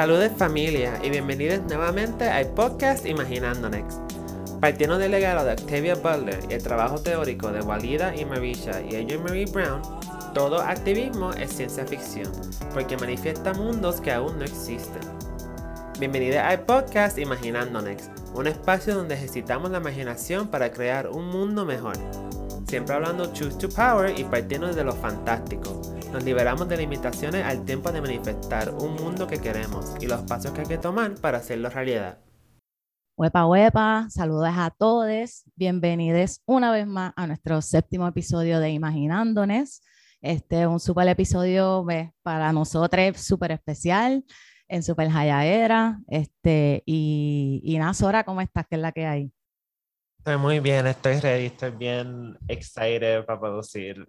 Saludos familia y bienvenidos nuevamente al podcast Imaginando Next. Partiendo del legado de Octavia Butler y el trabajo teórico de Walida y Marisha y Adrienne Marie Brown, todo activismo es ciencia ficción, porque manifiesta mundos que aún no existen. Bienvenidos al podcast Imaginando Next, un espacio donde ejercitamos la imaginación para crear un mundo mejor. Siempre hablando Choose to Power y partiendo de lo fantástico. Nos liberamos de limitaciones al tiempo de manifestar un mundo que queremos y los pasos que hay que tomar para hacerlo realidad. Huepa, huepa, saludos a todos, bienvenidos una vez más a nuestro séptimo episodio de Imaginándonos. Este es un super episodio para nosotros, súper especial, en Super Hayaera. Este, y, y Sora, ¿cómo estás? ¿Qué es la que hay? Estoy muy bien, estoy ready, estoy bien excited para producir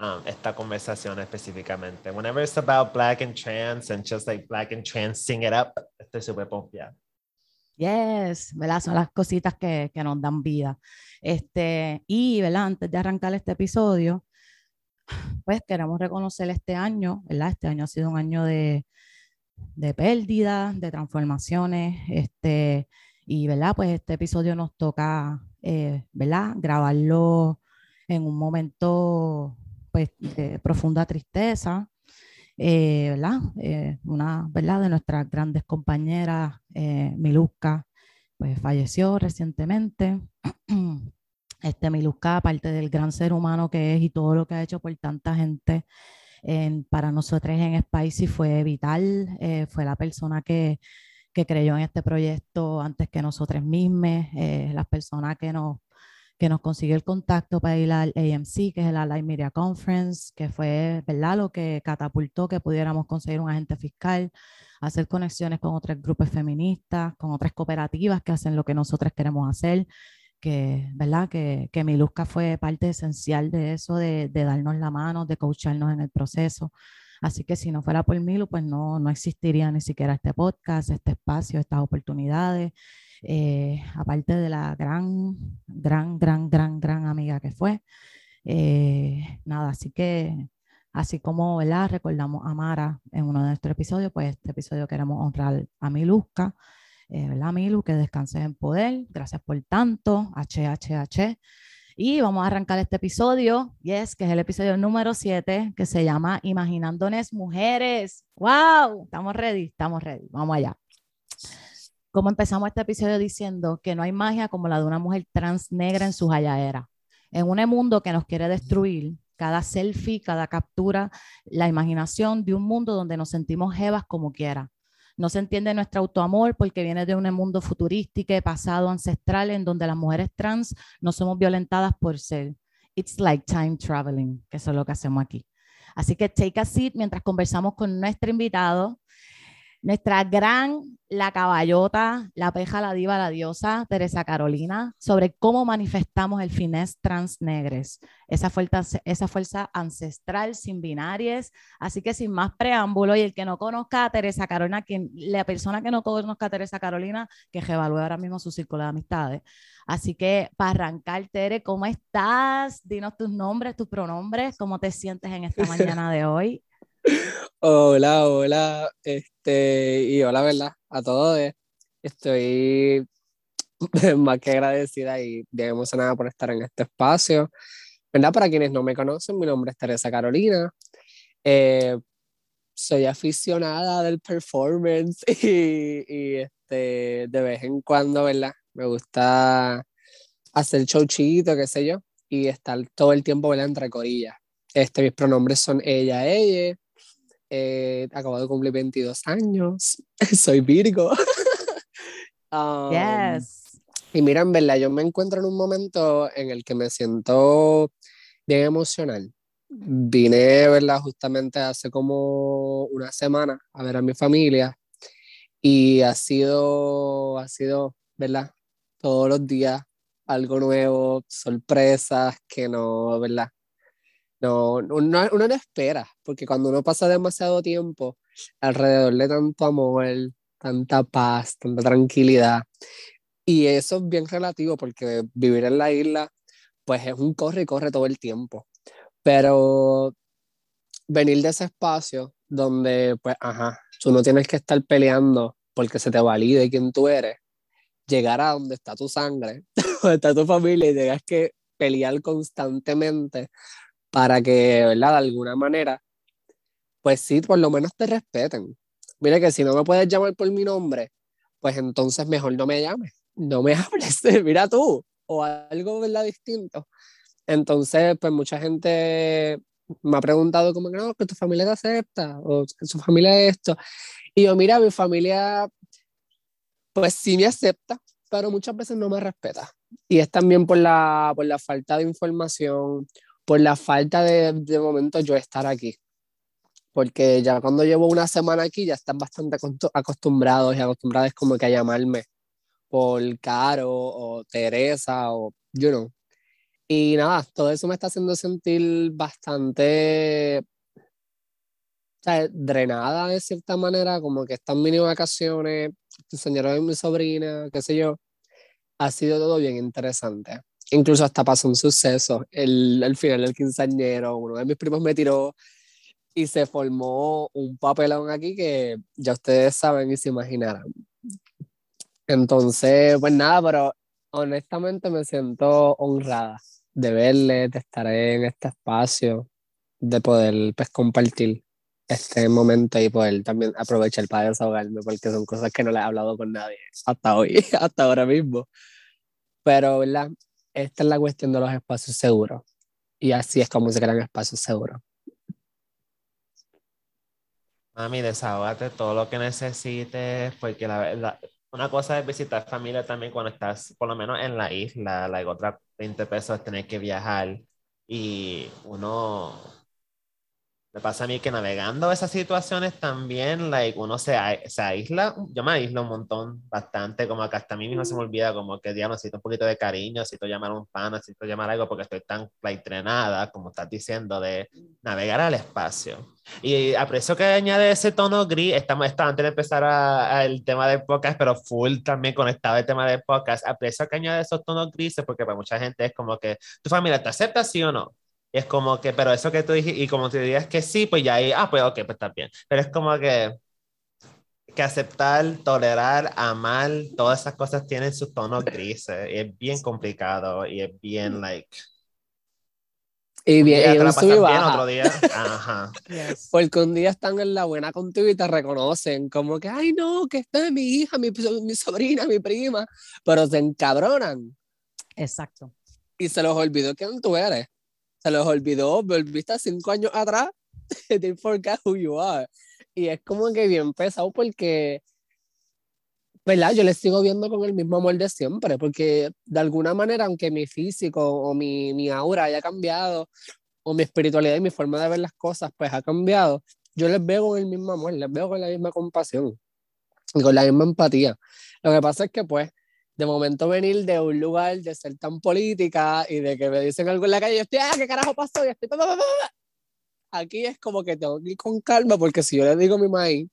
um, esta conversación específicamente. Whenever it's about black and trans and just like black and trans sing it up, estoy súper pompeada. Yes, ¿verdad? Son las cositas que, que, nos dan vida. Este, y, ¿verdad? Antes de arrancar este episodio, pues queremos reconocer este año, ¿verdad? Este año ha sido un año de, de pérdida, de transformaciones, este, y, ¿verdad? Pues este episodio nos toca, eh, ¿verdad? Grabarlo en un momento, pues, de profunda tristeza, eh, ¿verdad? Eh, una, ¿verdad? De nuestras grandes compañeras, Miluska, pues falleció recientemente. Este Miluska, aparte del gran ser humano que es y todo lo que ha hecho por tanta gente, para nosotros en Spicy fue vital, fue la persona que que creyó en este proyecto antes que nosotros mismos, eh, las personas que nos, que nos consiguió el contacto para ir al AMC, que es la Live Media Conference, que fue ¿verdad? lo que catapultó que pudiéramos conseguir un agente fiscal, hacer conexiones con otros grupos feministas, con otras cooperativas que hacen lo que nosotros queremos hacer, que, ¿verdad? que, que Miluska fue parte esencial de eso, de, de darnos la mano, de coacharnos en el proceso. Así que si no fuera por Milo, pues no, no existiría ni siquiera este podcast, este espacio, estas oportunidades. Eh, aparte de la gran, gran, gran, gran, gran amiga que fue. Eh, nada, así que así como ¿verdad? recordamos a Mara en uno de nuestros episodios, pues este episodio queremos honrar a Miluska, eh, ¿verdad, Milu? Que descanses en poder. Gracias por tanto. HHH. Y vamos a arrancar este episodio, yes, que es el episodio número 7, que se llama Imaginándonos Mujeres. ¡Wow! Estamos ready, estamos ready. Vamos allá. Como empezamos este episodio diciendo que no hay magia como la de una mujer trans negra en su hallaera. En un mundo que nos quiere destruir, cada selfie, cada captura, la imaginación de un mundo donde nos sentimos jevas como quiera. No se entiende nuestro autoamor porque viene de un mundo futurístico, pasado, ancestral, en donde las mujeres trans no somos violentadas por ser. It's like time traveling, que es lo que hacemos aquí. Así que take a seat mientras conversamos con nuestro invitado, nuestra gran, la caballota, la peja, la diva, la diosa, Teresa Carolina, sobre cómo manifestamos el finés transnegres, esa fuerza, esa fuerza ancestral sin binarias. Así que sin más preámbulo, y el que no conozca a Teresa Carolina, quien, la persona que no conozca a Teresa Carolina, que evalúe ahora mismo su círculo de amistades. Así que para arrancar, Tere, ¿cómo estás? Dinos tus nombres, tus pronombres, cómo te sientes en esta mañana de hoy. Hola, hola, este, y hola, ¿verdad? A todos. Estoy más que agradecida y bien emocionada por estar en este espacio. ¿Verdad? Para quienes no me conocen, mi nombre es Teresa Carolina. Eh, soy aficionada del performance y, y, este, de vez en cuando, ¿verdad? Me gusta hacer showchito, qué sé yo, y estar todo el tiempo, ¿verdad? Entre corillas. Este, mis pronombres son ella, ella. Eh, acabo de cumplir 22 años, soy Virgo. um, yes. Y mira, en verdad, yo me encuentro en un momento en el que me siento bien emocional. Vine, ¿verdad? Justamente hace como una semana a ver a mi familia y ha sido, ha sido, ¿verdad? Todos los días algo nuevo, sorpresas que no, ¿verdad? No, uno, no espera, porque cuando uno pasa demasiado tiempo alrededor de tanto amor, tanta paz, tanta tranquilidad, y eso es bien relativo porque vivir en la isla, pues es un corre y corre todo el tiempo. Pero venir de ese espacio donde, pues, ajá, tú no tienes que estar peleando porque se te valide quién tú eres, llegar a donde está tu sangre, donde está tu familia y tengas que pelear constantemente para que, ¿verdad? De alguna manera, pues sí, por lo menos te respeten. Mira que si no me puedes llamar por mi nombre, pues entonces mejor no me llames, no me hables, mira tú, o algo, ¿verdad? Distinto. Entonces, pues mucha gente me ha preguntado como que no, que tu familia te acepta, o su familia es esto. Y yo, mira, mi familia, pues sí me acepta, pero muchas veces no me respeta. Y es también por la, por la falta de información, por la falta de, momento yo estar aquí. Porque ya cuando llevo una semana aquí ya están bastante acostumbrados y acostumbradas como que a llamarme por Caro o Teresa o, you know. Y nada, todo eso me está haciendo sentir bastante drenada de cierta manera, como que están mini vacaciones, enseñaron a mi sobrina, qué sé yo. Ha sido todo bien interesante. Incluso hasta pasó un suceso. El, el final del quinceañero, uno de mis primos me tiró y se formó un papelón aquí que ya ustedes saben y se imaginarán. Entonces, pues nada, pero honestamente me siento honrada de verle, de estar en este espacio, de poder pues, compartir este momento y poder también aprovechar para desahogarme, porque son cosas que no le he hablado con nadie hasta hoy, hasta ahora mismo. Pero, ¿verdad? Esta es la cuestión de los espacios seguros. Y así es como se crean espacios seguros. Mami, desahógate todo lo que necesites, porque la, una cosa es visitar familia también cuando estás, por lo menos en la isla, la otra 20 pesos es tener que viajar y uno me pasa a mí que navegando esas situaciones también, like, uno se, se aísla, yo me aíslo un montón, bastante, como que hasta a mí mismo se me olvida como que, ya necesito un poquito de cariño, necesito llamar a un pan, necesito llamar algo porque estoy tan like, entrenada, como estás diciendo, de navegar al espacio. Y aprecio que añade ese tono gris, estamos, está antes de empezar a, el tema de podcast, pero full también conectado el tema de podcast, aprecio que añade esos tonos grises porque para mucha gente es como que, ¿tu familia te acepta sí o no? Y es como que, pero eso que tú dijiste, y como te dirías que sí, pues ya ahí, ah, pues ok, pues está bien. Pero es como que, que aceptar, tolerar, amar, todas esas cosas tienen sus tonos grises. Y es bien complicado y es bien, like. Y bien, y te la bien otro día. Ajá. Porque un día están en la buena contigo y te reconocen, como que, ay, no, que esta es mi hija, mi, mi sobrina, mi prima, pero se encabronan. Exacto. Y se los olvidó quién tú eres se los olvidó, volviste cinco años atrás, they forgot who you are. Y es como que bien pesado porque, ¿verdad? Yo les sigo viendo con el mismo amor de siempre, porque de alguna manera, aunque mi físico o mi, mi aura haya cambiado, o mi espiritualidad y mi forma de ver las cosas, pues ha cambiado, yo les veo con el mismo amor, les veo con la misma compasión y con la misma empatía. Lo que pasa es que, pues, de momento venir de un lugar de ser tan política y de que me dicen algo en la calle, yo estoy, ah, ¿qué carajo pasó? Y estoy, aquí es como que tengo que ir con calma porque si yo le digo a mi maíz,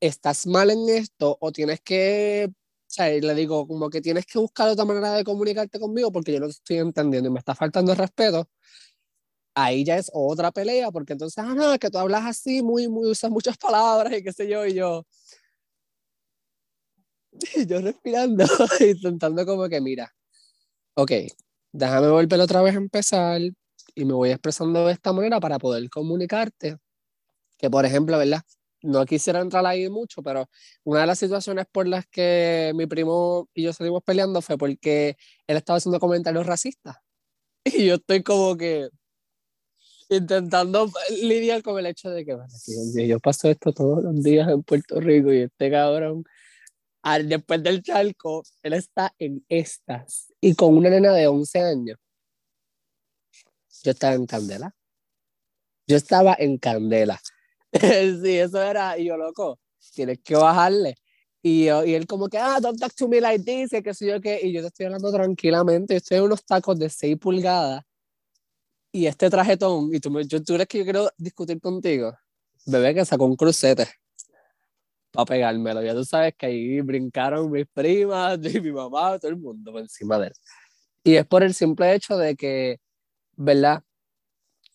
estás mal en esto o tienes que, o sea, le digo como que tienes que buscar otra manera de comunicarte conmigo porque yo no te estoy entendiendo y me está faltando el respeto, ahí ya es otra pelea porque entonces, ah, no, es que tú hablas así, muy, muy, usas muchas palabras y qué sé yo, y yo, yo respirando, intentando como que, mira, ok, déjame volver otra vez a empezar y me voy expresando de esta manera para poder comunicarte. Que, por ejemplo, ¿verdad? No quisiera entrar ahí mucho, pero una de las situaciones por las que mi primo y yo salimos peleando fue porque él estaba haciendo comentarios racistas. Y yo estoy como que intentando lidiar con el hecho de que, bueno, yo paso esto todos los días en Puerto Rico y este cabrón después del charco, él está en estas. Y con una nena de 11 años. Yo estaba en candela. Yo estaba en candela. sí, eso era, y yo loco, tienes que bajarle. Y, y él como que, ah, don't talk to me like this, que sé yo qué, y yo te estoy hablando tranquilamente, estoy en unos tacos de 6 pulgadas, y este trajetón, y tú, me, yo, tú crees que yo quiero discutir contigo, bebé que sacó un crucete para pegármelo. Ya tú sabes que ahí brincaron mis primas, y mi mamá, todo el mundo por encima de él. Y es por el simple hecho de que, ¿verdad?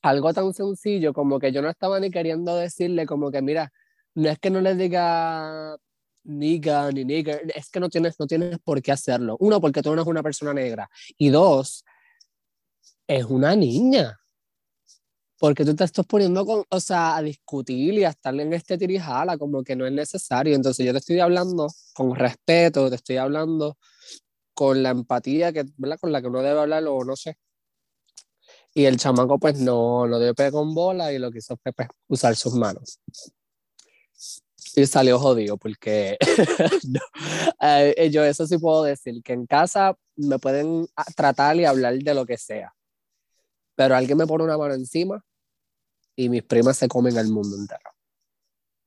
Algo tan sencillo como que yo no estaba ni queriendo decirle como que, mira, no es que no le diga niga ni nigger, es que no tienes, no tienes por qué hacerlo. Uno, porque tú no eres una persona negra. Y dos, es una niña. Porque tú te estás poniendo con, o sea, a discutir y a estar en este tirijala, como que no es necesario. Entonces yo te estoy hablando con respeto, te estoy hablando con la empatía que, ¿verdad? con la que uno debe hablar o no sé. Y el chamaco pues no, no dio con bola y lo que hizo fue pues, usar sus manos. Y salió jodido porque eh, yo eso sí puedo decir, que en casa me pueden tratar y hablar de lo que sea, pero alguien me pone una mano encima y mis primas se comen al mundo entero.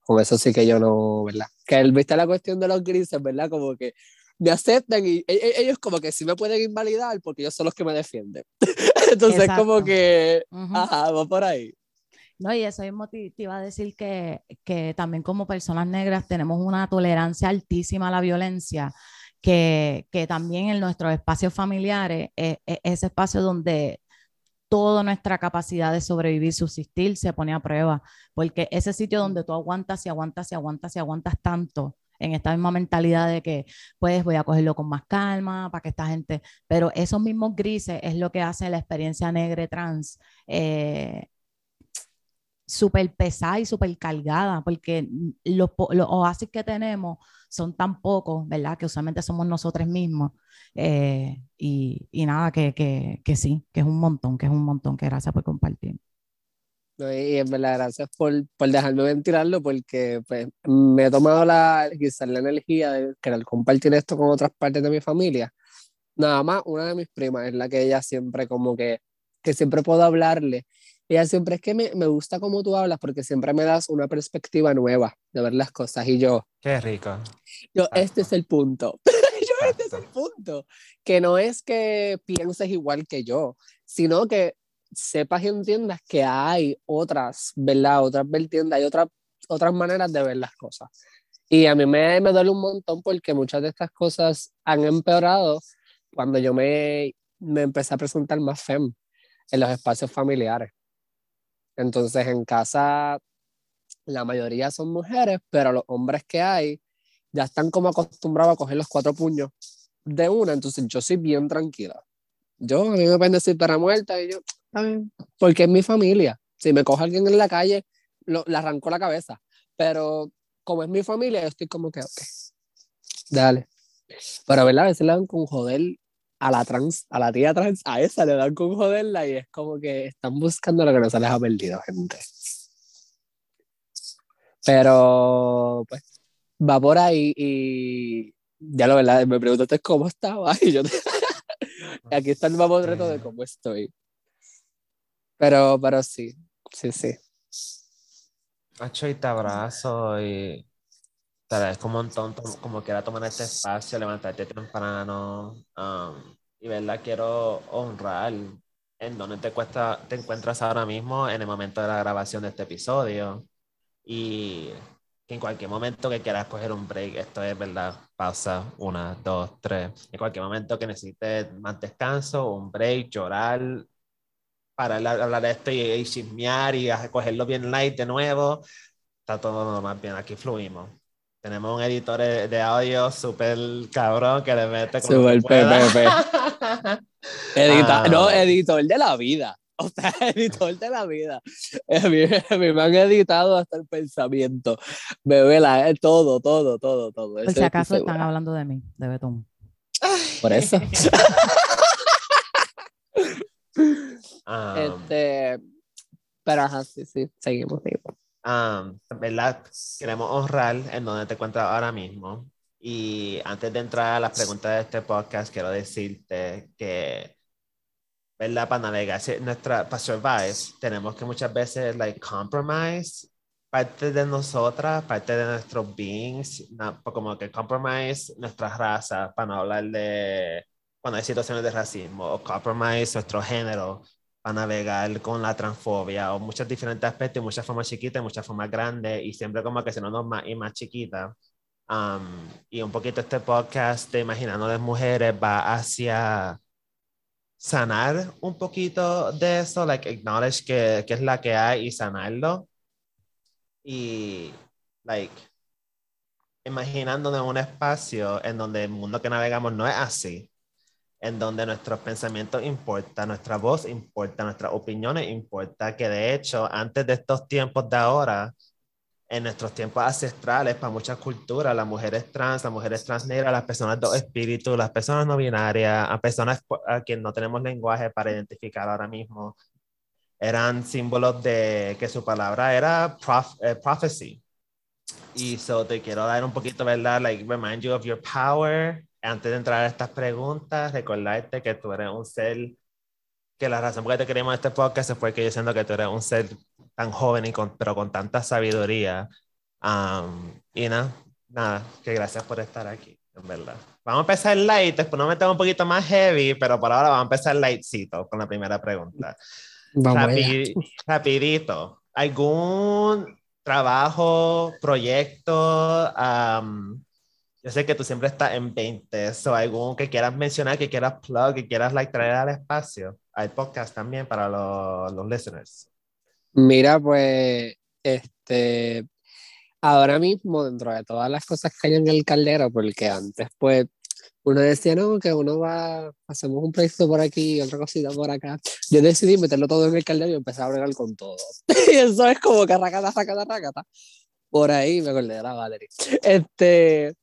Con eso sí que yo no, ¿verdad? Que viste la cuestión de los grises, ¿verdad? Como que me aceptan y e, e, ellos como que sí me pueden invalidar porque ellos son los que me defienden. Entonces como que, ajá, va por ahí. No, y eso mismo te, iba a decir que, que, también como personas negras tenemos una tolerancia altísima a la violencia, que, que también en nuestros espacios familiares es, es, ese espacio donde toda nuestra capacidad de sobrevivir, subsistir, se pone a prueba, porque ese sitio donde tú aguantas y aguantas y aguantas y aguantas tanto, en esta misma mentalidad de que pues voy a cogerlo con más calma para que esta gente, pero esos mismos grises es lo que hace la experiencia negra trans eh, súper pesada y súper cargada, porque los, los, oasis que tenemos son tan pocos, ¿verdad? Que usualmente somos nosotros mismos. Eh, y, y, nada, que, que, que, sí, que es un montón, que es un montón, que gracias por compartir. y en verdad, gracias por, por, dejarme ventilarlo, porque pues, me he tomado la, quizás la energía de querer compartir esto con otras partes de mi familia. Nada más, una de mis primas es la que ella siempre como que, que siempre puedo hablarle ella siempre es que me, me gusta cómo tú hablas porque siempre me das una perspectiva nueva de ver las cosas y yo. Qué rico. Yo, este es el punto. yo, este es el punto. Que no es que pienses igual que yo, sino que sepas y entiendas que hay otras, ¿verdad? Otras vertientes, hay otras, otras maneras de ver las cosas. Y a mí me, me duele un montón porque muchas de estas cosas han empeorado cuando yo me, me empecé a presentar más FEM en los espacios familiares. Entonces en casa la mayoría son mujeres, pero los hombres que hay ya están como acostumbrados a coger los cuatro puños de una, entonces yo soy bien tranquila. Yo, a mí me pueden decir para muerta y yo, porque es mi familia. Si me coge alguien en la calle, lo, le arranco la cabeza. Pero como es mi familia, yo estoy como que, ok, dale. Pero, ¿verdad? A veces le dan con joder a la trans, a la tía trans, a esa le dan con joderla y es como que están buscando lo que no se les ha perdido, gente. Pero, pues, va por ahí y ya lo verdad, me preguntaste cómo estaba y yo aquí está el reto de cómo estoy. Pero, pero sí, sí, sí. Macho, y te abrazo y te agradezco un montón, como quiera tomar este espacio, levantarte temprano. Um, y verdad, quiero honrar en donde te, cuesta, te encuentras ahora mismo en el momento de la grabación de este episodio. Y que en cualquier momento que quieras coger un break, esto es verdad, pausa, una, dos, tres. En cualquier momento que necesites más descanso, un break, llorar, para hablar de esto y, y chismear y cogerlo bien light de nuevo, está todo más bien, aquí fluimos. Tenemos un editor de audio súper cabrón que le mete como Súper PPP. Edita No, ah. editor de la vida. O sea, editor de la vida. A mí, me han editado hasta el pensamiento. Bebé, la, todo, todo, todo, todo. Por si acaso están hablando de mí, de Betún. Por eso. Ah. este, pero ajá, sí, sí, seguimos, seguimos. ¿Verdad? Queremos honrar en donde te encuentras ahora mismo. Y antes de entrar a las preguntas de este podcast, quiero decirte que, ¿verdad? Para navegar nuestra, para survive, tenemos que muchas veces, like, compromise parte de nosotras, parte de nuestros beings, como que compromise nuestra raza, para no hablar de cuando hay situaciones de racismo, o compromise nuestro género, a navegar con la transfobia o muchos diferentes aspectos, muchas formas chiquitas, muchas formas grandes y siempre como que se nos más y más chiquita. y un poquito este podcast de Imaginando de Mujeres va hacia sanar un poquito de eso, like acknowledge que, que es la que hay y sanarlo. Y like, imaginándonos un espacio en donde el mundo que navegamos no es así, en donde nuestros pensamientos importan, nuestra voz importa, nuestras opiniones importa, que de hecho antes de estos tiempos de ahora, en nuestros tiempos ancestrales, para muchas culturas, las mujeres trans, las mujeres trans negras, las personas de espíritus, las personas no binarias, a personas a quien no tenemos lenguaje para identificar ahora mismo, eran símbolos de que su palabra era prof, eh, prophecy. Y so te quiero dar un poquito, ¿verdad? Like, remind you of your power. Antes de entrar a estas preguntas, recordarte que tú eres un ser, que la razón por la que te queremos este podcast fue que yo siento que tú eres un ser tan joven y con, pero con tanta sabiduría. Um, y nada, nada, que gracias por estar aquí, en verdad. Vamos a empezar light, después nos metemos un poquito más heavy, pero por ahora vamos a empezar lightcito con la primera pregunta. Vamos rapidito, ¿algún trabajo, proyecto? Yo sé que tú siempre estás en 20, ¿o algún que quieras mencionar, que quieras plug, que quieras like, traer al espacio. Hay podcast también para los, los listeners. Mira, pues, este, ahora mismo, dentro de todas las cosas que hay en el caldero, porque antes, pues, uno decía, no, que uno va, hacemos un proyecto por aquí, otra cosita por acá. Yo decidí meterlo todo en el caldero y empezar a bregar con todo. y eso es como que racata, racata, racata. Por ahí me acordé de la Valerie. Este,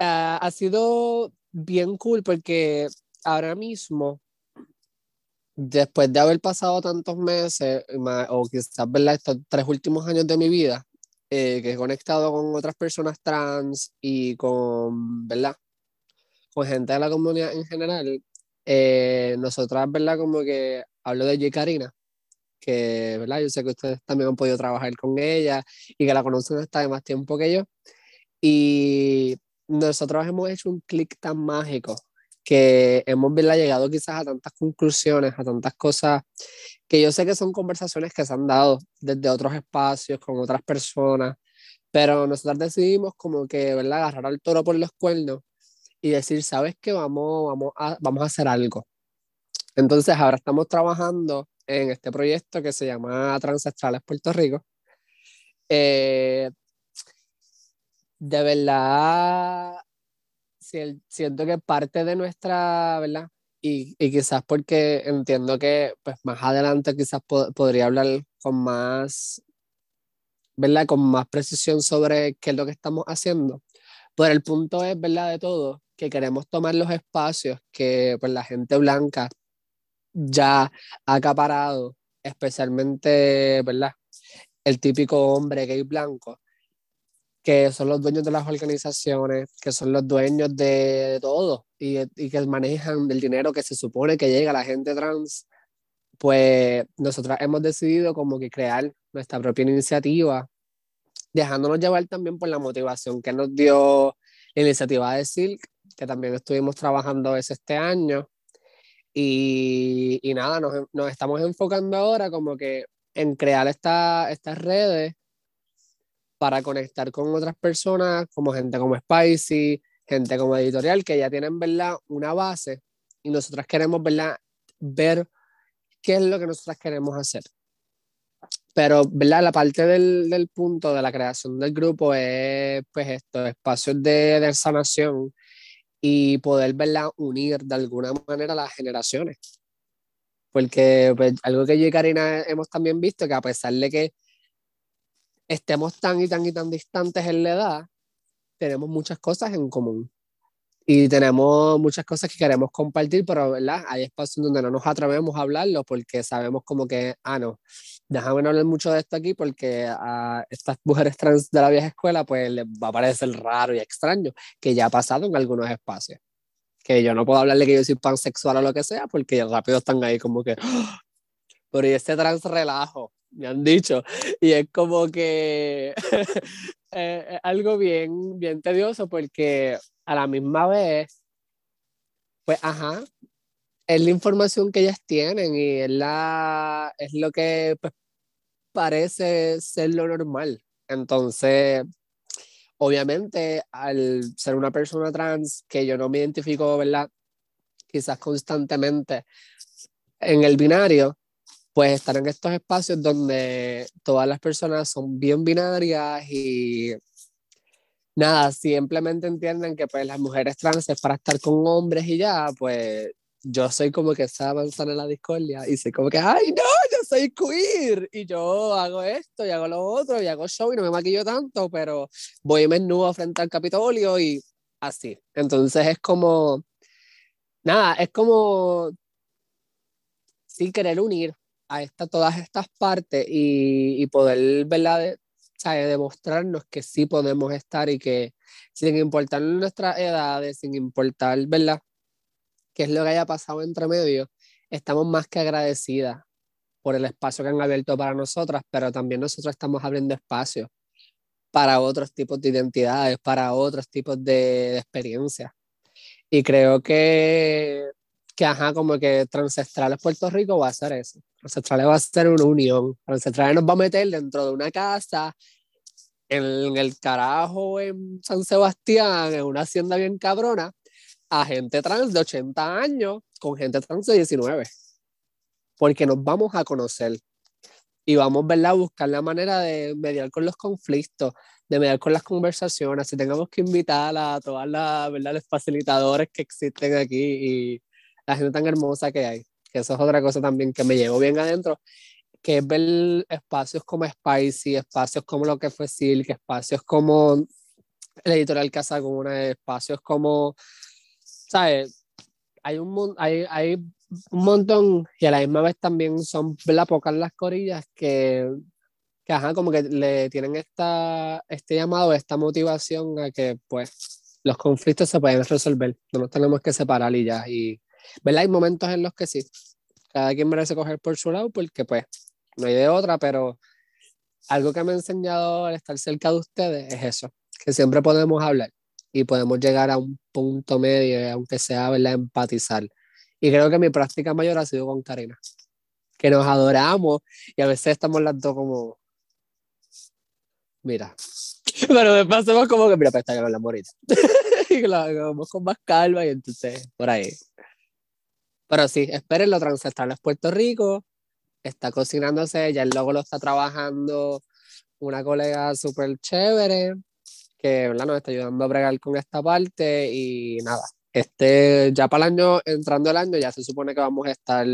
uh, ha sido bien cool porque ahora mismo después de haber pasado tantos meses, o quizás ¿verdad? estos tres últimos años de mi vida, eh, que he conectado con otras personas trans y con, ¿verdad? Con gente de la comunidad en general, eh, nosotras, ¿verdad? Como que hablo de J. Karina, que, ¿verdad? Yo sé que ustedes también han podido trabajar con ella y que la conocen hasta de más tiempo que yo. Y nosotros hemos hecho un clic tan mágico que hemos llegado quizás a tantas conclusiones, a tantas cosas que yo sé que son conversaciones que se han dado desde otros espacios, con otras personas, pero nosotros decidimos como que, ¿verdad?, agarrar al toro por los cuernos y decir, ¿sabes qué? Vamos, vamos, a, vamos a hacer algo. Entonces ahora estamos trabajando en este proyecto que se llama Transastrales Puerto Rico. Eh, de verdad, siento que parte de nuestra, ¿verdad? Y, quizás porque entiendo que pues más adelante quizás podría hablar con más, ¿verdad? Con más precisión sobre qué es lo que estamos haciendo. Pero el punto es, ¿verdad? De todo, que queremos tomar los espacios que pues la gente blanca ya ha acaparado, especialmente, ¿verdad? El típico hombre gay blanco, que son los dueños de las organizaciones, que son los dueños de, todo y, que manejan el dinero que se supone que llega a la gente trans, pues nosotros hemos decidido como que crear nuestra propia iniciativa, dejándonos llevar también por la motivación que nos dio la iniciativa de Silk, que también estuvimos trabajando ese este año. Y, y nada, nos, nos, estamos enfocando ahora como que en crear esta, estas redes para conectar con otras personas, como gente como Spicy, gente como editorial, que ya tienen, ¿verdad? Una base y nosotras queremos, ¿verdad? Ver qué es lo que nosotras queremos hacer. Pero, ¿verdad? La parte del, del punto de la creación del grupo es, pues, esto, espacios de, de sanación y poder, ¿verdad? Unir de alguna manera las generaciones. Porque, pues, algo que yo y Karina hemos también visto, que a pesar de que estemos tan y tan y tan distantes en la edad, tenemos muchas cosas en común. Y tenemos muchas cosas que queremos compartir, pero ¿verdad? hay espacios donde no nos atrevemos a hablarlo porque sabemos como que, ah, no, déjame no hablar mucho de esto aquí porque a estas mujeres trans de la vieja escuela pues les va a parecer raro y extraño, que ya ha pasado en algunos espacios. Que yo no puedo hablarle que yo soy pansexual o lo que sea porque rápido están ahí como que, ¡Ah! pero y este trans relajo, me han dicho. Y es como que eh, algo bien, bien tedioso porque a la misma vez, pues, ajá, es la información que ellas tienen y es, la, es lo que pues, parece ser lo normal. Entonces, obviamente, al ser una persona trans que yo no me identifico, ¿verdad? Quizás constantemente en el binario, pues estar en estos espacios donde todas las personas son bien binarias y nada, simplemente entienden que pues las mujeres trans es para estar con hombres y ya, pues yo soy como que esa manzana en la discordia y soy como que, ay, no, yo soy queer y yo hago esto y hago lo otro y hago show y no me maquillo tanto, pero voy y me nudo frente al Capitolio y así. Entonces es como, nada, es como, sí, querer unir a esta, todas estas partes y, y poder, ¿verdad? De, demostrarnos que sí podemos estar y que sin importar nuestras edades, sin importar, ¿verdad? qué es lo que haya pasado entre medio, estamos más que agradecidas por el espacio que han abierto para nosotras, pero también nosotros estamos abriendo espacio para otros tipos de identidades, para otros tipos de experiencias. Y creo que, que, ajá, como que Transestrales Puerto Rico va a ser eso. Transestrales va a ser una unión. Transestrales nos va a meter dentro de una casa, en el carajo en San Sebastián, en una hacienda bien cabrona, a gente trans de 80 años con gente trans de 19. Porque nos vamos a conocer y vamos ¿verdad? a buscar la manera de mediar con los conflictos, de mediar con las conversaciones. Si tengamos que invitar a todas las ¿verdad? los facilitadores que existen aquí y la gente tan hermosa que hay, que eso es otra cosa también que me llevo bien adentro, que es ver espacios como Spicy, espacios como lo que fue Silk, espacios como el editorial Casa Comuna, espacios como ¿sabes? Hay un, hay, hay un montón y a la misma vez también son la pocas las corillas que, que ajá, como que le tienen esta, este llamado, esta motivación a que pues los conflictos se pueden resolver, no nos tenemos que separar y ya. Y, ¿verdad? Hay momentos en los que sí, cada quien merece coger por su lado porque pues no hay de otra, pero algo que me ha enseñado al estar cerca de ustedes es eso, que siempre podemos hablar y podemos llegar a un punto medio, aunque sea, ¿verdad? Empatizar. Y creo que mi práctica mayor ha sido con Karina, que nos adoramos y a veces estamos las dos como, mira, pero después hacemos como que, mira, pues está la morita. y lo vamos con más calma y entonces, por ahí. Pero sí, espérenlo, Transastrales Puerto Rico, está cocinándose, ya el logo lo está trabajando una colega súper chévere, que ¿verdad? nos está ayudando a bregar con esta parte y nada, este, ya para el año, entrando el año, ya se supone que vamos a estar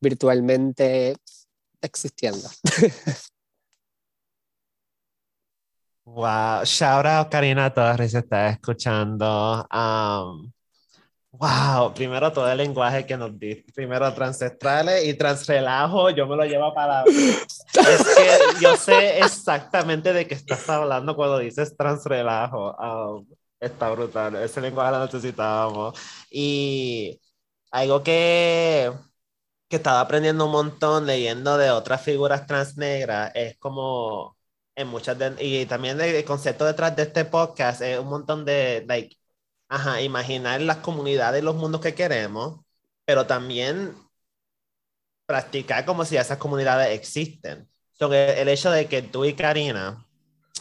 virtualmente existiendo. Wow, shout out Karina Torres, está escuchando. Um, Wow, primero todo el lenguaje que nos diste, primero transestrales y transrelajo, yo me lo llevo para... es que yo sé exactamente de qué estás hablando cuando dices transrelajo. Um, está brutal, ese lenguaje lo necesitábamos. Y algo que, que estaba aprendiendo un montón leyendo de otras figuras transnegras es como en muchas de, y también el concepto detrás de este podcast es un montón de like ajá, imaginar las comunidades, los mundos que queremos, pero también practicar como si esas comunidades existen. Entonces, el hecho de que tú y Karina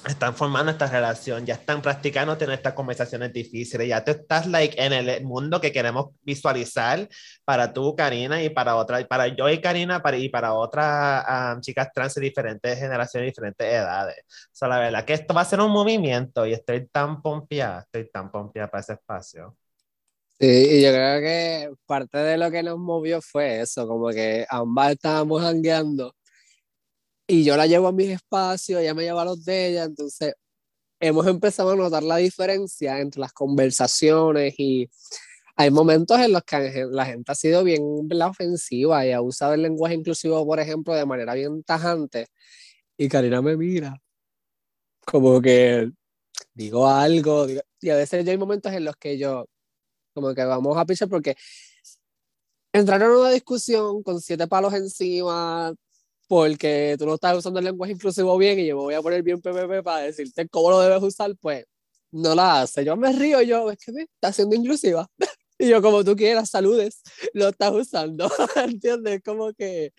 están formando esta relación, ya están practicando tener estas conversaciones difíciles, ya tú estás like en el mundo que queremos visualizar para tú, Karina, y para otra, para yo y Karina, para, y para otras um, chicas trans de diferentes generaciones, diferentes edades. O sea, la verdad que esto va a ser un movimiento y estoy tan pompeada, estoy tan pompeada para ese espacio. Sí, y yo creo que parte de lo que nos movió fue eso, como que ambas estábamos hangueando y yo la llevo a mis espacios, ella me lleva a los de ella, entonces hemos empezado a notar la diferencia entre las conversaciones y hay momentos en los que la gente ha sido bien la ofensiva y ha usado el lenguaje inclusivo, por ejemplo, de manera bien tajante. Y Karina me mira como que digo algo y a veces ya hay momentos en los que yo como que vamos a pichar porque entraron en una discusión con siete palos encima, porque tú no estás usando el lenguaje inclusivo bien y yo me voy a poner bien PPP para decirte cómo lo debes usar, pues no la hace. Yo me río, yo, es que me está siendo inclusiva. y yo, como tú quieras, saludes, lo estás usando. ¿Entiendes? Como que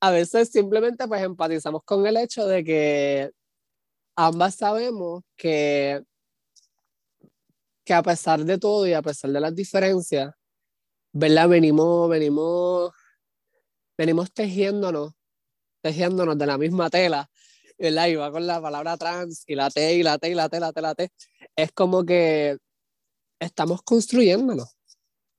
a veces simplemente pues empatizamos con el hecho de que ambas sabemos que, que a pesar de todo y a pesar de las diferencias, ¿verdad? Venimos, venimos venimos tejiéndonos, tejiéndonos de la misma tela, ¿verdad? Y va con la palabra trans y la T y la T y la T, la T, la T. Es como que estamos construyéndonos.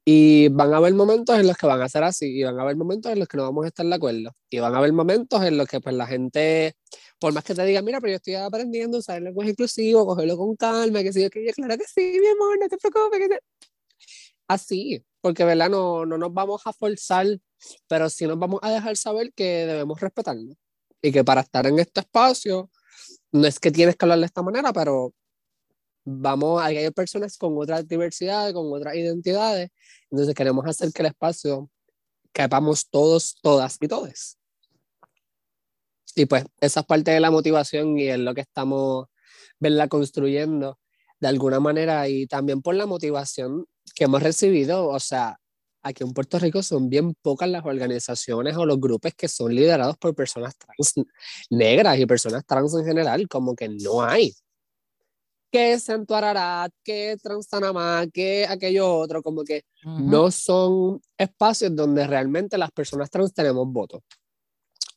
Y van a haber momentos en los que van a ser así, y van a haber momentos en los que no vamos a estar de acuerdo. Y van a haber momentos en los que pues la gente, por más que te diga, mira, pero yo estoy aprendiendo a usar el lenguaje inclusivo, cogerlo con calma, que sí, que yo, claro que sí, mi amor, no te preocupes. Que Así, porque ¿verdad? No, no nos vamos a forzar, pero sí nos vamos a dejar saber que debemos respetarlo. Y que para estar en este espacio, no es que tienes que hablar de esta manera, pero vamos, hay personas con otras diversidades, con otras identidades, entonces queremos hacer que el espacio quepamos todos, todas y todes. Y pues esa es parte de la motivación y es lo que estamos verla construyendo de alguna manera y también por la motivación que hemos recibido, o sea, aquí en Puerto Rico son bien pocas las organizaciones o los grupos que son liderados por personas trans negras y personas trans en general, como que no hay. Que Santo Ararat, que Transanamá, que aquello otro, como que no son espacios donde realmente las personas trans tenemos voto.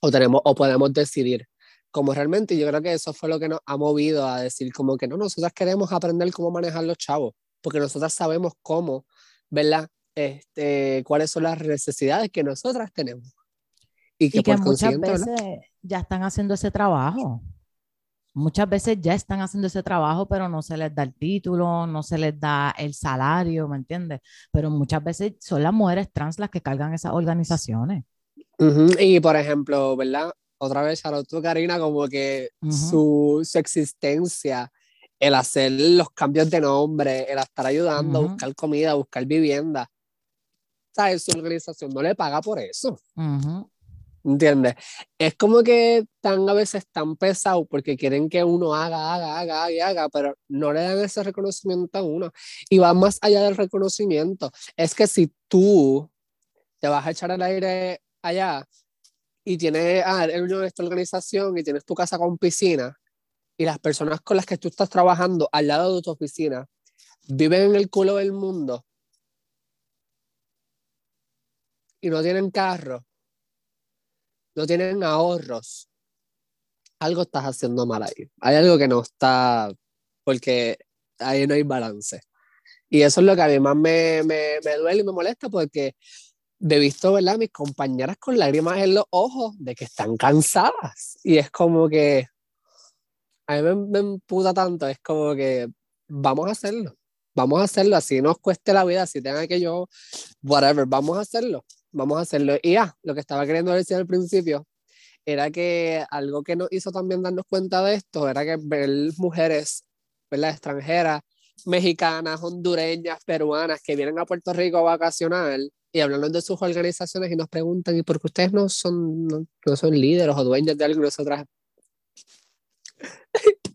O, tenemos, o podemos decidir. Como realmente yo creo que eso fue lo que nos ha movido a decir como que no, nosotras queremos aprender cómo manejar los chavos, porque nosotras sabemos cómo, ¿verdad? Este, cuáles son las necesidades que nosotras tenemos. Y que, que muchas veces ya están haciendo ese trabajo muchas veces ya están haciendo ese trabajo, pero no se les da el título, no se les da el salario, ¿me entiendes? Pero muchas veces son las mujeres trans las que cargan esas organizaciones. Y por ejemplo, ¿verdad? Otra vez, tú, Karina, como que su, su, existencia, el hacer los cambios de nombre, el estar ayudando a buscar comida, a buscar vivienda, ¿sabes? Su organización no le paga por eso. ¿Entiendes? Es como que están a veces tan pesados porque quieren que uno haga, haga, haga y haga, pero no le dan ese reconocimiento a uno. Y va más allá del reconocimiento. Es que si tú te vas a echar al aire allá y tienes, ah, eres de esta organización y tienes tu casa con piscina y las personas con las que tú estás trabajando al lado de tu oficina viven en el culo del mundo y no tienen carro no tienen ahorros, algo estás haciendo mal ahí. Hay algo que no está, porque ahí no hay balance. Y eso es lo que a mí más me, me, me duele y me molesta porque he visto, ¿verdad? Mis compañeras con lágrimas en los ojos de que están cansadas. Y es como que, a mí me, me emputa tanto, es como que vamos a hacerlo. Vamos a hacerlo, así nos cueste la vida, si tenga que yo, whatever, vamos a hacerlo vamos a hacerlo. Y ya, lo que estaba queriendo decir al principio era que algo que nos hizo también darnos cuenta de esto era que ver mujeres, ¿verdad? extranjeras, mexicanas, hondureñas, peruanas que vienen a Puerto Rico a vacacionar y hablando de sus organizaciones y nos preguntan, ¿y por qué ustedes no son, no, son líderes o dueños de algo y nosotras?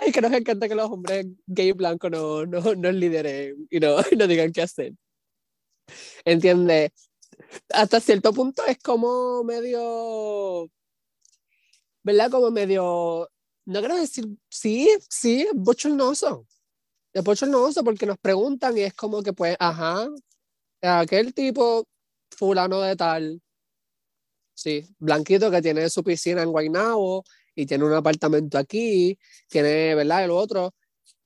Ay, que nos encanta que los hombres gay blancos no, no, no lideren y no, no digan qué hacer. ¿Entiendes? hasta cierto punto es como medio, ¿verdad? Como medio, no quiero decir, sí, sí, es bochornoso. Es bochornoso porque nos preguntan y es como que pues, ajá, aquel tipo fulano de tal, sí, blanquito que tiene su piscina en Guaynabo y tiene un apartamento aquí, tiene, ¿verdad? El otro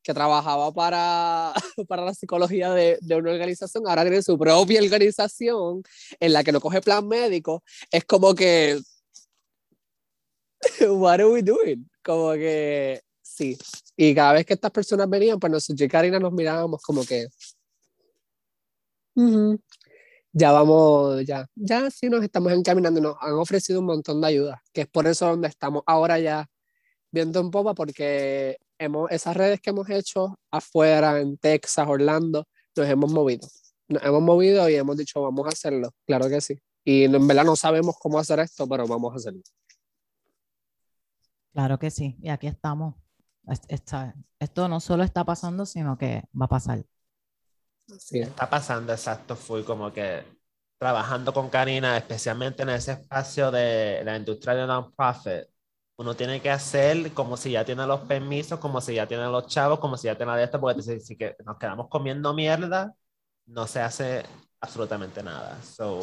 que trabajaba para, para la psicología de, de, una organización, ahora tiene su propia organización en la que no coge plan médico, es como que, what are we doing? Como que, sí. Y cada vez que estas personas venían, pues nosotros y Karina nos mirábamos como que, ya vamos, ya, ya sí nos estamos encaminando, nos han ofrecido un montón de ayuda, que es por eso donde estamos ahora ya viendo en popa, porque hemos, esas redes que hemos hecho afuera, en Texas, Orlando, nos hemos movido. Nos hemos movido y hemos dicho, vamos a hacerlo. Claro que sí. Y en verdad no sabemos cómo hacer esto, pero vamos a hacerlo. Claro que sí. Y aquí estamos. esto no solo está pasando, sino que va a pasar. Sí. Está pasando, exacto. Fui como que trabajando con Karina, especialmente en ese espacio de la industria de non-profit, uno tiene que hacer como si ya tiene los permisos, como si ya tiene los chavos, como si ya tiene de esto, porque si, que nos quedamos comiendo mierda, no se hace absolutamente nada. So,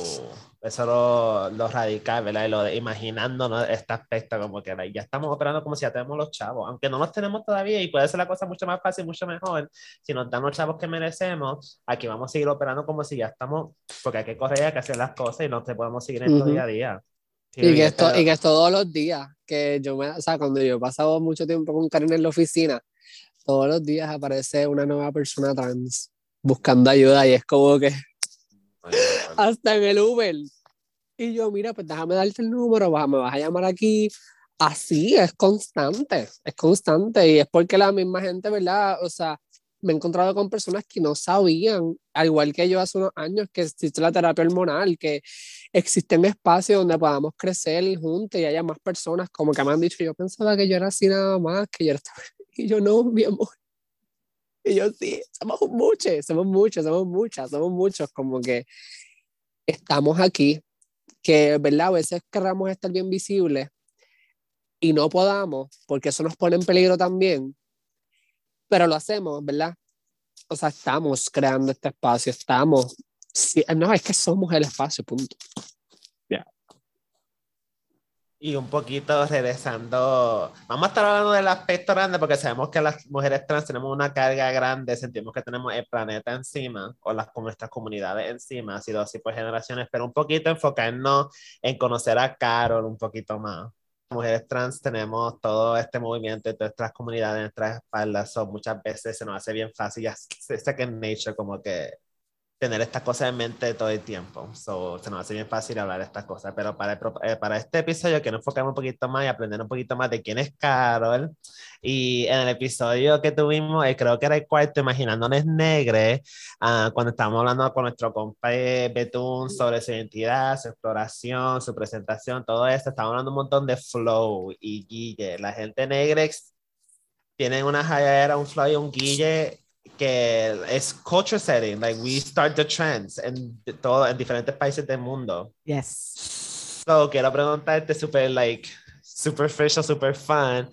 eso lo, lo radical, ¿verdad? Y lo de imaginándonos este aspecto como que ya estamos operando como si ya tenemos los chavos, aunque no los tenemos todavía y puede ser la cosa mucho más fácil, mucho mejor. Si nos dan los chavos que merecemos, aquí vamos a seguir operando como si ya estamos, porque hay que correr, hay que hacer las cosas y no te podemos seguir en uh día a día. Y, que esto, y que es todos los días, que yo me, o sea, cuando yo he pasado mucho tiempo con Karen en la oficina, todos los días aparece una nueva persona trans buscando ayuda y es como que hasta en el Uber. Y yo, mira, pues déjame darte el número, me vas a llamar aquí. Así, es constante, es constante. Y es porque la misma gente, ¿verdad? O sea, me he encontrado con personas que no sabían, al igual que yo hace unos años, que existe la terapia hormonal, que existen espacios donde podamos crecer juntos y haya más personas, como que me han dicho, yo pensaba que yo era así nada más, que yo era... Y yo no, mi amor, y yo sí, somos muchos, somos muchos, somos muchas, somos muchos, como que estamos aquí, que, ¿verdad? A veces querramos estar bien visibles y no podamos, porque eso nos pone en peligro también, pero lo hacemos, ¿verdad? O sea, estamos creando este espacio, estamos, no, es que somos el espacio, punto. Y un poquito regresando, vamos a estar hablando del aspecto grande porque sabemos que las mujeres trans tenemos una carga grande, sentimos que tenemos el planeta encima o las, nuestras comunidades encima, ha sido así por generaciones, pero un poquito enfocarnos en conocer a Carol un poquito más. Mujeres trans tenemos todo este movimiento y todas nuestras comunidades en nuestras espaldas, so muchas veces se nos hace bien fácil, ya sé en Nature como que tener estas cosas en mente todo el tiempo. So, se nos hace bien fácil hablar de estas cosas, pero para, eh, para este episodio quiero enfocarme un poquito más y aprender un poquito más de quién es Carol. Y en el episodio que tuvimos, eh, creo que era el cuarto, Imaginándonos Negre, uh, cuando estábamos hablando con nuestro compa Betún sobre su identidad, su exploración, su presentación, todo esto, estábamos hablando un montón de flow y guille. La gente negra tiene una era un flow y un guille que es culture setting, like we start the trends en todo en diferentes países del mundo. Yes. So quiero preguntarte super like superficial, super fun.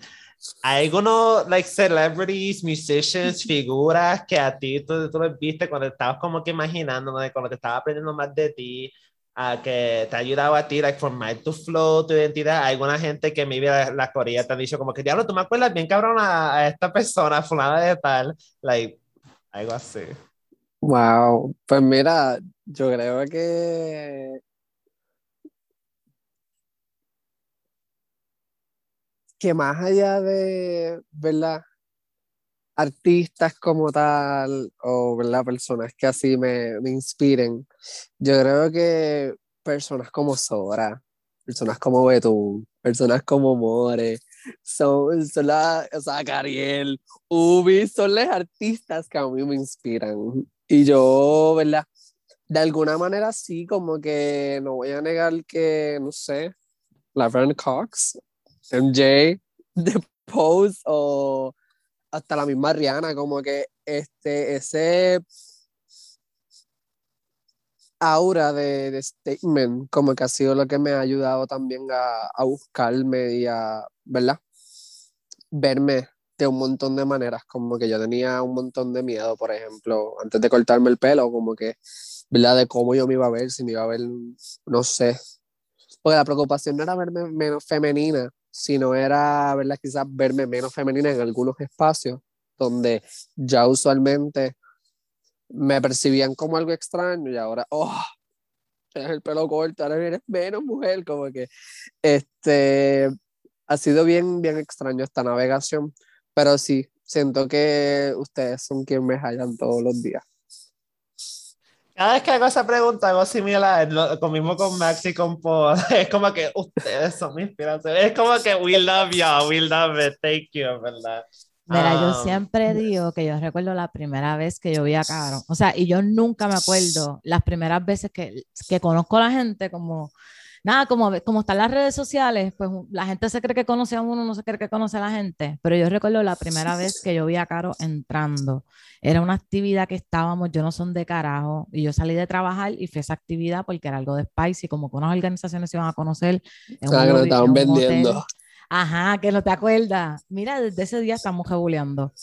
¿Hay algunos like celebrities, musicians, figuras que a ti tú, tú los viste cuando estabas como que imaginando, cuando te estabas aprendiendo más de ti, a que te ha ayudado a ti like formar tu flow, tu identidad. Hay alguna gente que me la, la Corea te ha dicho como que diablo, tú me acuerdas bien cabrón a, a esta persona, fulana de tal, like algo así. Wow, pues mira, yo creo que que más allá de, ¿verdad? Artistas como tal, o, ¿verdad? Personas que así me, me inspiren, yo creo que personas como Sora, personas como Betún, personas como More, son, son la, o sea, Ubi, son los artistas que a mí me inspiran. Y yo, ¿verdad? De alguna manera sí, como que no voy a negar que, no sé, Laverne Cox, MJ, The Pose o hasta la misma Rihanna, como que este, ese aura de, de, statement, como que ha sido lo que me ha ayudado también a, a buscarme y a, ¿verdad? Verme de un montón de maneras, como que yo tenía un montón de miedo, por ejemplo, antes de cortarme el pelo, como que, ¿verdad? De cómo yo me iba a ver, si me iba a ver, no sé. Porque la preocupación no era verme menos femenina, sino era, ¿verdad? Quizás verme menos femenina en algunos espacios donde ya usualmente me percibían como algo extraño y ahora, oh, el pelo corto, ahora eres menos mujer, como que, este, ha sido bien, bien extraño esta navegación, pero sí, siento que ustedes son quienes me hallan todos los días. Cada vez que hago esa pregunta, hago similar, lo, mismo con Max y con Paul, es como que ustedes son mi inspiración, es como que we love you, we love it, thank you, ¿verdad? Mira, yo ah. siempre digo que yo recuerdo la primera vez que yo vi a Caro. O sea, y yo nunca me acuerdo las primeras veces que, que conozco a la gente, como, nada, como, como están las redes sociales, pues la gente se cree que conoce a uno, no se cree que conoce a la gente. Pero yo recuerdo la primera vez que yo vi a Caro entrando. Era una actividad que estábamos, yo no son de carajo, y yo salí de trabajar y fui a esa actividad porque era algo de Spicy, como que unas organizaciones se iban a conocer. En estaban vendiendo Ajá, que no te acuerdas. Mira, desde ese día estamos rebuleando.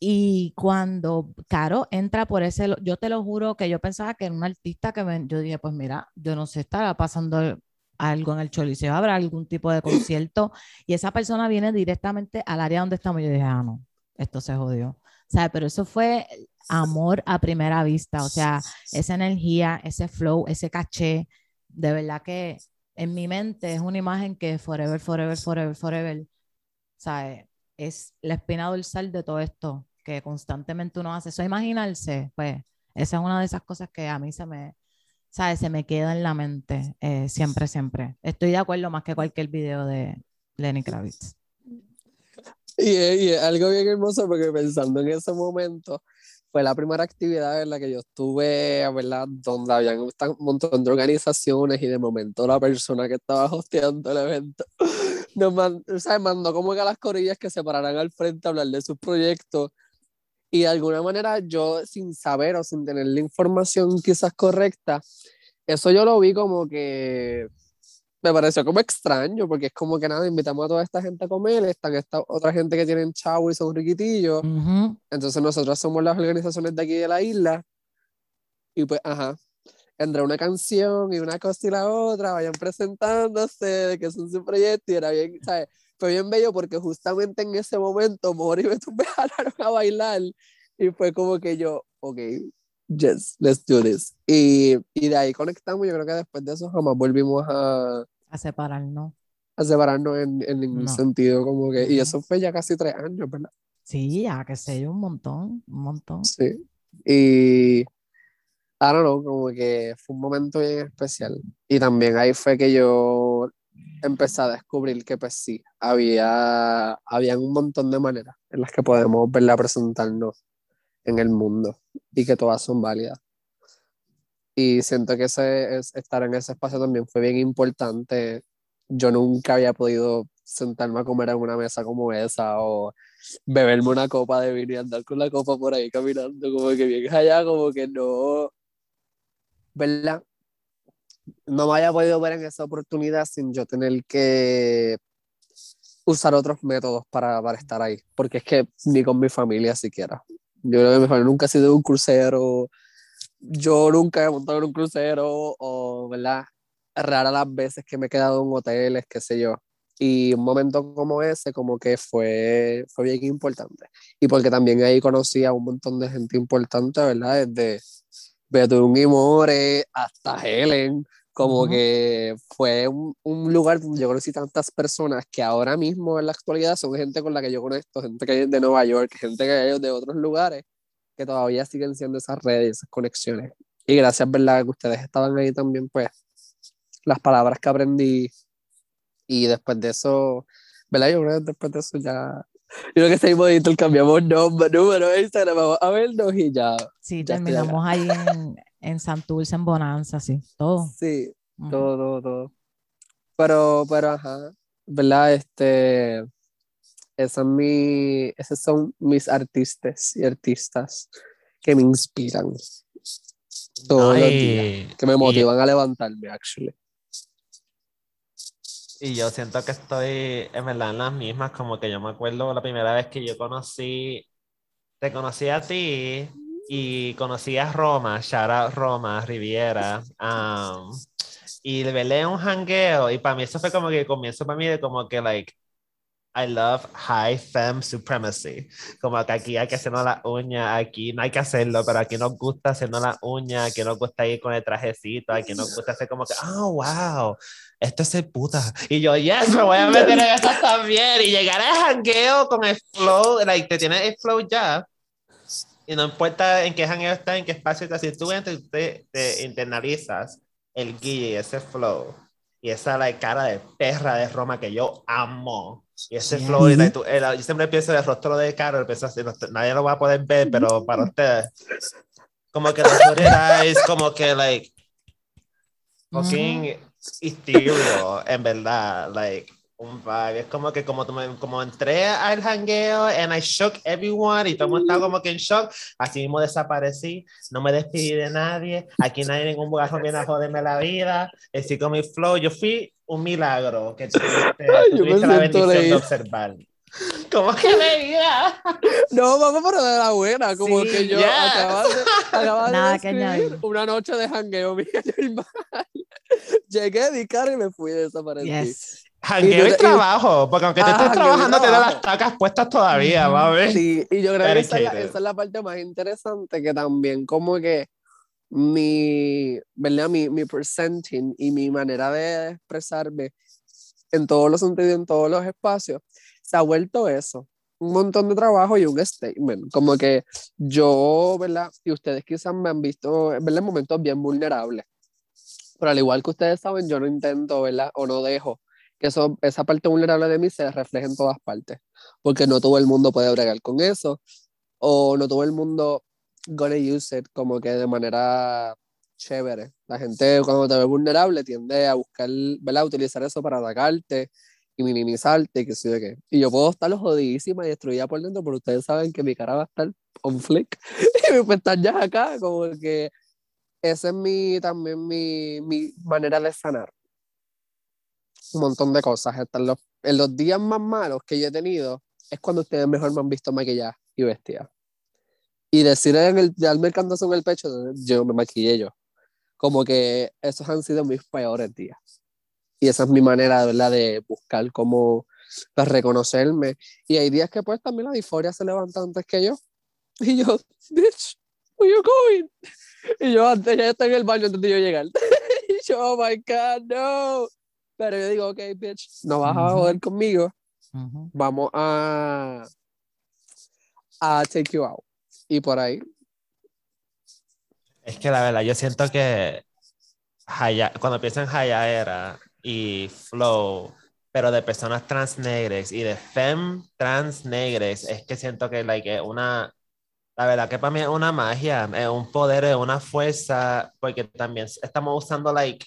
Y cuando Caro entra por ese, yo te lo juro que yo pensaba que era un artista que me, yo dije, pues mira, yo no sé, estará pasando algo en el Choliseo, habrá algún tipo de concierto y esa persona viene directamente al área donde estamos. Yo dije, ah, no, esto se jodió. O sea, pero eso fue amor a primera vista, o sea, esa energía, ese flow, ese caché, de verdad que en mi mente es una imagen que forever, forever, forever, forever, ¿sabes? Es la espina dorsal de todo esto que constantemente uno hace. Eso imaginarse, pues, esa es una de esas cosas que a mí se me, ¿sabes? Se me queda en la mente eh, siempre, siempre. Estoy de acuerdo más que cualquier video de Lenny Kravitz. Y, y algo bien hermoso porque pensando en ese momento, fue la primera actividad en la que yo estuve, ¿verdad? Donde habían un montón de organizaciones y de momento la persona que estaba hosteando el evento nos mandó, mandó como que a las corillas que se pararan al frente a hablar de sus proyectos y de alguna manera yo sin saber o sin tener la información quizás correcta, eso yo lo vi como que me pareció como extraño, porque es como que nada, invitamos a toda esta gente a comer, están esta otra gente que tienen chavo y son riquitillos, entonces nosotros somos las organizaciones de aquí de la isla, y pues, ajá, entre una canción y una cosa y la otra, vayan presentándose, de que son su proyecto, y era bien, ¿sabes? Fue bien bello porque justamente en ese momento Mori y Beto me jalaron a bailar, y fue como que yo, ok, yes, let's do this. Y, y de ahí conectamos, yo creo que después de eso jamás volvimos a... A separarnos. A separarnos en, en ningún sentido, como que... Y eso fue ya casi tres años, ¿verdad? Sí, ya que sé yo, un montón, un montón. Sí. Y... I don't know, como que fue un momento bien especial. Y también ahí fue que yo empecé a descubrir que pues sí, había, había un montón de maneras en las que podemos verla presentarnos en el mundo y que todas son válidas. Y siento que ese, estar en ese espacio también fue bien importante. Yo nunca había podido sentarme a comer en una mesa como esa o beberme una copa de vino y andar con la copa por ahí caminando como que bien allá, como que no, ¿verdad? No me haya podido ver en esa oportunidad sin yo tener que usar otros métodos para, para estar ahí, porque es que ni con mi familia siquiera. Yo creo que familia nunca ha sido un crucero. Yo nunca he montado en un crucero o, ¿verdad? Rara las veces que me he quedado en hoteles, qué sé yo. Y un momento como ese, como que fue, fue bien importante. Y porque también ahí conocí a un montón de gente importante, ¿verdad? Desde Betún y More hasta Helen, como que fue un, un, lugar donde yo conocí tantas personas que ahora mismo en la actualidad son gente con la que yo conecto, gente que hay de Nueva York, gente que hay de otros lugares, que todavía siguen siendo esas redes, esas conexiones. Y gracias, ¿verdad? Que ustedes estaban ahí también, pues, las palabras que aprendí. Y después de eso, ¿verdad? Yo creo que después de eso ya yo creo que seguimos cambiamos nombre, número, Instagram, vamos a vernos y ya. Sí, terminamos ahí en, en Santurce, en Bonanza, sí, todo. Sí, todo, todo, todo. Pero, pero, ajá, ¿verdad? Este, esas, mi, esos son mis artistas y artistas que me inspiran todos los días, que me motivan a levantarme, actually. Y yo siento que estoy en verdad en las mismas, como que yo me acuerdo la primera vez que yo conocí, te conocí a ti y conocí a Roma, Shara Roma, Riviera, um, y le velé un hangueo, y para mí eso fue como que comienzo para mí de como que, like, I love high femme supremacy. Como que aquí hay que hacernos la uña, aquí no hay que hacerlo, pero aquí nos gusta hacernos la uña, aquí nos gusta ir con el trajecito, aquí nos gusta hacer como que, oh, wow, esto es el puta. Y yo, yes, me voy a meter en eso también. Y llegar al hangueo con el flow, like, te tienes el flow ya y no importa en qué jangueo está, en qué espacio está, si tú entras, te, te internalizas el guille y ese flow y esa la cara de perra de Roma que yo amo y ese flow y tú, yo siempre pienso el rostro de Carol pienso así, nadie lo va a poder ver pero para ustedes como que la es como que like fucking ethereal en verdad like un vibe. Es como que como, como entré al jangueo and I shook everyone y todo el mundo estaba como que en shock, así mismo desaparecí, no me despedí de nadie, aquí nadie ningún lugar viene a joderme la vida, así con mi flow, yo fui un milagro que tuviste, tuviste la bendición de observar. ¿Cómo que leía? No, vamos por de la buena, como que yo yes. acababa de, acababa Nada de escribir una noche de mía normal. Llegué, di cara y me fui de desaparecí. Yes. Jangueo Y y trabajo, porque aunque te Ah, estés trabajando, tienes las trabajo. tacas puestas todavía, va a ver. Sí, y yo creo que esa es, la, Dedicated. esa es la parte más interesante que también como que mi, ¿verdad? Mi, mi presenting y mi manera de expresarme en todos los sentidos, en todos los espacios, se ha vuelto eso, un montón de trabajo y un statement, como que yo, ¿verdad? Y ustedes quizás me han visto, ¿verdad? En momentos bien vulnerables, pero al igual que ustedes saben, yo no intento, ¿verdad? O no dejo que eso, esa parte vulnerable de mí se refleje en todas partes, porque no todo el mundo puede bregar con eso, o no todo el mundo gonna use it como que de manera chévere. La gente cuando te ve vulnerable tiende a buscar, ¿verdad? Utilizar eso para atacarte y minimizarte, que sé yo qué. Y yo puedo estar jodidísima y destruida por dentro, pero ustedes saben que mi cara va a estar on flick y mis pestañas acá, como que esa es mi, también mi, mi manera de sanar. Un montón de cosas. En los, en los días más malos que yo he tenido, es cuando ustedes mejor me han visto maquillada y vestida. Y decir en el, darme el en el pecho, yo me maquillé yo. Como que esos han sido mis peores días. Y esa es mi manera, ¿verdad? De buscar cómo pues, reconocerme. Y hay días que pues también la disforia se levanta antes que yo. Y yo, bitch, where you going? Y yo antes ya está en el baño antes de yo llegar. y yo, oh my God, no. Pero yo digo, ok, bitch, no vas a joder conmigo. Ujú. Vamos a, a take you out. Y por ahí. Es que la verdad, yo siento que Haya- cuando pienso en Hayaera y Flow, pero de personas trans negras y de femme trans negras, es que siento que like, una, la verdad que para mí es una magia, es un poder, es una fuerza, porque también estamos usando like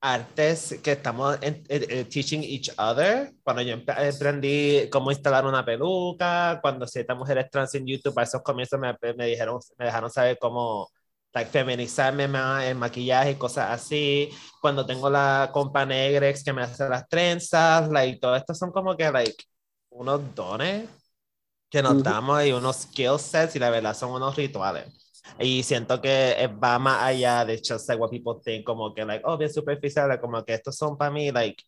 artes que estamos en- eh, eh, teaching each other. Cuando yo aprendí cómo instalar una peluca, cuando ciertas mujeres trans en YouTube, a esos comienzos me, me dijeron, me dejaron saber cómo like, feminizarme más, el maquillaje y cosas así. Cuando tengo la compa Negrex que me hace las trenzas, like, todo esto son como que like, unos dones que nos Ujú. damos y unos skill sets y la verdad son unos rituales. Y siento que va más allá de just like what people think, como que, like, oh, bien superficial, como que estos son para mí, like,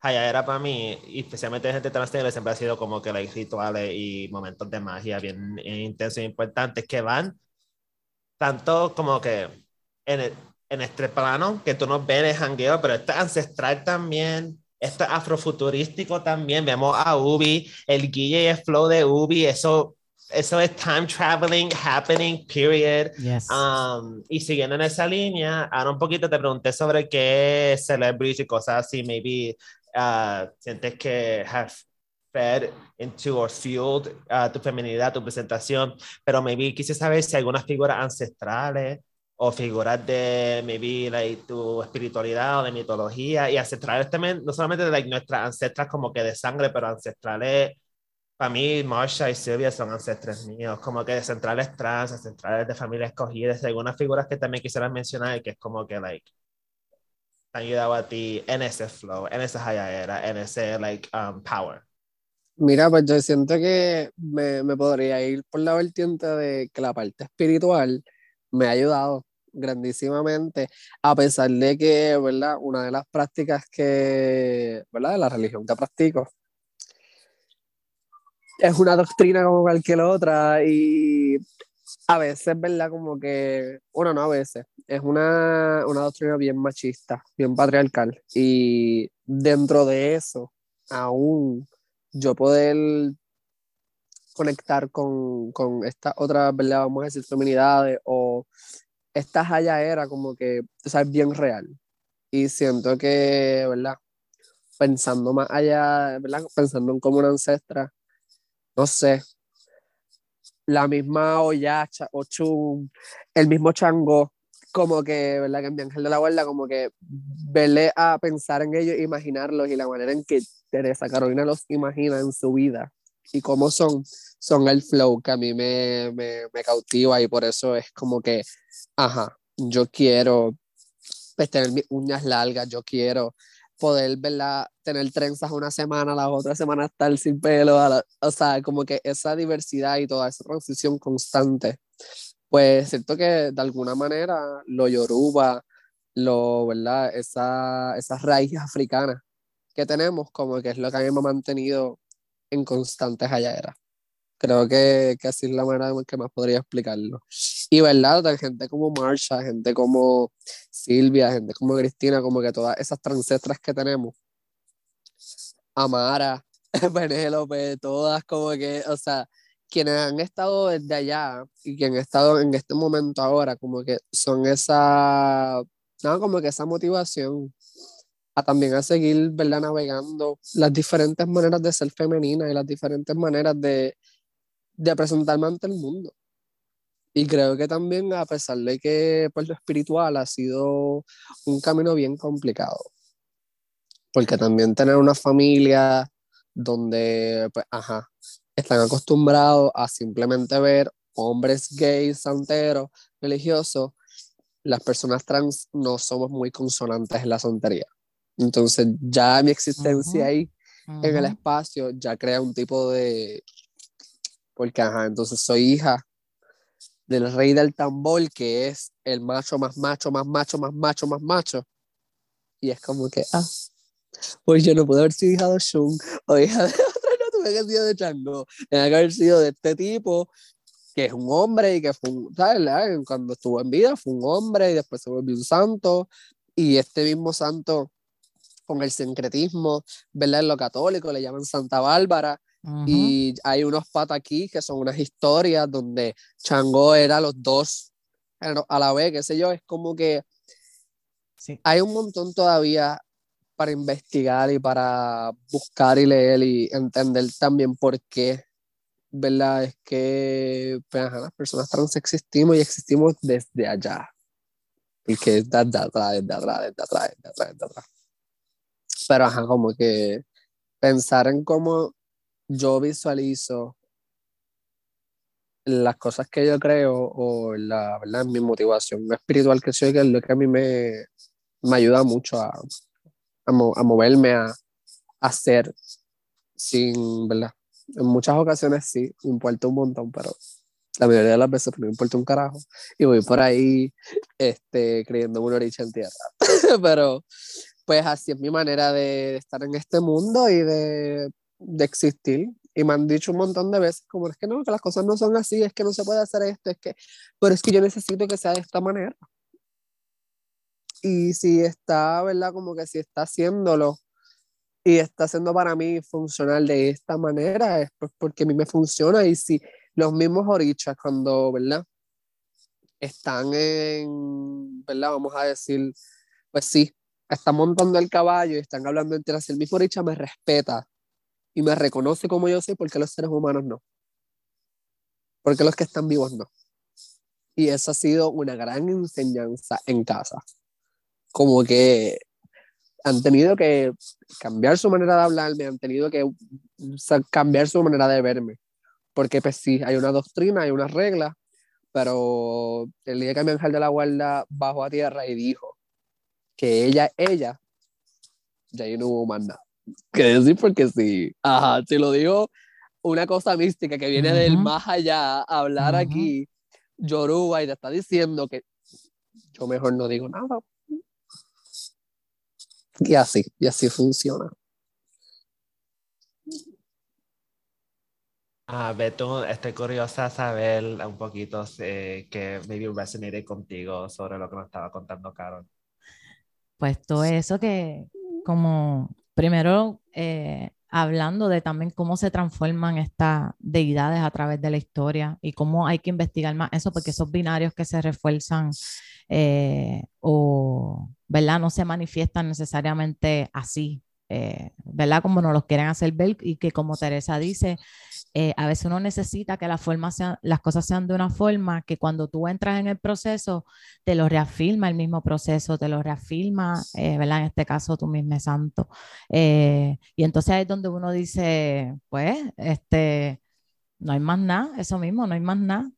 Haya era para mí, y especialmente gente transgénero, siempre ha sido como que like, rituales y momentos de magia bien intensos e importantes que van tanto como que en, el- en este plano que tú nos ves el jangueo, pero esto es ancestral también, esto es afrofuturístico también, vemos a Ubi, el guille y el flow de Ubi, eso, eso es time traveling, happening, period. Yes. Um, y siguiendo en esa línea, ahora un poquito te pregunté sobre qué celebrities y cosas así, maybe uh, sientes que have fed into or fueled uh, tu feminidad, tu presentación, pero maybe quise saber si algunas figuras ancestrales o figuras de maybe like, tu espiritualidad o de mitología y ancestrales también, no solamente de like, nuestras ancestras como que de sangre, pero ancestrales para mí, Marsha y Silvia son ancestres míos, como que centrales trans, ancestrales de familias escogidas, y algunas figuras que también quisiera mencionar, que es como que, like, te han ayudado a ti en ese flow, en esa era, en ese, like, um, power. Mira, pues yo siento que me, me podría ir por la vertiente de que la parte espiritual me ha ayudado grandísimamente, a pesar de que, ¿verdad? Una de las prácticas que, ¿verdad? De la religión que practico es una doctrina como cualquier otra y a veces, ¿verdad? Como que, bueno, no a veces, es una, una doctrina bien machista, bien patriarcal y dentro de eso, aún yo poder conectar con, con estas otras, ¿verdad? Vamos a decir, feminidades o esta haya era como que, o sea, es bien real. Y siento que, ¿verdad? Pensando más allá, ¿verdad? Pensando en como una ancestra, no sé, la misma Oyacha, Ochun, el mismo Chango, como que, ¿verdad? Que en mi ángel de la guarda, como que verle a pensar en ellos, imaginarlos y la manera en que Teresa Carolina los imagina en su vida y cómo son, son el flow que a mí me, me, me cautiva y por eso es como que, ajá, yo quiero pues, tener mis uñas largas, yo quiero poder, ¿verdad? Tener trenzas una semana, la otra semana estar sin pelo, o sea, como que esa diversidad y toda esa transición constante, pues siento que de alguna manera lo yoruba, lo, ¿verdad? Esa, esas raíces africanas que tenemos, como que es lo que a mantenido en constantes halladeras. Creo que, que, así es la manera en que más podría explicarlo. Y verdad, gente como Marsha, gente como Silvia, gente como Cristina, como que todas esas transestras que tenemos, Amara, Penélope, todas como que, o sea, quienes han estado desde allá y quienes han estado en este momento ahora, como que son esa, no, como que esa motivación a también a seguir, ¿verdad? Navegando las diferentes maneras de ser femenina y las diferentes maneras de, de presentarme ante el mundo. Y creo que también, a pesar de que pues, lo espiritual ha sido un camino bien complicado, porque también tener una familia donde, pues, ajá, están acostumbrados a simplemente ver hombres gays, santeros, religiosos, las personas trans no somos muy consonantes en la santería. Entonces ya mi existencia ahí en el espacio ya crea un tipo de... Porque, ajá, entonces soy hija del rey del tambor, que es el macho más macho, más macho, más macho, más macho. Y es como que, ah, pues yo no puedo haber sido hija de Shun o hija de otra, no tuve que haber sido de Chango. Tenía que haber sido de este tipo, que es un hombre y que fue un, ¿sabes? Cuando estuvo en vida fue un hombre y después se volvió un santo. Y este mismo santo con el sincretismo, ¿verdad? En lo católico le llaman Santa Bárbara. Y hay unos patas aquí que son unas historias donde Chango era los dos a la vez, qué sé yo, es como que sí. hay un montón todavía para investigar y para buscar y leer y entender también por qué, ¿verdad? Es que pues, las personas trans existimos y existimos desde allá. Y que es desde atrás, desde atrás, desde atrás, desde atrás, desde atrás. Pero ajá, como que pensar en cómo yo visualizo las cosas que yo creo o la verdad mi motivación espiritual que soy que es lo que a mí me, me ayuda mucho a, a, moverme a, hacer sin verdad en muchas ocasiones sí me importa un montón pero la mayoría de las veces no me importa un carajo y voy por ahí este creyendo una oricha en tierra. Pero pues así es mi manera de estar en este mundo y de, de, existir. Y me han dicho un montón de veces, como es que no, que las cosas no son así, es que no se puede hacer esto, es que, pero es que yo necesito que sea de esta manera. Y si está, ¿verdad? Como que si está haciéndolo y está haciendo para mí funcional de esta manera, es porque a mí me funciona. Y si los mismos orichas, cuando, ¿verdad? Están en, ¿verdad? Vamos a decir, pues sí, están montando el caballo y están hablando entre sí. El mismo Richa me respeta y me reconoce como yo soy porque los seres humanos no. Porque los que están vivos no. Y eso ha sido una gran enseñanza en casa. Como que han tenido que cambiar su manera de hablarme, han tenido que cambiar su manera de verme. Porque pues sí, hay una doctrina, hay una regla, pero el día que mi ángel de la guarda bajó a tierra y dijo, que ella, ella, ya ahí no hubo más nada. Que decir porque sí, ajá, si lo digo una cosa mística que viene del más allá, hablar aquí, Yoruba, y te está diciendo que yo mejor no digo nada. Y así, y así funciona. Ah, Beto, estoy curiosa saber un poquito eh, que maybe resonate contigo sobre lo que nos estaba contando Carol pues todo eso que como primero eh, hablando de también cómo se transforman estas deidades a través de la historia y cómo hay que investigar más eso porque esos binarios que se refuerzan eh, o, ¿verdad? No se manifiestan necesariamente así eh, ¿verdad? Como nos los quieren hacer ver y que como Teresa dice, eh, a veces uno necesita que la forma las cosas sean de una forma que cuando tú entras en el proceso, te lo reafirma el mismo proceso, te lo reafirma, eh, ¿verdad? En este caso, tú mismo santo. y entonces ahí es donde uno dice, pues, este, no hay más nada, eso mismo, no hay más nada.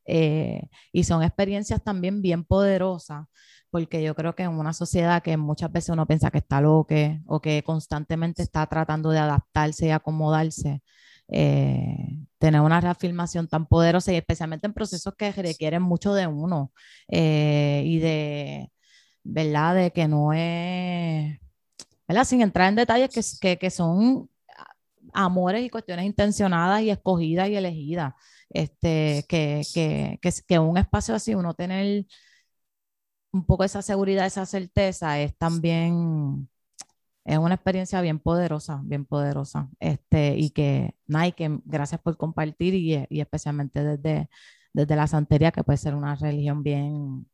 y son experiencias también bien poderosas porque yo creo que en una sociedad que muchas veces uno piensa que está loco o que constantemente está tratando de adaptarse y acomodarse, eh, tener una reafirmación tan poderosa y especialmente en procesos que requieren mucho de uno eh, y de, ¿verdad? De que no es, ¿verdad? Sin entrar en detalles que, que, son amores y cuestiones intencionadas y escogidas y elegidas. Este, que, que, que, que un espacio así, uno tener un poco esa seguridad, esa certeza es también, es una experiencia bien poderosa, bien poderosa. Este, y que, Nike, gracias por compartir y, y, especialmente desde, desde la santería, que puede ser una religión bien...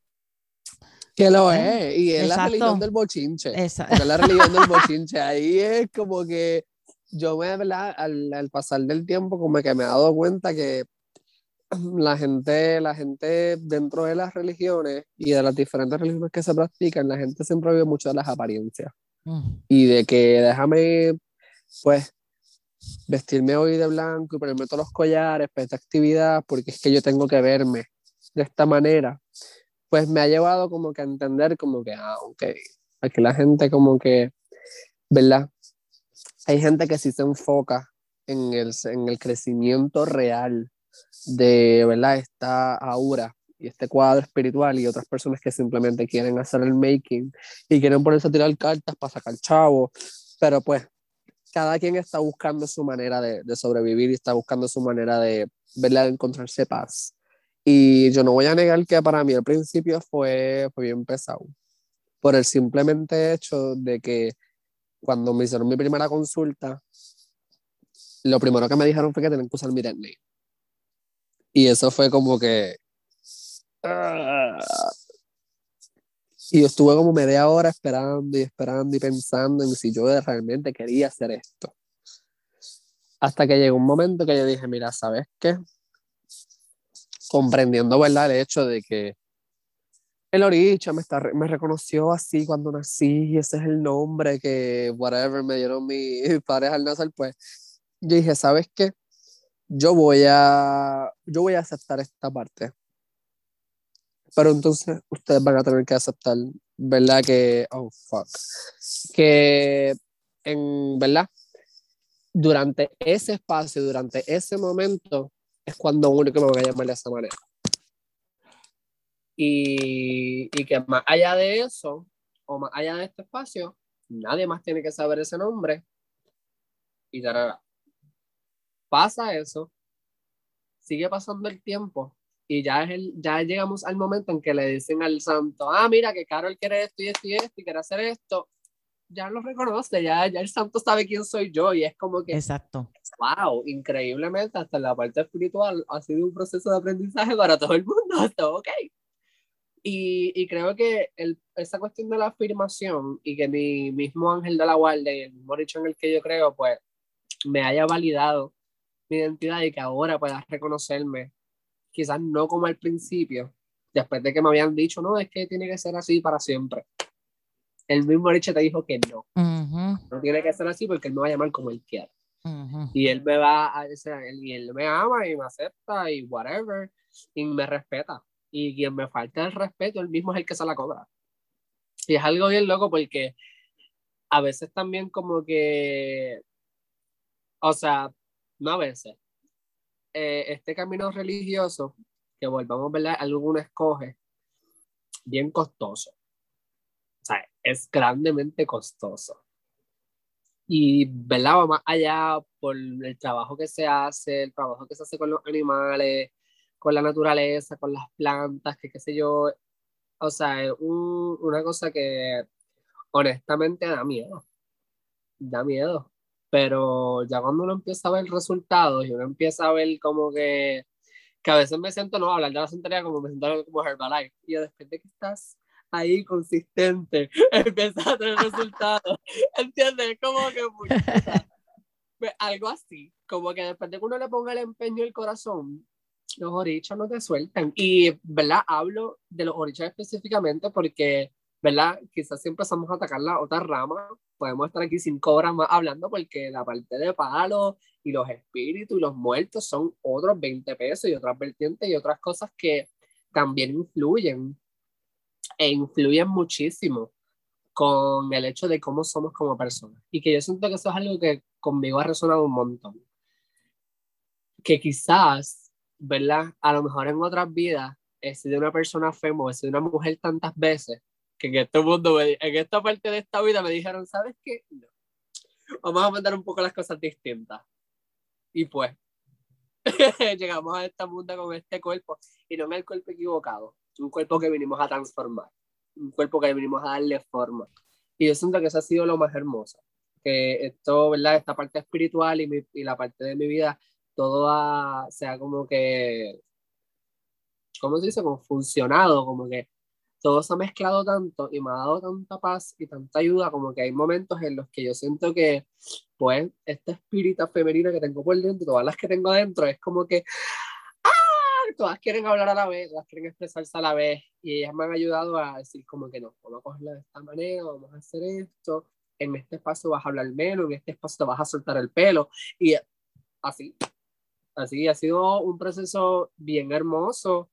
Que lo es, y es la religión del bochinche. Es la religión del bochinche. Ahí es como que yo me, ¿verdad? Al, al pasar del tiempo, como que me he dado cuenta que la gente, la gente dentro de las religiones y de las diferentes religiones que se practican, la gente siempre vive mucho de las apariencias. Mm. Y de que déjame, pues, vestirme hoy de blanco y ponerme todos los collares para esta actividad, porque es que yo tengo que verme de esta manera. Pues me ha llevado como que a entender como que, ah, ok, aquí la gente como que, ¿verdad? Hay gente que sí se enfoca en el, en el crecimiento real de ¿verdad? esta aura y este cuadro espiritual y otras personas que simplemente quieren hacer el making y quieren ponerse a tirar cartas para sacar chavo, pero pues cada quien está buscando su manera de, sobrevivir y está buscando su manera de, ¿verdad? de encontrarse paz. Y yo no voy a negar que para mí al principio fue, fue bien pesado, por el simplemente hecho de que cuando me hicieron mi primera consulta, lo primero que me dijeron fue que tenían que usar mi name. Y eso fue como que... Y estuve como media hora esperando y esperando y pensando en si yo realmente quería hacer esto. Hasta que llegó un momento que yo dije, mira, ¿sabes qué? Comprendiendo, ¿verdad? El hecho de que el Oricha me, está, me reconoció así cuando nací y ese es el nombre que, whatever, me dieron mis padres al nacer, pues yo dije, ¿sabes qué? Yo voy a, yo voy a aceptar esta parte. Pero entonces ustedes van a tener que aceptar, ¿verdad? Que, oh, fuck. Que, en, ¿verdad? Durante ese espacio, durante ese momento, es cuando único me voy a llamar de esa manera. Y, y que más allá de eso, o más allá de este espacio, nadie más tiene que saber ese nombre. Y dará pasa eso, sigue pasando el tiempo y ya, es el, ya llegamos al momento en que le dicen al santo, ah, mira que Carol quiere esto y esto y esto y quiere hacer esto, ya lo reconoce, ya, ya el santo sabe quién soy yo y es como que... Exacto. Wow, increíblemente hasta la parte espiritual ha sido un proceso de aprendizaje para todo el mundo, ok. Y, y, creo que el, esa cuestión de la afirmación y que mi mismo ángel de la guardia y el mismo dicho en el que yo creo, pues me haya validado mi identidad y que ahora puedas reconocerme, quizás no como al principio, después de que me habían dicho, no, es que tiene que ser así para siempre. El mismo Richard te dijo que no. No tiene que ser así porque él me va a llamar como él quiera. Y él me va a decir, y él me ama y me acepta y whatever, y me respeta. Y quien me falta el respeto, él mismo es el que se la cobra. Y es algo bien loco porque a veces también como que, o sea, no a veces, eh, este camino religioso, que volvamos a ver, alguno escoge, bien costoso. O sea, es grandemente costoso. Y, ¿verdad? más allá por el trabajo que se hace, el trabajo que se hace con los animales, con la naturaleza, con las plantas, que qué sé yo. O sea, es una cosa que honestamente da miedo. Da miedo pero ya cuando uno empieza a ver resultados y uno empieza a ver como que, que a veces me siento, no, hablar de la santería como me siento como Herbalife, y después de que estás ahí consistente, empieza a tener resultados. ¿Entiendes? Como que pues, algo así, como que después de que uno le ponga el empeño y el corazón, los orichos no te sueltan. Y, ¿verdad? Hablo de los orichos específicamente porque, ¿verdad? Quizás si empezamos a atacar la otra rama, podemos estar aquí cinco horas más hablando porque la parte de palo y los espíritus y los muertos son otros 20 pesos y otras vertientes y otras cosas que también influyen e influyen muchísimo con el hecho de cómo somos como personas. Y que yo siento que eso es algo que conmigo ha resonado un montón. Que quizás, ¿verdad? A lo mejor en otras vidas he sido una persona femo, he sido una mujer tantas veces, que en este mundo, en esta parte de esta vida me dijeron, ¿sabes qué? No. Vamos a mandar un poco las cosas distintas. Y pues, llegamos a esta mundo con este cuerpo, y no en el cuerpo equivocado, un cuerpo que vinimos a transformar, un cuerpo que vinimos a darle forma. Y yo siento que eso ha sido lo más hermoso, que esto, ¿verdad? Esta parte espiritual y, mi, y la parte de mi vida, todo ha, sea como que, ¿cómo se dice? Como funcionado, como que todo se ha mezclado tanto y me ha dado tanta paz y tanta ayuda, como que hay momentos en los que yo siento que, pues, esta espíritu femenina que tengo por dentro, todas las que tengo dentro, es como que, todas quieren hablar a la vez, todas quieren expresarse a la vez y ellas me han ayudado a decir como que no, vamos a cogerla de esta manera, vamos a hacer esto, en este espacio vas a hablar menos, en este espacio te vas a soltar el pelo y así, así ha sido un proceso bien hermoso,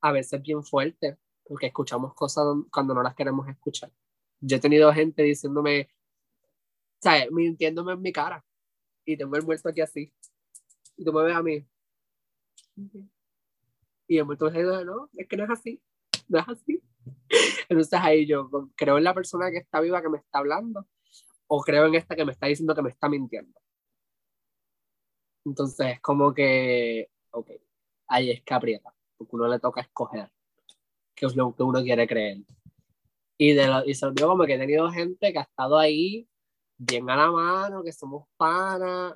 a veces bien fuerte, porque escuchamos cosas cuando no las queremos escuchar. Yo he tenido gente diciéndome, ¿sabes? Mintiéndome en mi cara y tengo el muerto aquí así. Y tú me ves a mí. Y el muerto dice, no, es que no es así, no es así. Entonces ahí yo creo en la persona que está viva que me está hablando o creo en esta que me está diciendo que me está mintiendo. Entonces es como que, ok, ahí es que aprieta, porque uno le toca escoger qué es lo que uno quiere creer. Y, de lo, y se lo digo como que he tenido gente que ha estado ahí bien a la mano, que somos panas,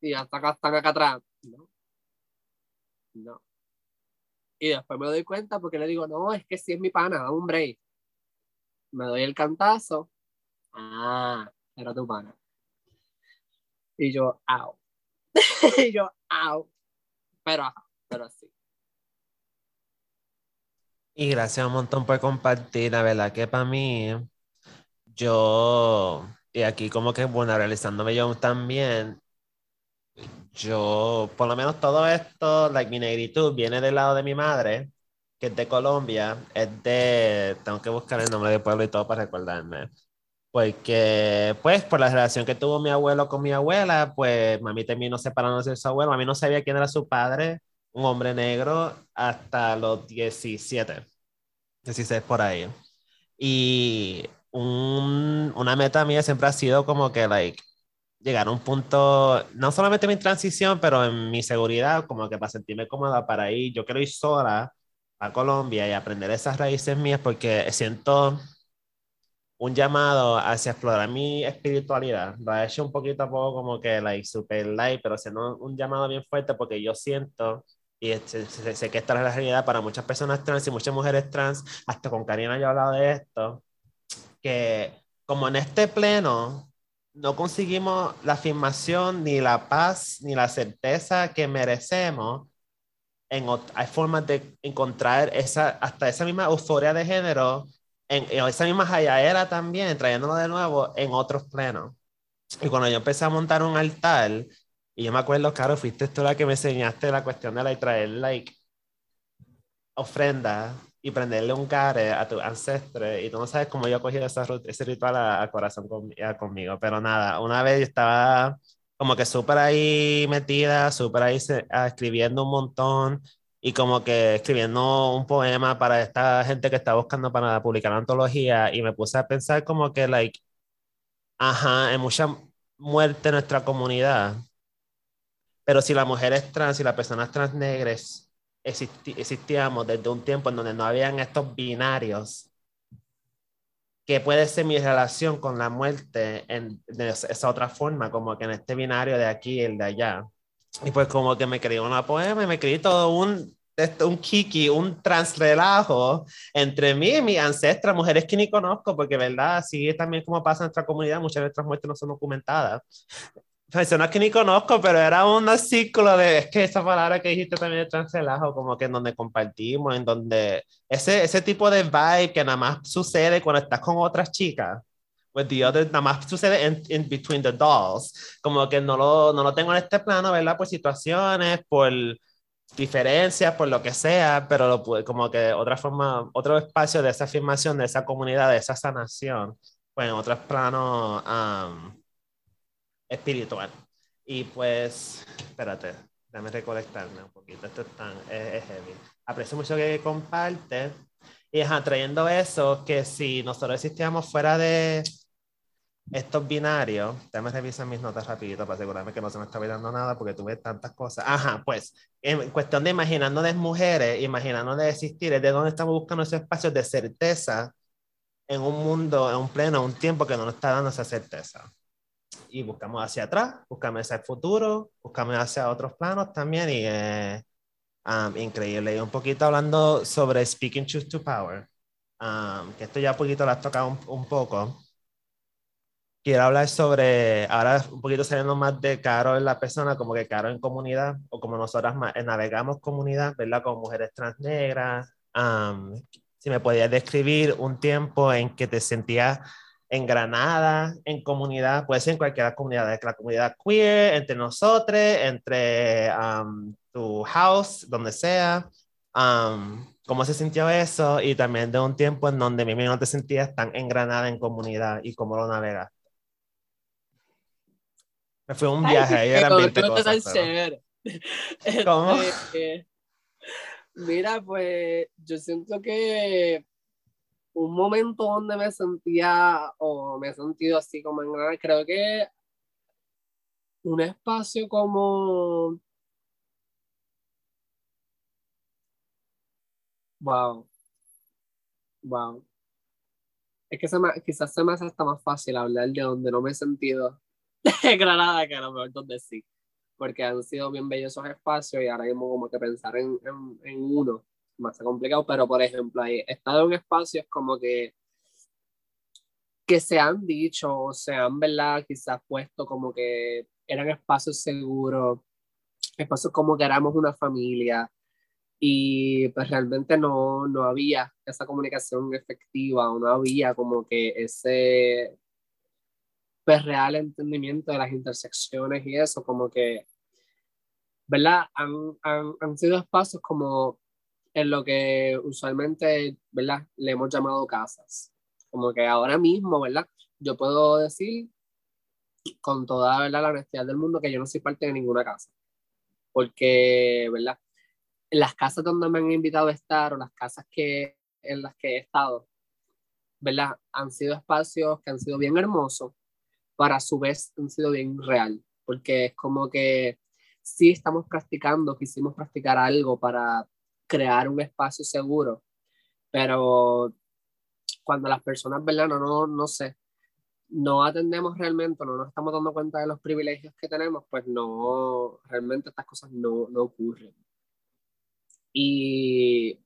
y hasta acá, están acá atrás. No. No. Y después me doy cuenta porque le digo, no, es que si es mi pana, hombre. Me doy el cantazo. Ah, era tu pana. Y yo, au. y yo, au. Pero, pero sí. Y gracias un montón por compartir. La verdad que para mí, yo, y aquí como que, bueno, realizándome yo también, yo, por lo menos todo esto, like, mi negritud viene del lado de mi madre, que es de Colombia, es de, tengo que buscar el nombre del pueblo y todo para recordarme. Porque, pues, por la relación que tuvo mi abuelo con mi abuela, pues, mami terminó separándose de su abuelo. Mami no sabía quién era su padre, un hombre negro, hasta los 17, 16 por ahí. Y un, una meta mía siempre ha sido como que, like, llegar a un punto, no solamente en mi transición, pero en mi seguridad, como que para sentirme cómoda para ir, yo quiero ir sola a Colombia y aprender esas raíces mías porque siento un llamado hacia explorar mi espiritualidad. Lo he hecho un poquito a poco como que like super light, pero siendo un llamado bien fuerte porque yo siento y sé, sé, que esta es la realidad para muchas personas trans y muchas mujeres trans, hasta con Karina yo he hablado de esto, que como en este pleno no conseguimos la afirmación, ni la paz, ni la certeza que merecemos, en, hay formas de encontrar esa, hasta esa misma euforia de género, en, esa misma hayaera también, trayéndolo de nuevo en otros plenos. Y cuando yo empecé a montar un altar, y yo me acuerdo, Caro, fuiste tú la que me enseñaste la cuestión de la, traer like, ofrenda y prenderle un care a tu ancestre. Y tú no sabes cómo yo he cogido ese ritual a, corazón conmigo, pero nada, una vez yo estaba como que súper ahí metida, súper ahí ah, escribiendo un montón y como que escribiendo un poema para esta gente que está buscando para publicar la antología y me puse a pensar como que, like, ajá, hay mucha muerte en nuestra comunidad, pero si la mujer es trans y las personas trans negras existíamos desde un tiempo en donde no habían estos binarios, que puede ser mi relación con la muerte en, de esa otra forma, como que en este binario de aquí y el de allá. Y pues como que me creí una poema y me creí todo un, un kiki, un transrelajo entre mí y mis ancestras, mujeres que ni conozco, porque verdad, así también como pasa en nuestra comunidad, muchas de nuestras muertes no son documentadas. Personas que ni conozco, pero era un círculo de, es que esa palabra que dijiste también de transrelajo, como que en donde compartimos, en donde ese, ese tipo de vibe que nada más sucede cuando estás con otras chicas, with the other, nada más sucede en in between the dolls, como que no lo, no lo tengo en este plano, ¿verdad? Por situaciones, por diferencias, por lo que sea, pero lo, como que otra forma, otro espacio de esa afirmación, de esa comunidad, de esa sanación, pues en otros planos um, espiritual. Y pues, espérate, déjame recolectarme un poquito, esto es, tan, es, heavy. Aprecio mucho que comparte. Y ajá, trayendo eso, que si nosotros existíamos fuera de estos binarios, déjame revisar mis notas rapidito para asegurarme que no se me está olvidando nada porque tuve tantas cosas. Ajá, pues en cuestión de imaginando de mujeres, imaginando de existir, es de dónde estamos buscando esos espacios de certeza en un mundo, en un pleno, un tiempo que no nos está dando esa certeza. Y buscamos hacia atrás, buscamos hacia el futuro, buscamos hacia otros planos también y es um, increíble. Y un poquito hablando sobre Speaking Truth to Power, um, que esto ya un poquito lo has tocado un, un poco quiero hablar sobre, ahora un poquito saliendo más de Caro en la persona, como que Caro en comunidad, o como nosotras eh, navegamos comunidad, ¿verdad? Como mujeres transnegras. si me podías describir un tiempo en que te sentías engranada en comunidad, puede ser en cualquier comunidad, la comunidad queer, entre nosotros, entre tu house, donde sea. ¿Cómo se sintió eso? Y también de un tiempo en donde mismo no te sentías tan engranada en comunidad y cómo lo navegas. Me fue un viaje, ahí eran 20 cosas. Pero... ¿Cómo? Este, mira, pues yo siento que un momento donde me sentía o me he sentido así como en creo que un espacio como wow wow es que se me, quizás se me hace hasta más fácil hablar de donde no me he sentido. Granada, que a lo mejor donde sí, porque han sido bien bellos esos espacios y ahora mismo como que pensar en, en, en uno más complicado, pero por ejemplo, ahí, estado en un espacio es como que que se han dicho o se han, ¿verdad? Quizás puesto como que eran espacios seguros, espacios como que éramos una familia y pues realmente no, no había esa comunicación efectiva o no había como que ese, pues, real entendimiento de las intersecciones y eso, como que, ¿verdad? Han, han, han sido espacios como en lo que usualmente, ¿verdad? Le hemos llamado casas. Como que ahora mismo, ¿verdad? Yo puedo decir con toda la honestidad del mundo que yo no soy parte de ninguna casa. Porque, ¿verdad? Las casas donde me han invitado a estar o las casas que, en las que he estado, ¿verdad? Han sido espacios que han sido bien hermosos, para a su vez han sido bien real, porque es como que sí estamos practicando, quisimos practicar algo para crear un espacio seguro, pero cuando las personas, ¿verdad? No, no, sé, no atendemos realmente, no nos estamos dando cuenta de los privilegios que tenemos, pues no, realmente estas cosas no, no ocurren. Y,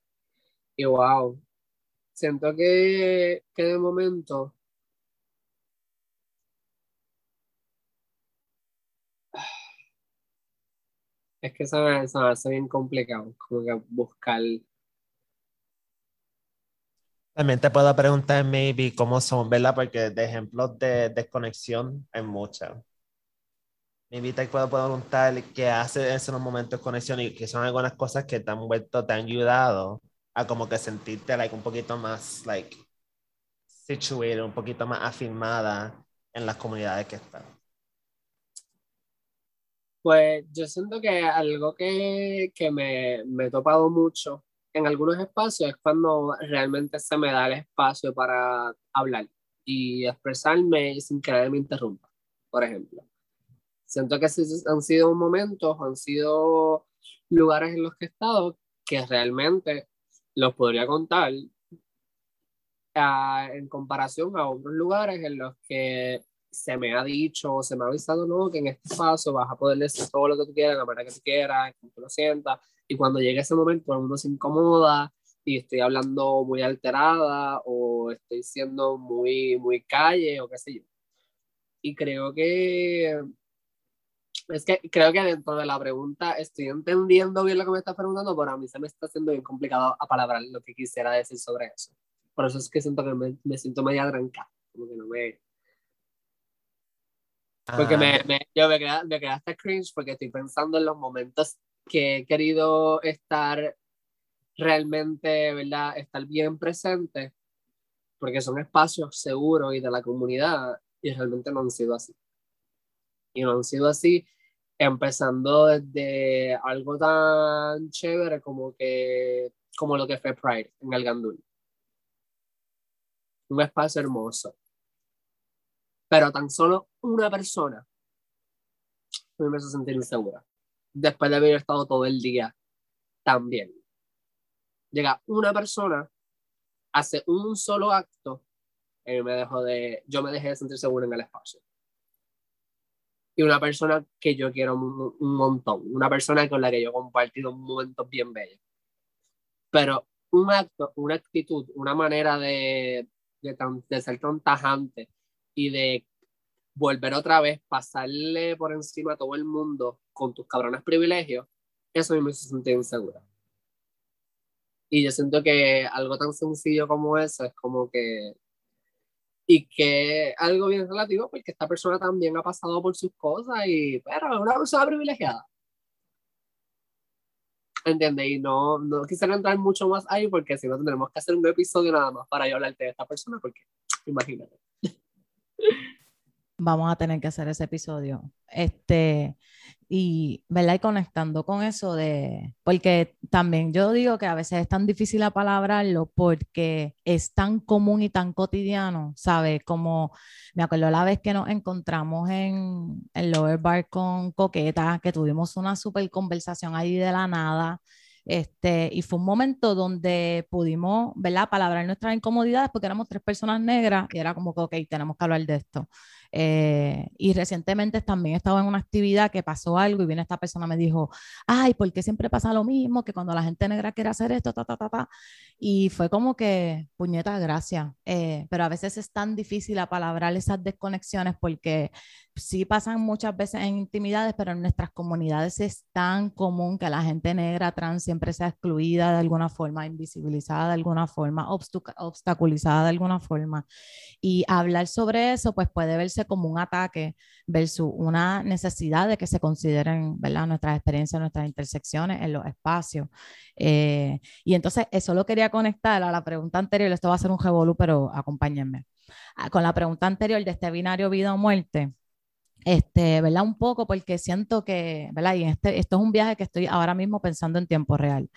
y wow, siento que, que de momento Es que eso me, hace bien complicado, como que buscar. También te puedo preguntar, maybe, cómo son, ¿verdad? Porque de ejemplos de desconexión hay muchas. Maybe te puedo preguntar qué hace en esos momentos de conexión y qué son algunas cosas que te han vuelto, te han ayudado a como que sentirte like, un poquito más, like, situated, un poquito más afirmada en las comunidades que están. Pues yo siento que algo que, que me, me, he topado mucho en algunos espacios es cuando realmente se me da el espacio para hablar y expresarme sin que nadie me interrumpa, por ejemplo. Siento que han sido momentos, han sido lugares en los que he estado que realmente los podría contar uh, en comparación a otros lugares en los que se me ha dicho, se me ha avisado, no, que en este paso vas a poder decir todo lo que tú quieras, la manera que tú quieras, como tú lo sientas, Y cuando llega ese momento, uno se incomoda y estoy hablando muy alterada o estoy siendo muy, muy calle o qué sé yo. Y creo que es que creo que dentro de la pregunta estoy entendiendo bien lo que me estás preguntando, pero a mí se me está haciendo bien complicado apalabrar lo que quisiera decir sobre eso. Por eso es que siento que me, me siento media trancada, como que no me... Porque me, ah. me, yo me queda, me queda hasta cringe porque estoy pensando en los momentos que he querido estar realmente, ¿verdad? Estar bien presente, porque son espacios seguros y de la comunidad, y realmente no han sido así. Y no han sido así, empezando desde algo tan chévere como que como lo que fue Pride en el Gandul. Un espacio hermoso. Pero tan solo una persona me hizo sentir insegura. Después de haber estado todo el día también. Llega una persona, hace un solo acto y me dejó de, yo me dejé de sentir segura en el espacio y una persona que yo quiero un, montón, una persona con la que yo he compartido momentos bien bellos. Pero un acto, una actitud, una manera de, de, ser tan tajante y de volver otra vez, pasarle por encima a todo el mundo con tus cabrones privilegios, eso me hizo sentir insegura. Y yo siento que algo tan sencillo como eso es como que y que algo bien relativo porque esta persona también ha pasado por sus cosas y pero es una persona privilegiada ¿entiendes? Y no, no quisiera entrar mucho más ahí porque si no tendremos que hacer un episodio nada más para yo hablarte de esta persona porque imagínate vamos a tener que hacer ese episodio. Este, y, ¿verdad? Y conectando con eso de, porque también yo digo que a veces es tan difícil apalabrarlo porque es tan común y tan cotidiano, ¿sabes? Como me acuerdo la vez que nos encontramos en el Lower Bar con Coqueta, que tuvimos una súper conversación ahí de la nada. Este, y fue un momento donde pudimos, ¿verdad?, palabrar nuestras incomodidades porque éramos tres personas negras y era como que, ok, tenemos que hablar de esto. Eh, y recientemente también estaba en una actividad que pasó algo y viene esta persona me dijo, ay, ¿por qué siempre pasa lo mismo? Que cuando la gente negra quiere hacer esto, ta, ta, ta, ta. Y fue como que, puñeta, gracias. Eh, pero a veces es tan difícil apalabrar esas desconexiones porque sí pasan muchas veces en intimidades, pero en nuestras comunidades es tan común que la gente negra, trans, siempre sea excluida de alguna forma, invisibilizada de alguna forma, obstaculizada de alguna forma. Y hablar sobre eso, pues puede verse como un ataque versus una necesidad de que se consideren, ¿verdad? Nuestras experiencias, nuestras intersecciones en los espacios. Eh, y entonces eso lo quería conectar a la pregunta anterior, esto va a ser un revolú, pero acompáñenme. Ah, con la pregunta anterior de este binario vida o muerte, este, ¿verdad? Un poco porque siento que, ¿verdad? Y este, esto es un viaje que estoy ahora mismo pensando en tiempo real.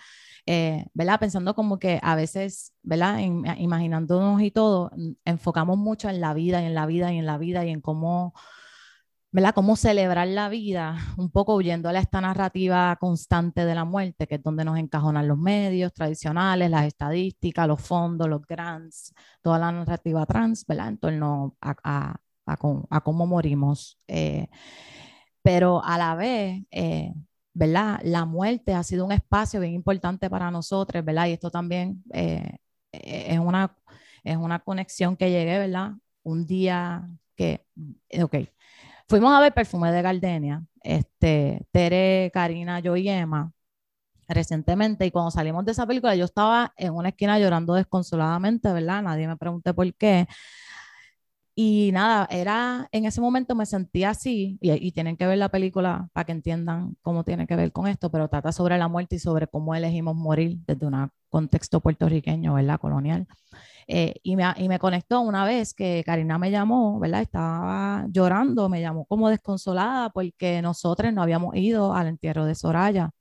Eh, ¿verdad? Pensando como que a veces, ¿verdad? imaginándonos y todo, enfocamos mucho en la vida y en la vida y en la vida y en cómo, ¿verdad? Cómo celebrar la vida, un poco huyendo a esta narrativa constante de la muerte, que es donde nos encajonan los medios tradicionales, las estadísticas, los fondos, los grants, toda la narrativa trans, ¿verdad? En torno a, a, cómo morimos. Eh, pero a la vez, eh, ¿verdad? La muerte ha sido un espacio bien importante para nosotros, ¿verdad? Y esto también eh, es, una, es una conexión que llegué, ¿verdad? Un día que, ok, fuimos a ver Perfume de Gardenia, este, Tere, Karina, yo y Emma, recientemente, y cuando salimos de esa película, yo estaba en una esquina llorando desconsoladamente, ¿verdad? Nadie me pregunté por qué, y nada, era, en ese momento me sentía así, y, tienen que ver la película para que entiendan cómo tiene que ver con esto, pero trata sobre la muerte y sobre cómo elegimos morir desde un contexto puertorriqueño, ¿verdad? Colonial. Eh, y, me, y me conectó una vez que Karina me llamó, ¿verdad? Estaba llorando, me llamó como desconsolada porque nosotros no habíamos ido al entierro de Soraya.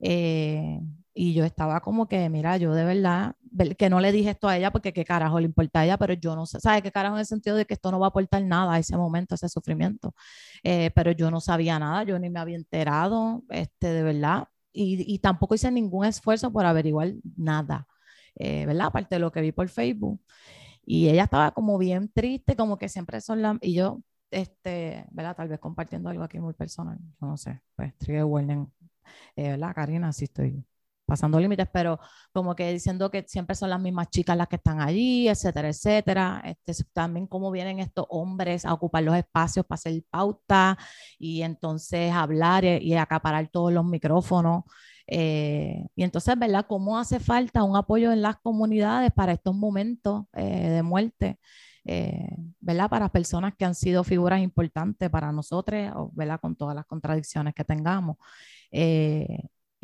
Eh, y yo estaba como que, mira, yo de verdad, que no le dije esto a ella porque qué carajo le importa a ella, pero yo no sé, ¿sabes qué carajo en el sentido de que esto no va a aportar nada a ese momento, a ese sufrimiento? Eh, pero yo no sabía nada, yo ni me había enterado, este, de verdad, y, y tampoco hice ningún esfuerzo por averiguar nada, eh, ¿verdad? Aparte de lo que vi por Facebook. Y ella estaba como bien triste, como que siempre son las, y yo, este, ¿verdad? Tal vez compartiendo algo aquí muy personal, no sé, pues trigger warning, eh, ¿verdad? Karina, sí estoy pasando límites, pero como que diciendo que siempre son las mismas chicas las que están allí, etcétera, etcétera. Este, también cómo vienen estos hombres a ocupar los espacios para hacer pauta y entonces hablar y, acaparar todos los micrófonos. Eh, y entonces, ¿verdad? ¿Cómo hace falta un apoyo en las comunidades para estos momentos eh, de muerte? Eh, ¿verdad? Para personas que han sido figuras importantes para nosotros, ¿verdad? Con todas las contradicciones que tengamos.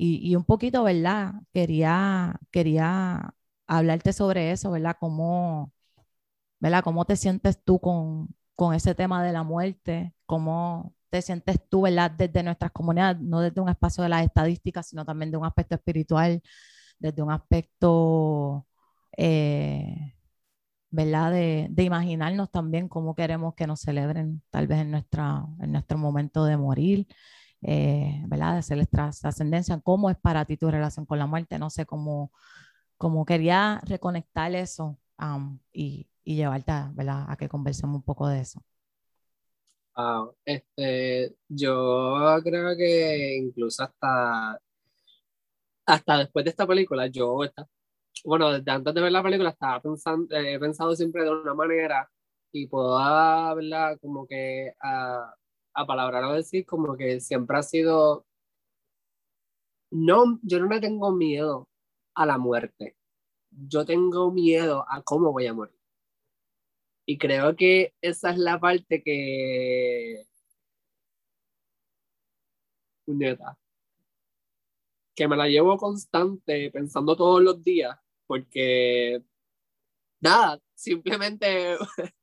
Y, un poquito, ¿verdad? Quería, quería hablarte sobre eso, ¿verdad? ¿Cómo, ¿verdad? ¿Cómo te sientes tú con, con ese tema de la muerte? ¿Cómo te sientes tú, ¿verdad? Desde nuestras comunidades, no desde un espacio de las estadísticas, sino también de un aspecto espiritual, desde un aspecto, eh, ¿verdad? De, de, imaginarnos también cómo queremos que nos celebren tal vez en, nuestra, en nuestro momento de morir eh, ¿verdad? De hacer trascendencia, cómo es para ti tu relación con la muerte, no sé cómo, cómo quería reconectar eso y, y, llevarte ¿verdad? a que conversemos un poco de eso. Ah, este, yo creo que incluso hasta, hasta después de esta película, yo, bueno, desde antes de ver la película estaba pensando, he pensado siempre de una manera y puedo hablar como que a, a palabra decir, como que siempre ha sido, no, yo no le tengo miedo a la muerte, yo tengo miedo a cómo voy a morir. Y creo que esa es la parte que... Que me la llevo constante, pensando todos los días, porque nada, simplemente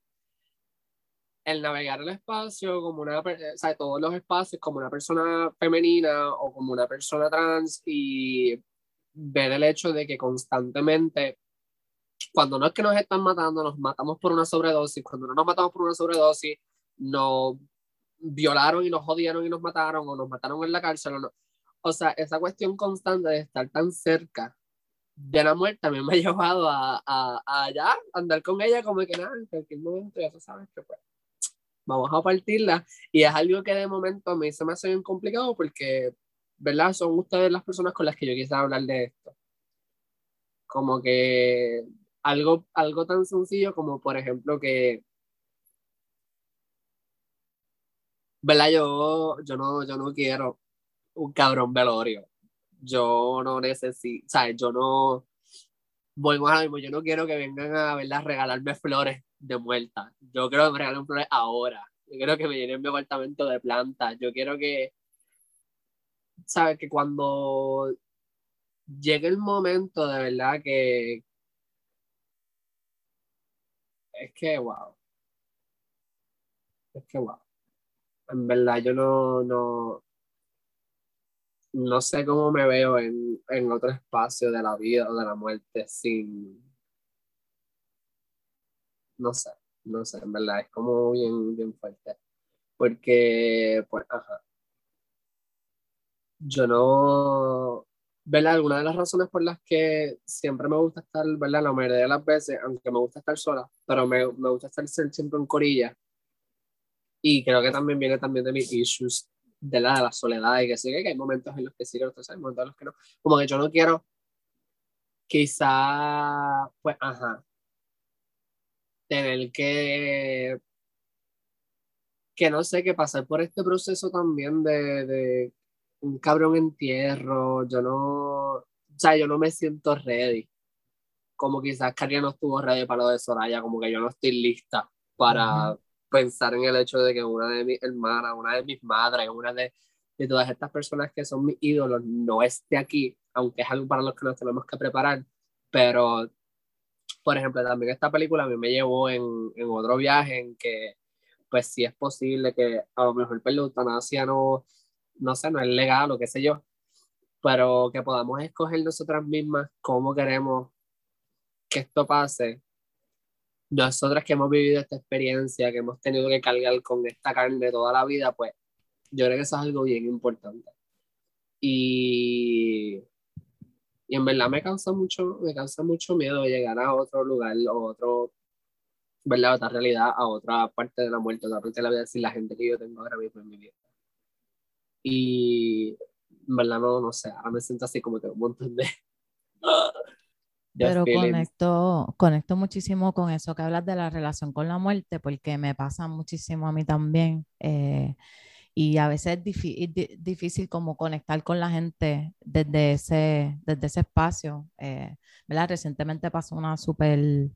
el navegar el espacio como una, o sea, todos los espacios como una persona femenina o como una persona trans y ver el hecho de que constantemente, cuando no es que nos están matando, nos matamos por una sobredosis, cuando no nos matamos por una sobredosis, nos violaron y nos jodieron y nos mataron o nos mataron en la cárcel. O, no. o sea, esa cuestión constante de estar tan cerca de la muerte también me ha llevado a, a, a allá, andar con ella como que nada, en cualquier momento ya sabes que pues vamos a partirla. Y es algo que de momento a mí se me hace bien complicado porque, ¿verdad? Son ustedes las personas con las que yo quisiera hablar de esto. Como que algo, algo tan sencillo como, por ejemplo, que, ¿verdad? Yo, yo, no, yo no quiero un cabrón velorio. Yo no necesito, ¿sabes? Yo no, voy a yo no quiero que vengan a, ¿verdad? regalarme flores de vuelta. Yo quiero que me regalen flores ahora. Yo quiero que me llenen mi apartamento de plantas. Yo quiero que, ¿sabes? Que cuando llegue el momento de verdad que... Es que, wow. Es que, wow. En verdad, yo no, no, no sé cómo me veo en, en otro espacio de la vida o de la muerte sin, no sé, no sé, en verdad, es como bien, bien fuerte. Porque, pues, ajá. Yo no, ¿verdad? Alguna de las razones por las que siempre me gusta estar, ¿verdad? La mayoría de las veces, aunque me gusta estar sola, pero me, me gusta estar siempre en corilla. Y creo que también viene también de mis issues de la, de la soledad y que sí, que hay momentos en los que sí, otros hay momentos en los que no. Como que yo no quiero, quizá, pues, ajá, tener que, que no sé, que pasar por este proceso también de, de un cabrón entierro, yo no, o sea, yo no me siento ready. Como quizás Karina no estuvo ready para lo de Soraya, como que yo no estoy lista para pensar en el hecho de que una de mis hermanas, una de mis madres, una de, de todas estas personas que son mis ídolos no esté aquí, aunque es algo para los que nos tenemos que preparar, pero por ejemplo, también esta película a mí me llevó en, en otro viaje en que, pues sí es posible que a lo mejor pues, la eutanasia no, no sé, no es legal o qué sé yo, pero que podamos escoger nosotras mismas cómo queremos que esto pase. Nosotras que hemos vivido esta experiencia, que hemos tenido que cargar con esta carne toda la vida, pues yo creo que eso es algo bien importante. Y y en verdad me causa mucho, me causa mucho miedo llegar a otro lugar o otro, ¿verdad? Otra realidad a otra parte de la muerte, otra parte de la vida, sin la gente que yo tengo ahora mismo en mi vida. Y, ¿verdad? No, no sé, ahora me siento así como que un montón de... Pero conecto, conecto muchísimo con eso que hablas de la relación con la muerte, porque me pasa muchísimo a mí también. Eh, y a veces es difícil como conectar con la gente desde ese, desde ese espacio. Eh, ¿verdad? Recientemente pasó una súper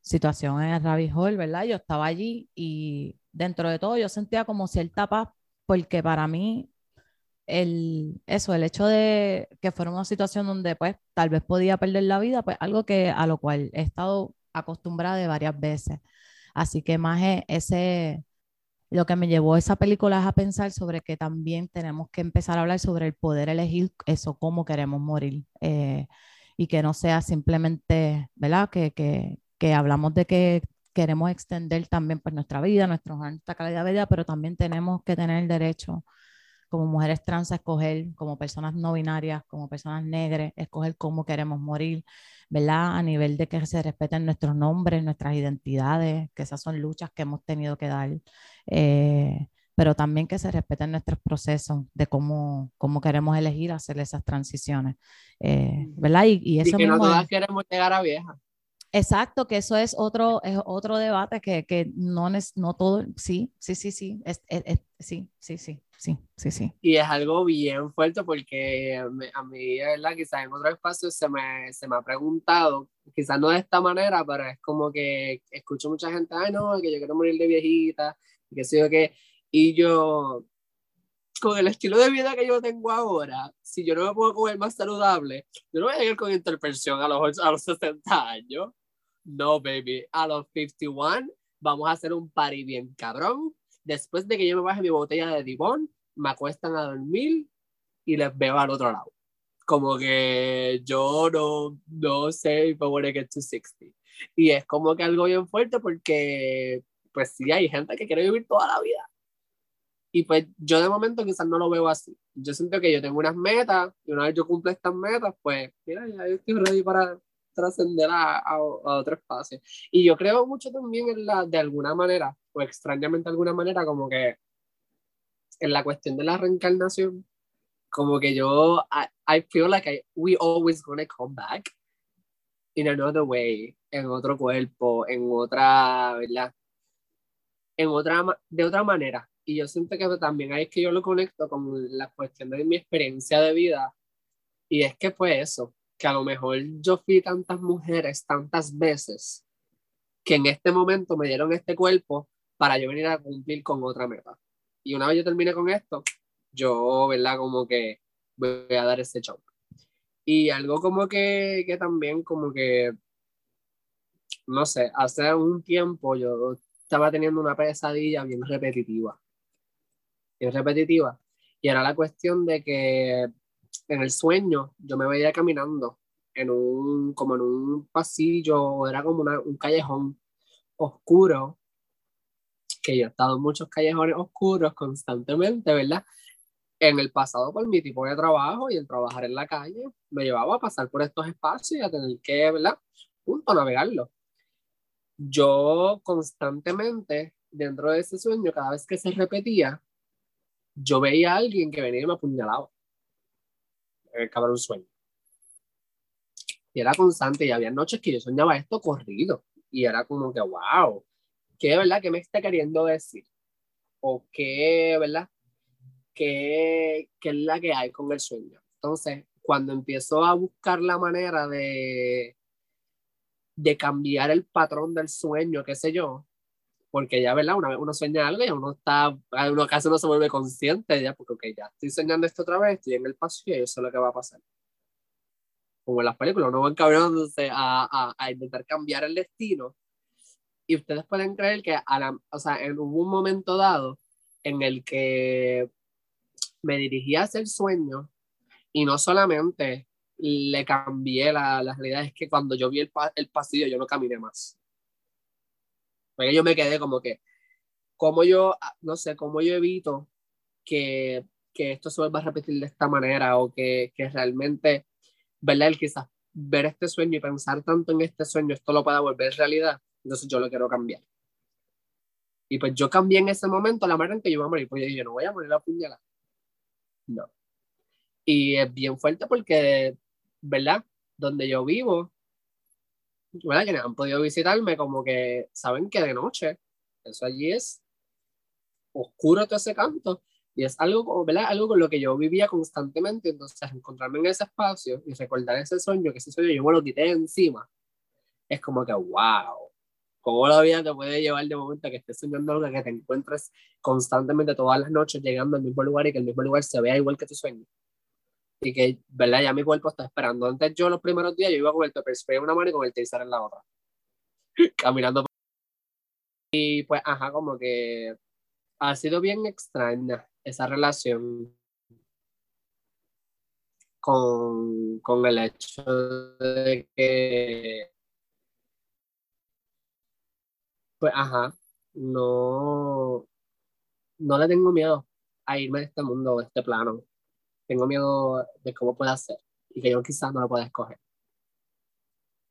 situación en el Rabbit Hole, ¿verdad? Yo estaba allí y dentro de todo yo sentía como cierta paz porque para mí el, eso, el hecho de que fuera una situación donde pues tal vez podía perder la vida, pues algo que a lo cual he estado acostumbrada de varias veces. Así que más ese, lo que me llevó esa película es a pensar sobre que también tenemos que empezar a hablar sobre el poder elegir eso, cómo queremos morir. Eh, y que no sea simplemente, ¿verdad? Que, que, que hablamos de que queremos extender también pues, nuestra vida, nuestra calidad de vida, pero también tenemos que tener el derecho como mujeres trans a escoger, como personas no binarias, como personas negras, escoger cómo queremos morir, ¿verdad? A nivel de que se respeten nuestros nombres, nuestras identidades, que esas son luchas que hemos tenido que dar, eh, pero también que se respeten nuestros procesos de cómo, cómo queremos elegir hacer esas transiciones, eh, ¿verdad? Y, y eso que no todas queremos llegar a vieja. Exacto, que eso es otro, es otro debate que, que no, es, no todo, sí, sí, sí, sí, es, sí, sí, sí, sí, sí, sí. Y es algo bien fuerte porque a mí, ¿verdad? Quizás en otro espacio se me, se me ha preguntado, quizás no de esta manera, pero es como que escucho mucha gente, ay no, que yo quiero morir de viejita, que sé yo qué, y yo, con el estilo de vida que yo tengo ahora, si yo no me puedo comer más saludable, yo no voy a llegar con interpresión a los, a los 60 años. No, baby. A los 51 vamos a hacer un party bien cabrón. Después de que yo me baje mi botella de Divon, me acuestan a dormir y les veo al otro lado. Como que yo no, no sé if I want get to 60. Y es como que algo bien fuerte porque, pues sí, hay gente que quiere vivir toda la vida. Y pues yo de momento quizás no lo veo así. Yo siento que yo tengo unas metas y una vez yo cumplo estas metas, pues mira, ya estoy ready para, trascender a, a, otro espacio. Y yo creo mucho también en la, de alguna manera, o extrañamente de alguna manera, como que en la cuestión de la reencarnación, como que yo, I, I feel like I, we always gonna come back in another way, en otro cuerpo, en otra, ¿verdad? En otra, de otra manera. Y yo siento que también ahí es que yo lo conecto con la cuestión de mi experiencia de vida. Y es que fue eso, que a lo mejor yo fui tantas mujeres tantas veces que en este momento me dieron este cuerpo para yo venir a cumplir con otra meta. Y una vez yo termine con esto, yo, ¿verdad? Como que voy a dar ese show. Y algo como que, que también como que, no sé, hace un tiempo yo estaba teniendo una pesadilla bien repetitiva. Bien repetitiva. Y era la cuestión de que en el sueño yo me veía caminando en un, como en un pasillo, era como un callejón oscuro, que yo he estado en muchos callejones oscuros constantemente, ¿verdad? En el pasado por mi tipo de trabajo y el trabajar en la calle me llevaba a pasar por estos espacios y a tener que, ¿verdad? Punto, navegarlo. Yo constantemente, dentro de ese sueño, cada vez que se repetía, yo veía a alguien que venía y me apuñalaba el cabrón sueño. Y era constante y había noches que yo soñaba esto corrido y era como que, wow, ¿qué verdad que me está queriendo decir? O qué, ¿verdad? ¿Qué, ¿Qué es la que hay con el sueño? Entonces, cuando empiezo a buscar la manera de, de cambiar el patrón del sueño, qué sé yo, porque ya, ¿verdad? Una vez uno sueña algo y uno está, uno casi no se vuelve consciente ya, porque okay, ya estoy soñando esto otra vez, estoy en el pasillo y eso es lo que va a pasar. Como en las películas, uno va encabronándose a, a, a intentar cambiar el destino. Y ustedes pueden creer que, a la, o sea, en un momento dado en el que me dirigí hacia el sueño y no solamente le cambié la, la realidad, es que cuando yo vi el, el pasillo yo no caminé más porque yo me quedé como que, como yo, ah, no sé, cómo yo evito que, que esto se vuelva a repetir de esta manera o que, que realmente, ¿verdad? El quizás ver este sueño y pensar tanto en este sueño, esto lo pueda volver realidad. Entonces yo lo quiero cambiar. Y pues yo cambié en ese momento la manera en que yo iba a morir. Pues yo dije, no voy a morir a puñalada. No. Y es bien fuerte porque, ¿verdad? Donde yo vivo, ¿verdad? Que han podido visitarme, como que saben que de noche, eso allí es oscuro todo ese canto. Y es algo, ¿verdad? Algo con lo que yo vivía constantemente. Entonces, encontrarme en ese espacio y recordar ese sueño, que ese sueño yo me lo quité encima, es como que, wow, ¿cómo la vida te puede llevar de momento a que estés soñando algo que te encuentres constantemente todas las noches llegando al mismo lugar y que el mismo lugar se vea igual que tu sueño? Y que, ¿verdad? Ya mi cuerpo está esperando. Antes yo los primeros días yo iba con el pepper spray en una mano y con el taser en la otra. Caminando. Y pues, ajá, como que ha sido bien extraña esa relación con, con el hecho de que, pues, ajá, no, no le tengo miedo a irme de este mundo, de este plano. Tengo miedo de cómo pueda ser y que yo quizás no lo pueda escoger.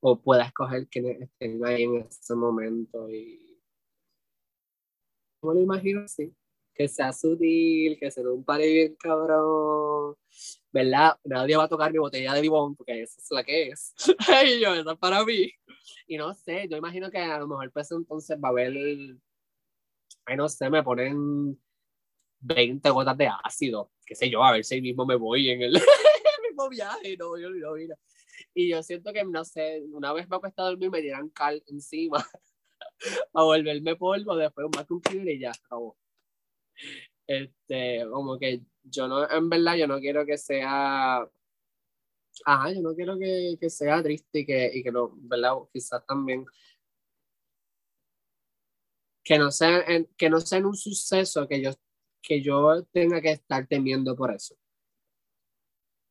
O pueda escoger quienes estén ahí en ese momento y no lo imagino así que sea sutil, que sea un pare bien cabrón, ¿verdad? Nadie va a tocar mi botella de limón porque esa es la que es. y yo, esa es para mí. Y no sé, yo imagino que a lo mejor pues entonces va a haber, ay no sé, me ponen 20 gotas de ácido, qué sé yo, a ver si mismo me voy en el, mismo viaje, no, yo no, mira. Y yo siento que, no sé, una vez me acuesto a dormir, me tiran cal encima a volverme polvo, después más un y ya acabó. Este, como que yo no, en verdad, yo no quiero que sea, ajá, yo no quiero que, que sea triste y que, y que no, ¿verdad? Quizás también que no sea en, que no sea en un suceso que yo que yo tenga que estar temiendo por eso.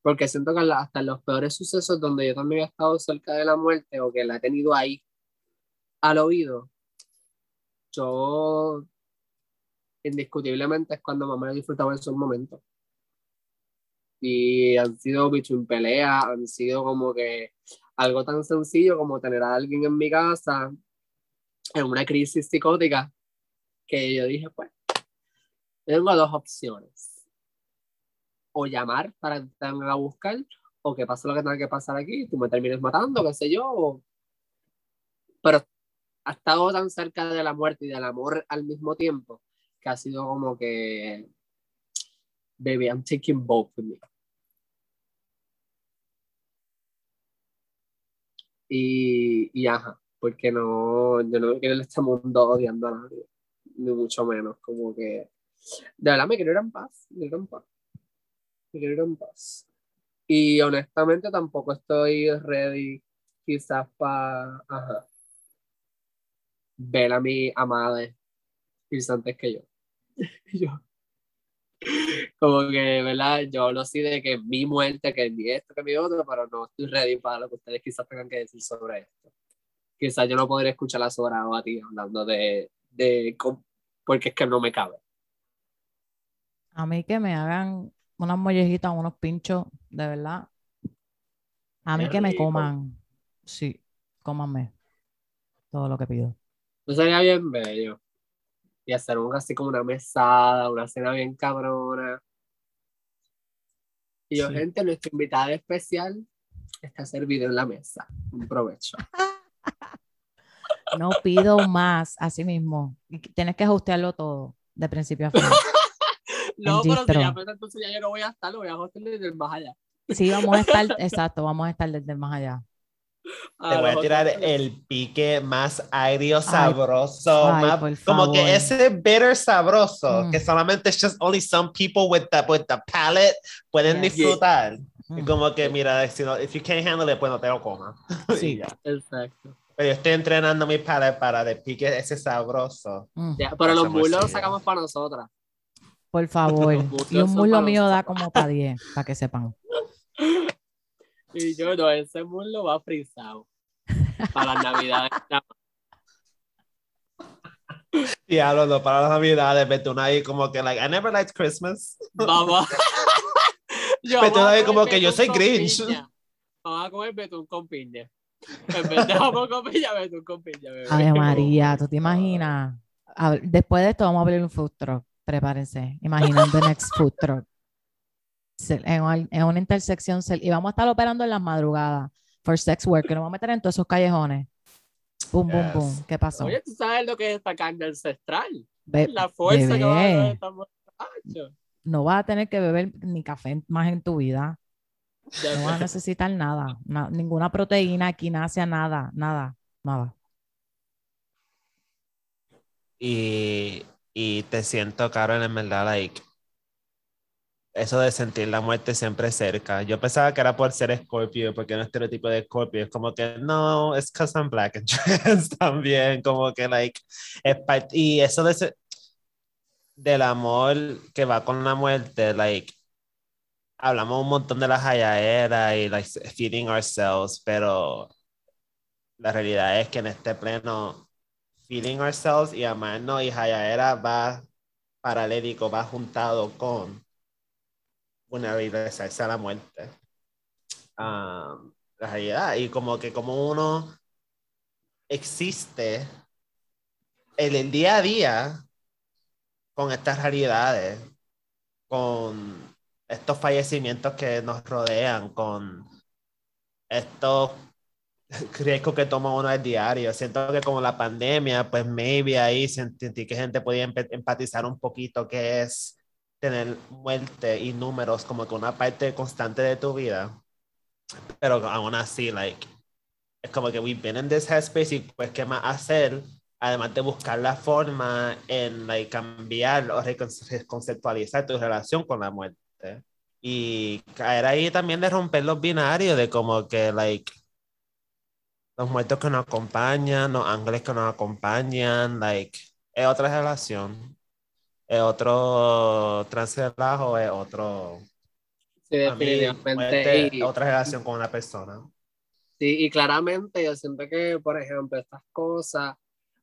Porque siento que hasta los peores sucesos donde yo también he estado cerca de la muerte o que la he tenido ahí al oído, yo indiscutiblemente es cuando me he disfrutado en esos momentos. Y han sido bicho en pelea, han sido como que algo tan sencillo como tener a alguien en mi casa en una crisis psicótica que yo dije, pues, tengo dos opciones. O llamar para que a buscar, o que pase lo que tenga que pasar aquí, tú me termines matando, qué sé yo. Pero ha estado tan cerca de la muerte y del amor al mismo tiempo que ha sido como que, baby, I'm taking both with me. Y, y ajá, porque no, yo no quiero este mundo odiando a nadie, ni mucho menos, como que, de verdad me quiero ir en paz, me quiero ir en paz, me quiero ir en paz. Y honestamente tampoco estoy ready quizás para, ver a mi amada irse antes que yo. yo, como que, ¿verdad? Yo hablo así de que mi muerte, que mi esto, que mi otro, pero no estoy ready para lo que ustedes quizás tengan que decir sobre esto. Quizás yo no podré escuchar las horas a ti hablando de, de, porque es que no me cabe. A mí que me hagan unas mollejitas, unos pinchos, de verdad. A mí que me coman. Sí, cómanme. Todo lo que pido. Eso sería bien bello y hacer un, así como una mesada, una cena bien cabrona. Y yo, gente, nuestra invitada especial está servida en la mesa. Un provecho. No pido más, así mismo. Tienes que ajustarlo todo, de principio a fin. no, pero si ya, pues, entonces ya yo no voy a estar, lo voy a ajustar desde el más allá. Sí, vamos a estar, exacto, vamos a estar desde el más allá. Te voy a tirar el pique más aéreo sabroso, como que ese bitter sabroso mm. que solamente just only some people with the, with the palate pueden disfrutar. Y mm. como que, mira, si no, if you can't handle it, pues no te lo comas. Sí, exacto. Pero yo estoy entrenando mi palate para de pique ese sabroso. Mm. pero los mulos los sacamos para nosotras. Por favor. y un mulo mío da como para 10, para que sepan. Y yo no, ese muslo va frisado para las navidades. Y hablando para las navidades, Betún ahí como que, like, I never liked Christmas. Vamos. Betún ahí como que yo soy Grinch. Vamos a comer betún con piña. En vez de jamón con piña, betún con piña, bebé. Ave María, ¿tú te imaginas? Ver, después de esto vamos a abrir un food truck. Prepárense. Imaginando the next food truck. En, un- en una intersección. se- Y vamos a estar operando en las madrugadas. For sex work. Que nos vamos a meter en todos esos callejones. Boom, boom, Yes. boom. ¿Qué pasó? Oye, ¿tú sabes lo que es esta carne ancestral? Be- La fuerza que va a no vas a tener que beber ni café más en tu vida. Ya No vas a necesitar nada. na- ninguna proteína, quinasia, nada, nada, nada. Y, y te siento, Carol, en verdad, like, eso de sentir la muerte siempre cerca. Yo pensaba que era por ser Scorpio, porque no estereotipo de Scorpio. Es como que, no, es because I'm black and trans también. Como que, like, es y eso de ese- del amor que va con la muerte, like, hablamos un montón de la jayaera y, like, feeding ourselves, pero la realidad es que en este pleno feeling ourselves y amarnos y Hayaera va paralélico, va juntado con vulnerabilizarse a la muerte. Um, la realidad y como que como uno existe en el día a día con estas realidades, con estos fallecimientos que nos rodean, con estos riesgo que toma uno al diario. Siento que como la pandemia, pues maybe ahí sentí que gente podía empatizar un poquito que es tener muerte y números como que una parte constante de tu vida. Pero aún así, like, es como que we've been in this headspace y pues qué más hacer, además de buscar la forma en like, cambiar o recon- reconceptualizar tu relación con la muerte. Y caer ahí también de romper los binarios, de como que, like, los muertos que nos acompañan, los ángeles que nos acompañan, like, es otra relación, es otro transrelajo, es otro, Sí, definitivamente. muerte, Y, otra relación con una persona. sí, y claramente yo siento que, por ejemplo, estas cosas,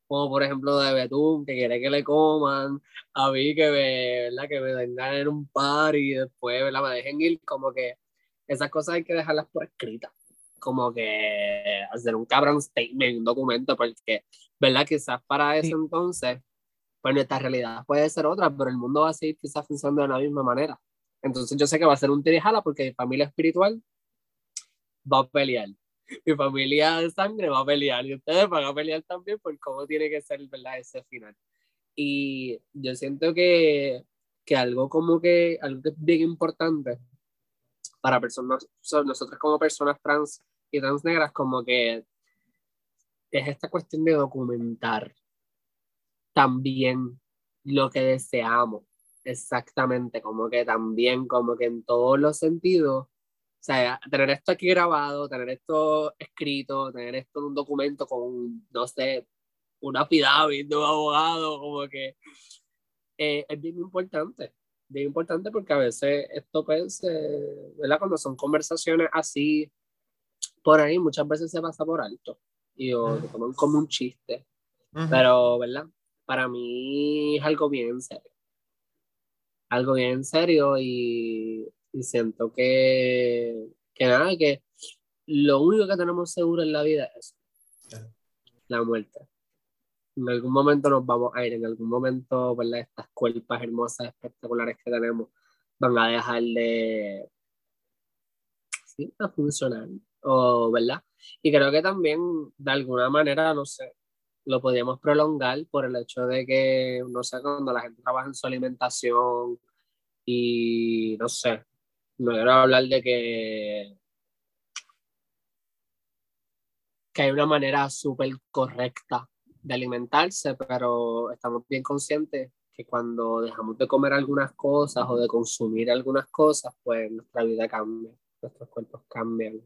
como por ejemplo de Betún, que quiere que le coman, a mí que me, ¿verdad? Que me vengan en un par y después ¿verdad? me dejen ir, como que esas cosas hay que dejarlas por escritas. Como que hacer un cabrón statement, un documento, porque, ¿verdad? Quizás para ese Sí. entonces, pues nuestra realidad puede ser otra, pero el mundo va a seguir quizás funcionando de la misma manera. Entonces yo sé que va a ser un tirijala porque mi familia espiritual va a pelear. Mi familia de sangre va a pelear y ustedes van a pelear también por cómo tiene que ser ¿verdad? ese final. Y yo siento que, que algo como que, algo que es bien importante para personas, so- nosotros como personas trans y trans negras, como que es esta cuestión de documentar también lo que deseamos, exactamente, como que también, como que en todos los sentidos, o sea, tener esto aquí grabado, tener esto escrito, tener esto en un documento con, no sé, una affidavit de un abogado, como que eh, es bien importante, bien importante porque a veces esto pues, eh, ¿verdad? Cuando son conversaciones así, por ahí muchas veces se pasa por alto y o toman como un chiste, Ujú. pero, ¿verdad? Para mí es algo bien serio. Algo bien serio y, y siento que, que nada, que lo único que tenemos seguro en la vida es la muerte. En algún momento nos vamos a ir, en algún momento, ¿verdad? Estas cuerpas hermosas, espectaculares que tenemos van a dejar de, sí, de funcionar, o, ¿verdad? Y creo que también, de alguna manera, no sé, lo podríamos prolongar por el hecho de que, no sé, cuando la gente trabaja en su alimentación y, no sé, no quiero hablar de que, que hay una manera súper correcta de alimentarse, pero estamos bien conscientes que cuando dejamos de comer algunas cosas o de consumir algunas cosas, pues nuestra vida cambia, nuestros cuerpos cambian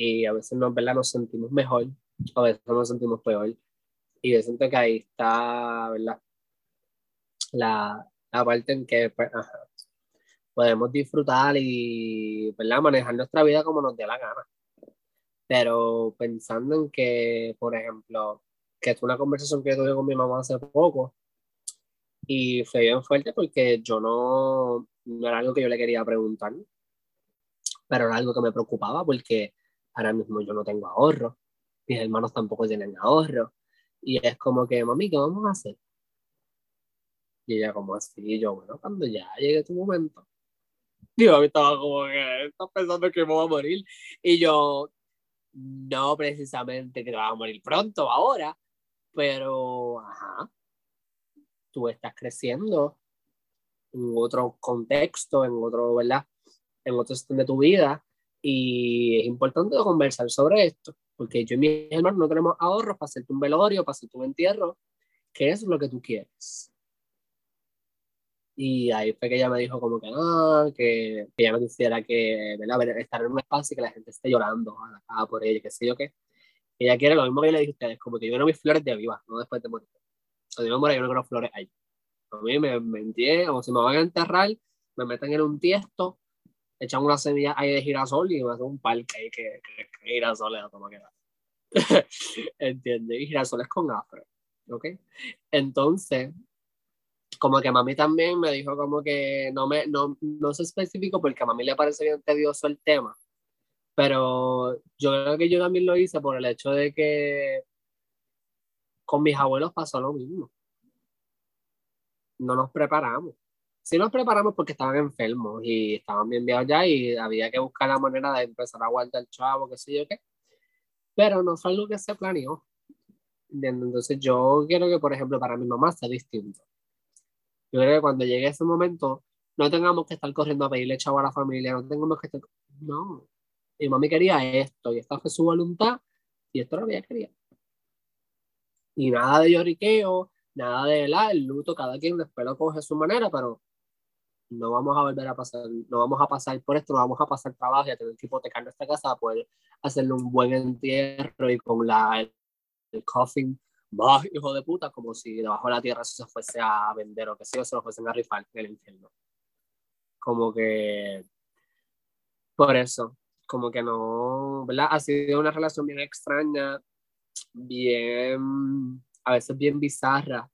y a veces nos, ¿verdad? nos sentimos mejor, a veces nos sentimos peor. Y yo siento que ahí está, ¿verdad? La, la parte en que pues, ajá, podemos disfrutar y, ¿verdad? Manejar nuestra vida como nos dé la gana. Pero pensando en que, por ejemplo, que es una conversación que tuve con mi mamá hace poco y fue bien fuerte porque yo no, no era algo que yo le quería preguntar, pero era algo que me preocupaba porque ahora mismo yo no tengo ahorro mis hermanos tampoco tienen ahorro. Y es como que, mami, ¿qué vamos a hacer? Y ella como así, yo, bueno, cuando ya llegue tu momento. Y yo estaba como que, estás pensando que me voy a morir. Y yo, no precisamente que te vas a morir pronto, ahora, pero, ajá, tú estás creciendo en otro contexto, en otro, ¿verdad? En otro sistema de tu vida y es importante conversar sobre esto, porque yo y mi hermano no tenemos ahorros para hacerte un velorio, para hacerte un entierro, ¿qué es lo que tú quieres? Y ahí fue que ella me dijo como que no, que, que ella no quisiera que, ¿verdad? Estar en un espacio y que la gente esté llorando a por ella, que sé yo qué. Ella quiere lo mismo que yo le dije a ustedes, como que yo no mis flores de viva, no después de morir. O me muero, yo no quiero flores ahí. A mí me, me entienden, o si me van a enterrar, me meten en un tiesto, echan una semilla ahí de girasol y me hacen un parque que, que, que girasoles a toma que ¿Entiendes? Y girasoles con afro. ¿Ok? Entonces, como que mami también me dijo como que no me no, no sé específico porque a mami le parece bien tedioso el tema pero yo creo que yo también lo hice por el hecho de que con mis abuelos pasó lo mismo no nos preparamos sí nos preparamos porque estaban enfermos y estaban bien viejos ya y había que buscar la manera de empezar a guardar el chavo qué sé yo qué. Pero no fue algo que se planeó. Entonces yo quiero que por ejemplo para mi mamá sea distinto. Yo creo que cuando llegue ese momento, no tengamos que estar corriendo a pedirle chavo a la familia, no tengamos que estar... No, mi mami quería esto y esta fue su voluntad y esto lo que ella quería. Y nada de lloriqueo, nada de la, el luto, cada quien después lo coge a su manera, pero no vamos a volver a pasar, no vamos a pasar por esto, no vamos a pasar trabajo y a tener que hipotecar nuestra casa para poder hacerle un buen entierro y con la, el, el coffin bah, hijo de puta, como si debajo de la tierra eso se fuese a vender o que sea, o se lo fuesen a rifar en el infierno. Como que, por eso, como que no, ¿verdad? Ha sido una relación bien extraña, bien, a veces bien bizarra,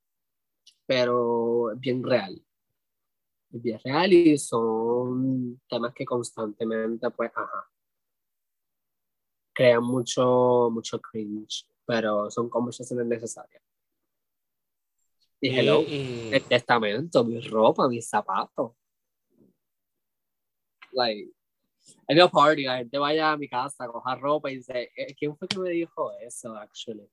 pero bien real. Bien real y son temas que constantemente, pues, ajá, crean mucho, mucho cringe pero son conversaciones necesarias. Y hello, el testamento, mi ropa, mis zapatos. Like, hay a party, la gente vaya a mi casa, coja ropa y dice, eh, ¿quién fue que me dijo eso, actually?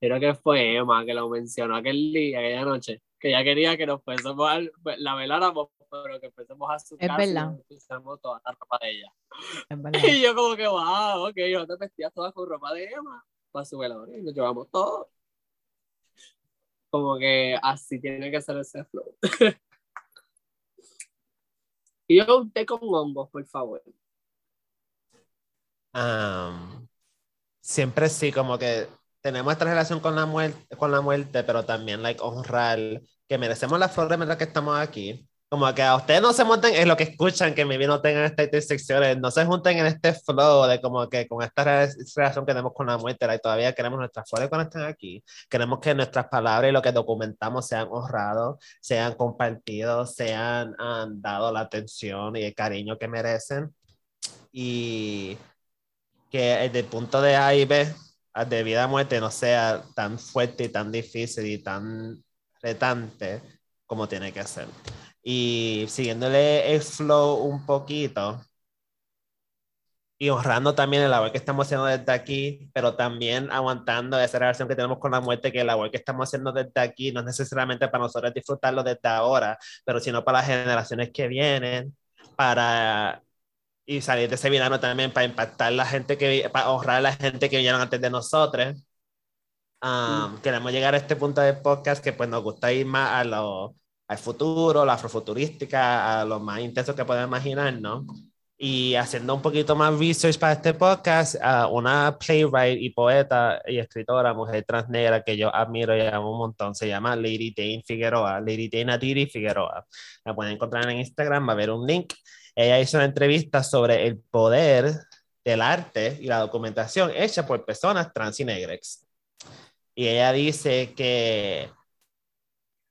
Creo que fue Emma que lo mencionó aquel día, aquella noche, que ya quería que nos fuésemos a la veláramos, pero que empecemos a su es casa verdad. y pusiéramos toda la ropa de ella. Es verdad. Y yo como que, wow, ok, yo te vestías todas con ropa de Emma para su veladora y nos llevamos todo. Como que así tiene que ser ese flow. y yo un té con hongos, por favor. Um, siempre sí, como que tenemos esta relación con la muerte, con la muerte, pero también like honrar que merecemos las flores mientras que estamos aquí. Como que a ustedes no se monten en lo que escuchan, que mi no tengan estas intersecciones, no se junten en este flow de como que con esta relación que tenemos con la muerte, y todavivía queremos nuestras flores cuando estén aquí, queremos que nuestras palabras y lo que documentamos sean honrados, sean compartidos, sean um, dado la atención y el cariño que merecen. Y que desde el punto de A y B, de vida a muerte, no sea tan fuerte y tan difícil y tan retante como tiene que ser. Y siguiéndole el flow un poquito y honrando también el labor que estamos haciendo desde aquí, pero también aguantando esa relación que tenemos con la muerte, que el labor que estamos haciendo desde aquí no es necesariamente para nosotros disfrutarlo desde ahora, pero sino para las generaciones que vienen, para y salir de ese verano también para impactar la gente que, para honrar a la gente que vinieron antes de nosotros. Um, Queremos llegar a este punto del podcast que pues nos gusta ir más a lo, al futuro, la afrofuturística, a lo más intenso que podemos imaginar, ¿no? Y haciendo un poquito más research para este podcast, uh, una playwright y poeta y escritora, mujer transnegra que yo admiro y amo un montón, se llama Lady Dane Figueroa, Lady Dane Adiri Figueroa. La pueden encontrar en Instagram, va a haber un link. Ella hizo una entrevista sobre el poder del arte y la documentación hecha por personas trans y negras. Y ella dice que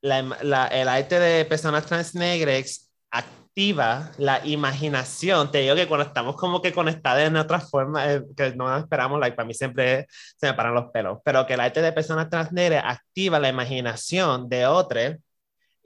la, la, el arte de personas trans negras activa la imaginación. Te digo que cuando estamos como que conectados en otras formas, eh, que no esperamos, like, para mí siempre se me paran los pelos, pero que el arte de personas transgéneras activa la imaginación de otros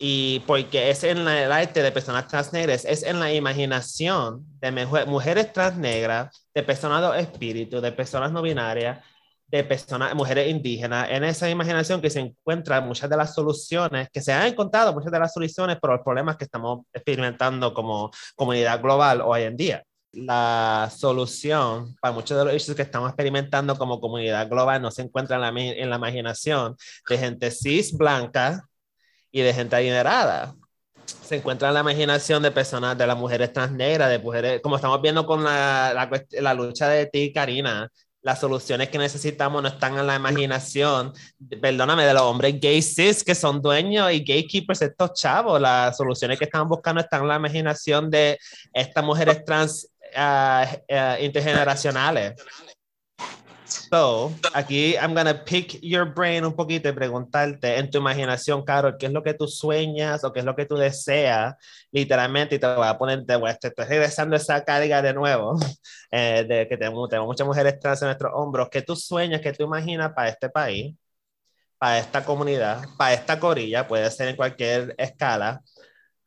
y porque es en el arte de personas transnegras, es en la imaginación de mujeres transnegras, de personas de espíritu, de personas no binarias, de personas, mujeres indígenas, en esa imaginación que se encuentran muchas de las soluciones, que se han encontrado muchas de las soluciones para los problemas que estamos experimentando como comunidad global hoy en día. La solución para muchos de los issues que estamos experimentando como comunidad global no se encuentra en la, en la imaginación de gente cis blanca y de gente adinerada. Se encuentra en la imaginación de personas, de las mujeres transnegras, de mujeres, como estamos viendo con la, la, la lucha de ti Karina, las soluciones que necesitamos no están en la imaginación, perdóname, de los hombres gay cis que son dueños y gatekeepers estos chavos. Las soluciones que están buscando están en la imaginación de estas mujeres trans uh, uh, intergeneracionales. So, aquí I'm gonna pick your brain un poquito y preguntarte en tu imaginación, Carol, ¿qué es lo que tú sueñas o qué es lo que tú deseas? Literalmente, y te voy a poner, te, voy, estoy regresando esa carga de nuevo, eh, de que tenemos, tenemos muchas mujeres trans en nuestros hombros. ¿Qué tú sueñas, qué tú imaginas para este país, para esta comunidad, para esta corilla? Puede ser en cualquier escala.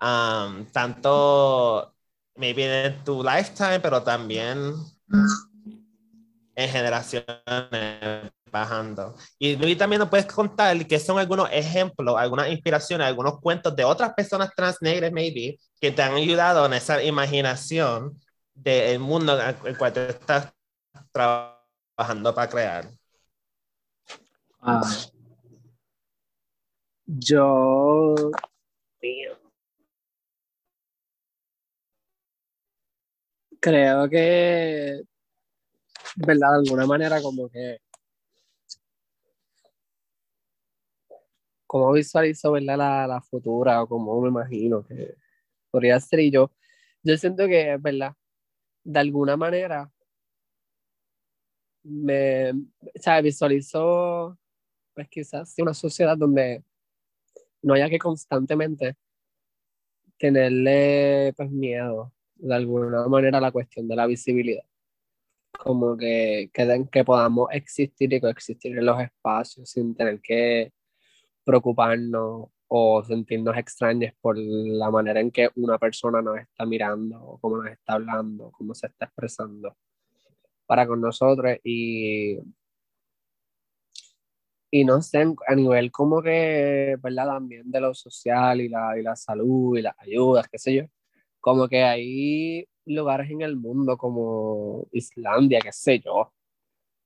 Um, tanto, maybe en tu lifetime, pero también en generaciones bajando. Y también nos puedes contar que son algunos ejemplos, algunas inspiraciones, algunos cuentos de otras personas trans negras, maybe, que te han ayudado en esa imaginación del mundo en el cual te estás trabajando para crear. Ah. yo creo que ¿verdad? De alguna manera como que cómo visualizo ¿verdad? La, la futura o cómo me imagino que podría ser y yo yo siento que verdad de alguna manera me o sea, visualizo pues quizás una sociedad donde no haya que constantemente tenerle pues miedo de alguna manera a la cuestión de la visibilidad como que, que, que podamos existir y coexistir en los espacios sin tener que preocuparnos o sentirnos extraños por la manera en que una persona nos está mirando, o cómo nos está hablando, cómo se está expresando para con nosotros y, y no sé, a nivel como que, ¿verdad? También de lo social y la, y la salud y las ayudas, qué sé yo, como que ahí lugares en el mundo como Islandia, qué sé yo,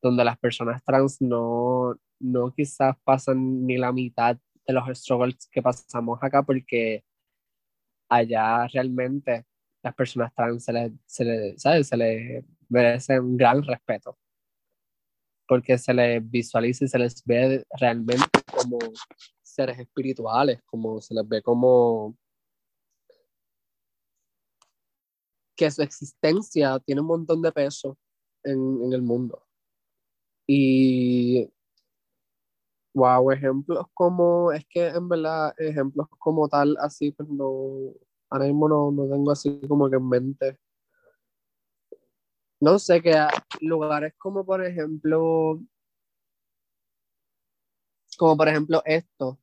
donde las personas trans no, no quizás pasan ni la mitad de los struggles que pasamos acá porque allá realmente las personas trans se les, se les, ¿sabes? se les merece un gran respeto porque se les visualiza y se les ve realmente como seres espirituales, como se les ve como que su existencia tiene un montón de peso en, el mundo. Y, wow, ejemplos como, es que en verdad, ejemplos como tal, así, pues no, ahora mismo no, no tengo así como que en mente. No sé, que lugares como por ejemplo, como por ejemplo esto,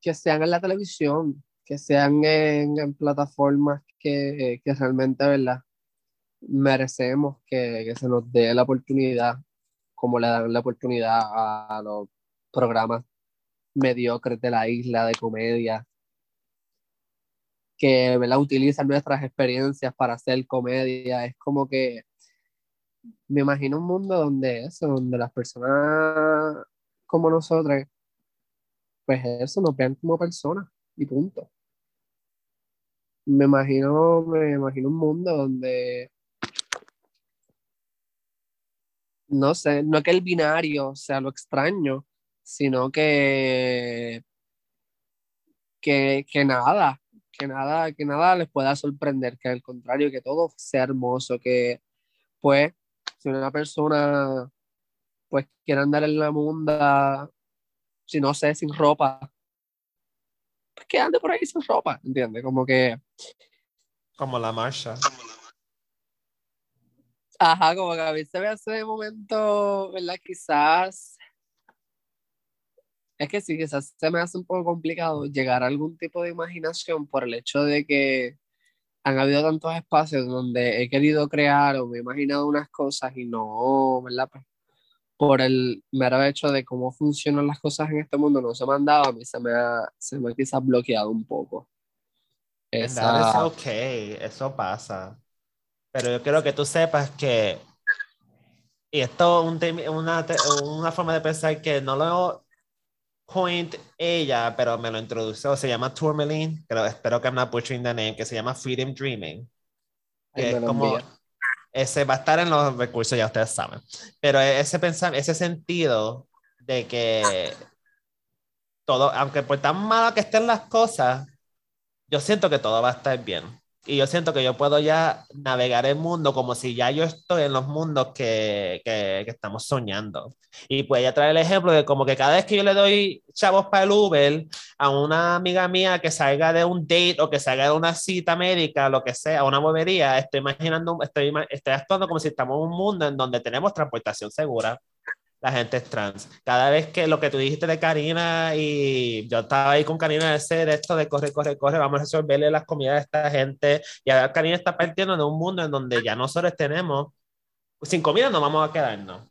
que sean en la televisión, que sean en, plataformas que, que, realmente, ¿verdad? Merecemos que, que, se nos dé la oportunidad, como le dan la oportunidad a, los programas mediocres de la isla de comedia, que ¿verdad? utilizan nuestras experiencias para hacer comedia. Es como que me imagino un mundo donde eso, donde las personas como nosotros, pues eso, nos vean como personas y punto me imagino, me imagino un mundo donde no sé, no que el binario sea lo extraño, sino que, que, que nada, que nada, que nada les pueda sorprender, que al contrario, que todo sea hermoso, que pues si una persona pues quiere andar en la munda, si no sé, sin ropa, pues que ande por ahí sin ropa, ¿entiendes? Como que... Como la marcha. Ajá, como que a mí se me hace de momento, ¿verdad? Quizás... Es que sí, quizás se me hace un poco complicado llegar a algún tipo de imaginación por el hecho de que han habido tantos espacios donde he querido crear o me he imaginado unas cosas y no, ¿verdad? Pues, por el mero hecho de cómo funcionan las cosas en este mundo, no se me han dado, a mí se me ha, se me ha quizás bloqueado un poco. Esa... Es ok, eso pasa. Pero yo quiero que tú sepas que, y esto es una, una forma de pensar que no lo point ella, pero me lo introdujo, se llama Tourmaline, pero espero que I'm not butchering the name, que se llama Freedom Dreaming. Que es como, ese va a estar en los recursos, ya ustedes saben. Pero ese, pensar, ese sentido de que todo, aunque por tan malo que estén las cosas, yo siento que todo va a estar bien y yo siento que yo puedo ya navegar el mundo como si ya yo estoy en los mundos que, que, estamos soñando. Y pues ya trae el ejemplo de como que cada vez que yo le doy chavos para el Uber a una amiga mía que salga de un date o que salga de una cita médica, lo que sea, una bobería, estoy imaginando, estoy, estoy actuando como si estamos en un mundo en donde tenemos transportación segura la gente es trans. Cada vez que lo que tú dijiste de Karina y yo estaba ahí con Karina de hacer esto de corre, corre, corre, vamos a resolverle las comidas a esta gente. Y ahora Karina está partiendo de un mundo en donde ya nosotros tenemos, sin comida no vamos a quedarnos.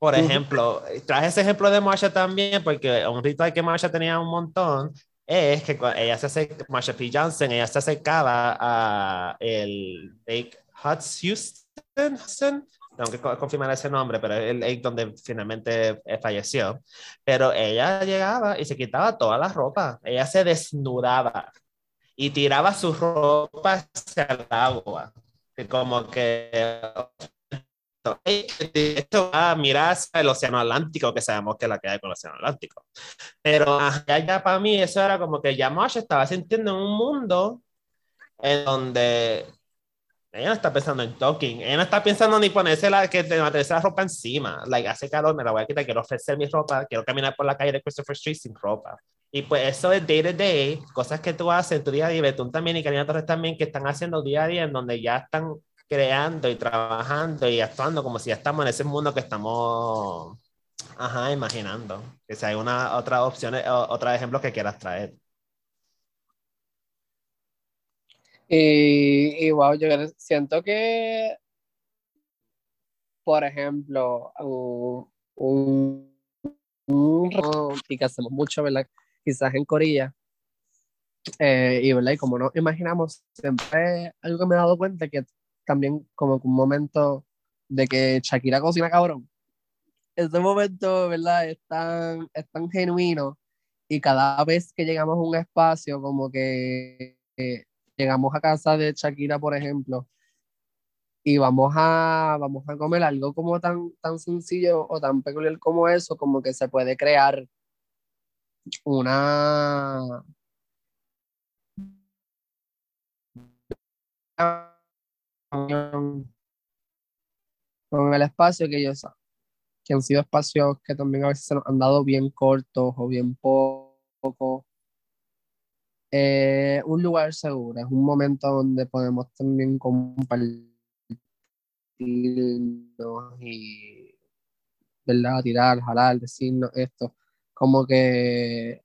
Por ejemplo, traje ese ejemplo de Marsha también, porque un ritual que Marsha tenía un montón es que ella se acercaba, Marsha P. Johnson, ella se acercaba a el Lake Hudson, tengo que confirmar ese nombre, pero es el donde finalmente eh, falleció. Pero ella llegaba y se quitaba toda la ropa, ella se desnudaba y tiraba su ropa hacia el agua, como que esto va a mirar hacia el océano Atlántico, que sabemos que es la que hay con el océano Atlántico. Pero allá para mí eso era como que ya Marsh estaba sintiendo en un mundo en donde ella no está pensando en talking. Ella no está pensando ni ponerse la, que, la ropa encima. Like, hace calor, me la voy a quitar. Quiero ofrecer mi ropa. Quiero caminar por la calle de Christopher Street sin ropa. Y pues eso es day to day, cosas que tú haces en tu día a día. Betún también y Karina Torres también, que están haciendo día a día en donde ya están creando y trabajando y actuando como si ya estamos en ese mundo que estamos, ajá, imaginando. Que si hay una otra opción, otra ejemplo que quieras traer. Y, wow, yo siento que, por ejemplo, un, un, y que hacemos mucho, ¿verdad? Quizás en Corilla. Eh, y, ¿verdad? y como no imaginamos, siempre algo que me he dado cuenta que también como un momento de que Shakira cocina cabrón. Ese momento, ¿verdad? Es tan, es tan genuino y cada vez que llegamos a un espacio como que llegamos a casa de Shakira, por ejemplo, y vamos a, vamos a comer algo como tan, tan sencillo o tan peculiar como eso, como que se puede crear una con el espacio que ellos que han sido espacios que también a veces se nos han dado bien cortos o bien poco eh, un lugar seguro, es un momento donde podemos también compartirnos y, ¿verdad? Tirar, jalar, decirnos esto. Como que,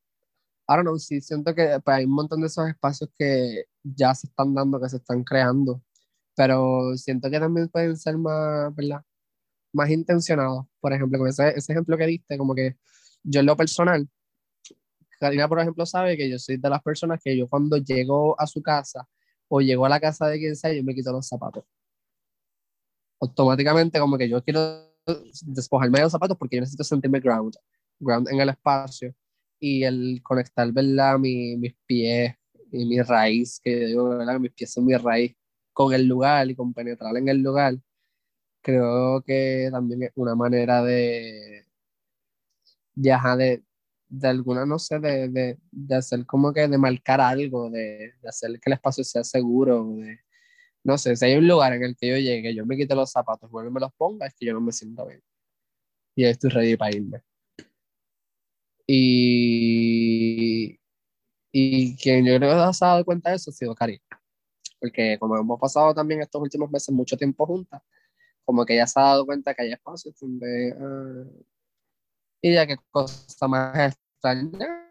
ahora no, sí, siento que pues, hay un montón de esos espacios que ya se están dando, que se están creando, pero siento que también pueden ser más, ¿verdad? Más intencionados. Por ejemplo, con ese, ese ejemplo que diste, como que yo en lo personal, Karina, por ejemplo, sabe que yo soy de las personas que yo cuando llego a su casa o llego a la casa de quien sea, yo me quito los zapatos. Automáticamente como que yo quiero despojarme de los zapatos porque yo necesito sentirme ground, ground en el espacio y el conectar, ¿verdad? Mi, mis pies y mi raíz, que digo, ¿verdad? Mis pies son mi raíz con el lugar y con penetrar en el lugar. Creo que también es una manera de, de, de, de alguna, no sé, de, de, de, hacer como que de marcar algo, de, de, hacer que el espacio sea seguro, de, no sé, si hay un lugar en el que yo llegue, yo me quite los zapatos, vuelvo y me los ponga, es que yo no me siento bien. Y estoy ready para irme. Y, Y quien yo creo que se ha dado cuenta de eso ha sido Karina. Porque como hemos pasado también estos últimos meses mucho tiempo juntas, como que ella se ha dado cuenta que hay espacios donde... Uh, y ya qué cosa más extraña.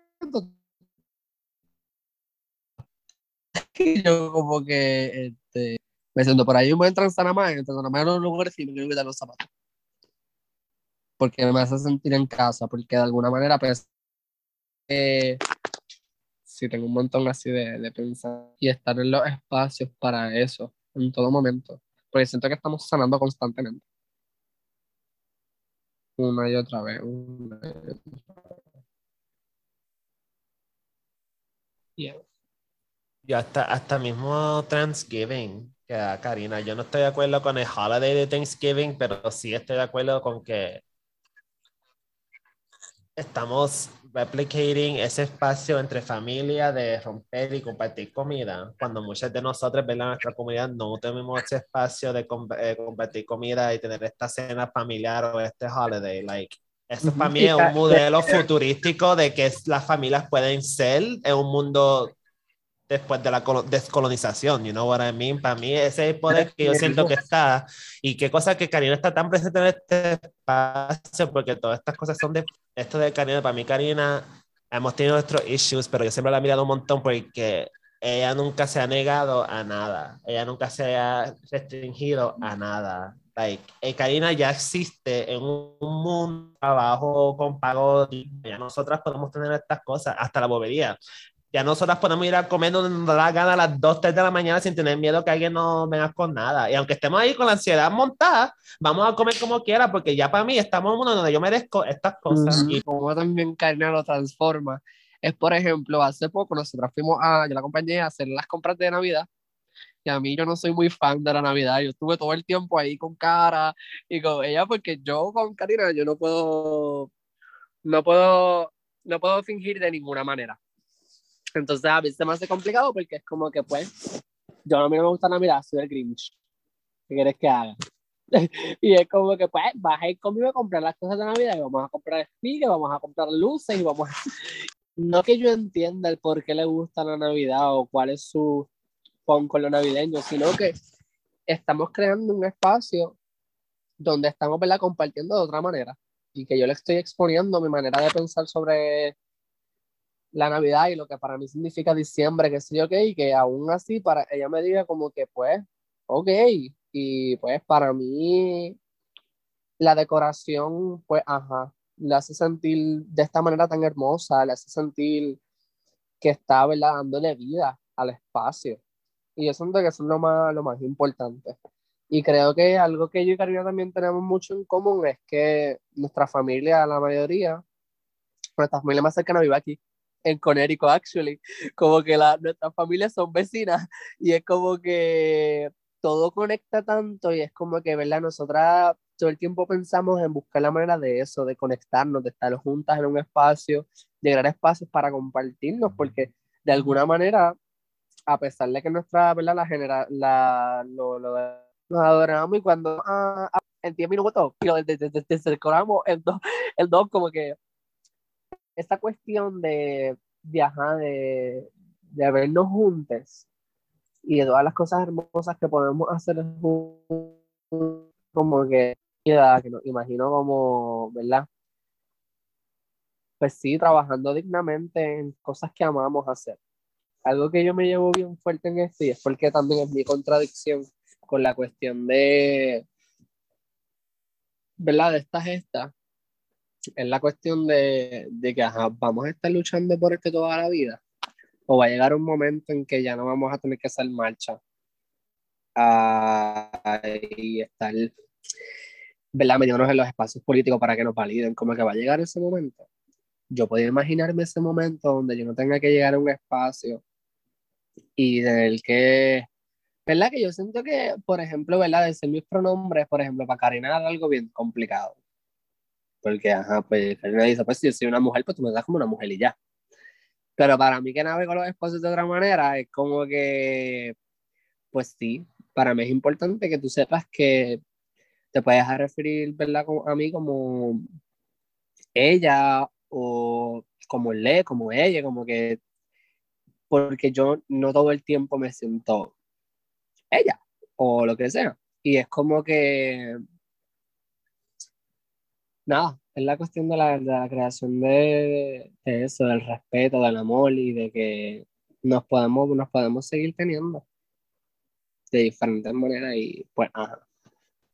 Y yo como que este, me siento por ahí, me entrar en San más, en San más los lugares y me quiero quitar los zapatos. Porque me hace sentir en casa, porque de alguna manera pues eh, tengo un montón así de, de pensar y estar en los espacios para eso en todo momento, porque siento que estamos sanando constantemente. Una y otra vez, una y otra vez. Yo hasta, hasta mismo Thanksgiving, que Karina, yo no estoy de acuerdo con el holiday de Thanksgiving, pero sí estoy de acuerdo con que estamos replicating ese espacio entre familia de romper y compartir comida, cuando muchas de nosotros, en nuestra comunidad no tenemos ese espacio de eh, compartir comida y tener esta cena familiar o este holiday, like, eso para mí es un modelo futurístico de que las familias pueden ser en un mundo después de la descolonización, you know what I mean? Para mí ese es el poder que yo siento que está y qué cosa que Karina está tan presente en este espacio porque todas estas cosas son de esto de Karina, para mí Karina hemos tenido nuestros issues, pero yo siempre la he mirado un montón porque ella nunca se ha negado a nada, ella nunca se ha restringido a nada. Like, eh, Karina ya existe en un, mundo trabajo con pago, ya nosotras podemos tener estas cosas, hasta la bobería. Ya nosotras podemos ir a comer donde nos da la gana a las 2, 3 de la mañana sin tener miedo que alguien nos venga con nada. Y aunque estemos ahí con la ansiedad montada, vamos a comer como quiera, porque ya para mí estamos en un mundo donde yo merezco estas cosas. Y como también Karina lo transforma, es por ejemplo, hace poco nosotros fuimos a, yo la acompañé a hacer las compras de Navidad. Y a mí yo no soy muy fan de la Navidad. Yo estuve todo el tiempo ahí con cara y con ella, porque yo con Karina, yo no puedo, no puedo, no puedo fingir de ninguna manera entonces a veces se me hace complicado porque es como que pues, yo a mí no me gusta Navidad, soy el Grinch. ¿Qué quieres que haga? y es como que pues vas a ir conmigo a comprar las cosas de Navidad y vamos a comprar espigas, vamos a comprar luces y vamos a... No que yo entienda el por qué le gusta la Navidad o cuál es su pon con lo navideño, sino que estamos creando un espacio donde estamos ¿verdad? compartiendo de otra manera y que yo le estoy exponiendo mi manera de pensar sobre la Navidad y lo que para mí significa diciembre, que sé yo, qué, y que aún así para ella me diga como que pues, ok, y pues para mí la decoración, pues, ajá, le hace sentir de esta manera tan hermosa, le hace sentir que está, ¿verdad?, dándole vida al espacio. Y yo siento que eso es lo más, lo más importante. Y creo que algo que yo y Karina también tenemos mucho en común es que nuestra familia, la mayoría, nuestra familia más cercana vive aquí en Connecticut, actually. Como que la, nuestras familias son vecinas y es como que todo conecta tanto y es como que, ¿verdad? Nosotras todo el tiempo pensamos en buscar la manera de eso, de conectarnos, de estar juntas en un espacio, de crear espacios para compartirnos, porque de alguna manera, a pesar de que nuestra, ¿verdad? La genera, la, lo, lo, nos adoramos y cuando ah, ah, en 10 minutos, pero desde el 2, el dos como que esta cuestión de viajar, de, de vernos juntos y de todas las cosas hermosas que podemos hacer como que, que nos imagino como, ¿verdad? Pues sí, trabajando dignamente en cosas que amamos hacer. Algo que yo me llevo bien fuerte en esto y es porque también es mi contradicción con la cuestión de, ¿verdad? De esta gesta es la cuestión de, de que vamos a estar luchando por esto toda la vida. O va a llegar un momento en que ya no vamos a tener que hacer marcha a, y estar ¿verdad? metiéndonos en los espacios políticos para que nos validen. Como que va a llegar ese momento. Yo podía imaginarme ese momento donde yo no tenga que llegar a un espacio y del que ¿verdad? Que yo siento que, por ejemplo, ¿verdad? Decir mis pronombres, por ejemplo, para Karina era algo bien complicado. Porque, ajá, pues Karina dice, pues si yo soy una mujer, pues tú me das como una mujer y ya. Pero para mí que navego los espacios de otra manera, es como que, pues sí, para mí es importante que tú sepas que te puedes referir, ¿verdad? A mí como ella o como le, como ella, como que porque yo no todo el tiempo me siento ella o lo que sea. Y es como que, nada, es la cuestión de la, de la creación de, de, eso, del respeto, del amor y de que nos podemos, nos podemos seguir teniendo de diferentes maneras y pues, ajá.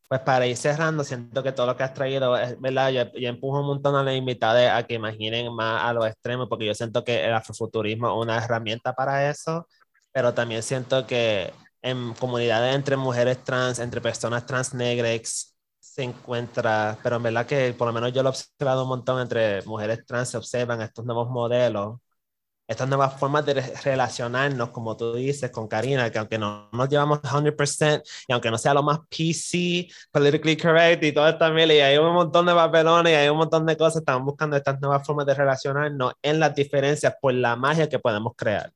Pues para ir cerrando, siento que todo lo que has traído, es verdad, yo, yo empujo un montón a los invitados a que imaginen más a los extremos, porque yo siento que el afrofuturismo es una herramienta para eso, pero también siento que en comunidades entre mujeres trans, entre personas trans negras, se encuentra, pero en verdad que por lo menos yo lo he observado un montón entre mujeres trans, se observan estos nuevos modelos estas nuevas formas de relacionarnos, como tú dices, con Karina, que aunque no nos llevamos 100% y aunque no sea lo más PC, politically correct y todo esto, y hay un montón de papelones y hay un montón de cosas, estamos buscando estas nuevas formas de relacionarnos en las diferencias por la magia que podemos crear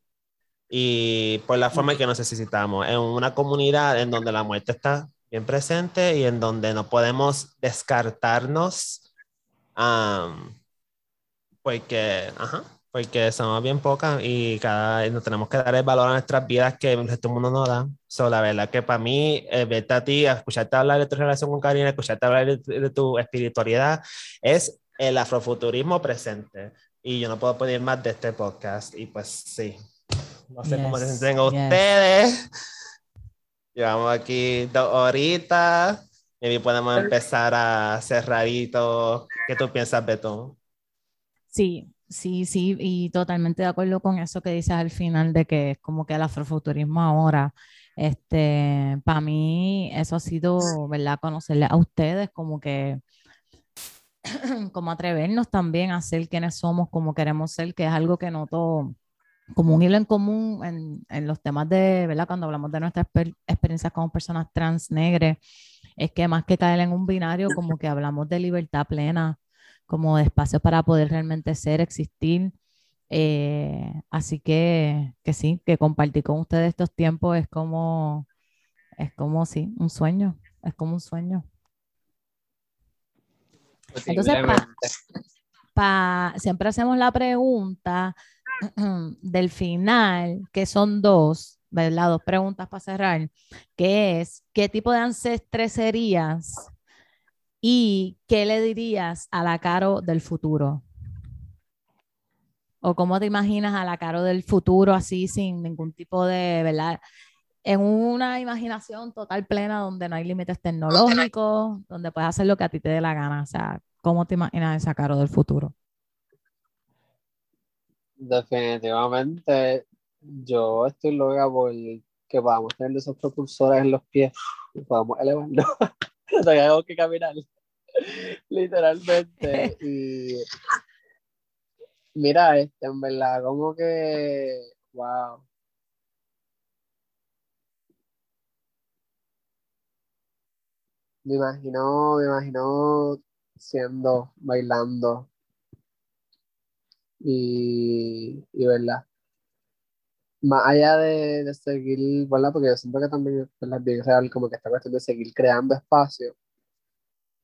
y por la forma en que nos necesitamos, en una comunidad en donde la muerte está bien presente y en donde no podemos descartarnos, um, porque, ajá, porque somos bien pocas y cada nos tenemos que dar el valor a nuestras vidas que el resto del mundo no da. So, la verdad que para mí, eh, verte a ti, escucharte hablar de tu relación con Karina, escucharte hablar de, tu espiritualidad, es el afrofuturismo presente. Y yo no puedo pedir más de este podcast. Y pues sí, no sé cómo se sienten ustedes. Llevamos aquí dos horitas. Y podemos empezar a cerradito. ¿Qué tú piensas, Beto? Sí, Sí, sí, y totalmente de acuerdo con eso que dices al final de que es como que el afrofuturismo ahora, este, para mí eso ha sido, ¿verdad? Conocerle a ustedes como que, como atrevernos también a ser quienes somos, como queremos ser, que es algo que noto como un hilo en común en, en los temas de, ¿verdad? Cuando hablamos de nuestras experiencias como personas trans negras, es que más que caer en un binario, como que hablamos de libertad plena, como de espacio para poder realmente ser, existir. Eh, así que, que sí, que compartir con ustedes estos tiempos es como, es como, sí, un sueño, es como un sueño. Entonces, pa, siempre hacemos la pregunta del final, que son dos, ¿verdad? Dos preguntas para cerrar, que es, ¿qué tipo de ancestres serías ¿Y qué le dirías a la Caro del futuro? ¿O cómo te imaginas a la Caro del futuro así sin ningún tipo de, ¿verdad? En una imaginación total plena donde no hay límites tecnológicos, donde puedes hacer lo que a ti te dé la gana. O sea, ¿cómo te imaginas esa Caro del futuro? Definitivamente, yo estoy loca por que podamos tener esos propulsores en los pies y podamos elevarnos. tengo que caminar. Literalmente. Y mira, este, en verdad, como que, wow. Me imagino, me imagino siendo, bailando. Y, y verdad. Más allá de, de seguir, ¿verdad? Porque yo siento que también es bien real como que esta cuestión de seguir creando espacio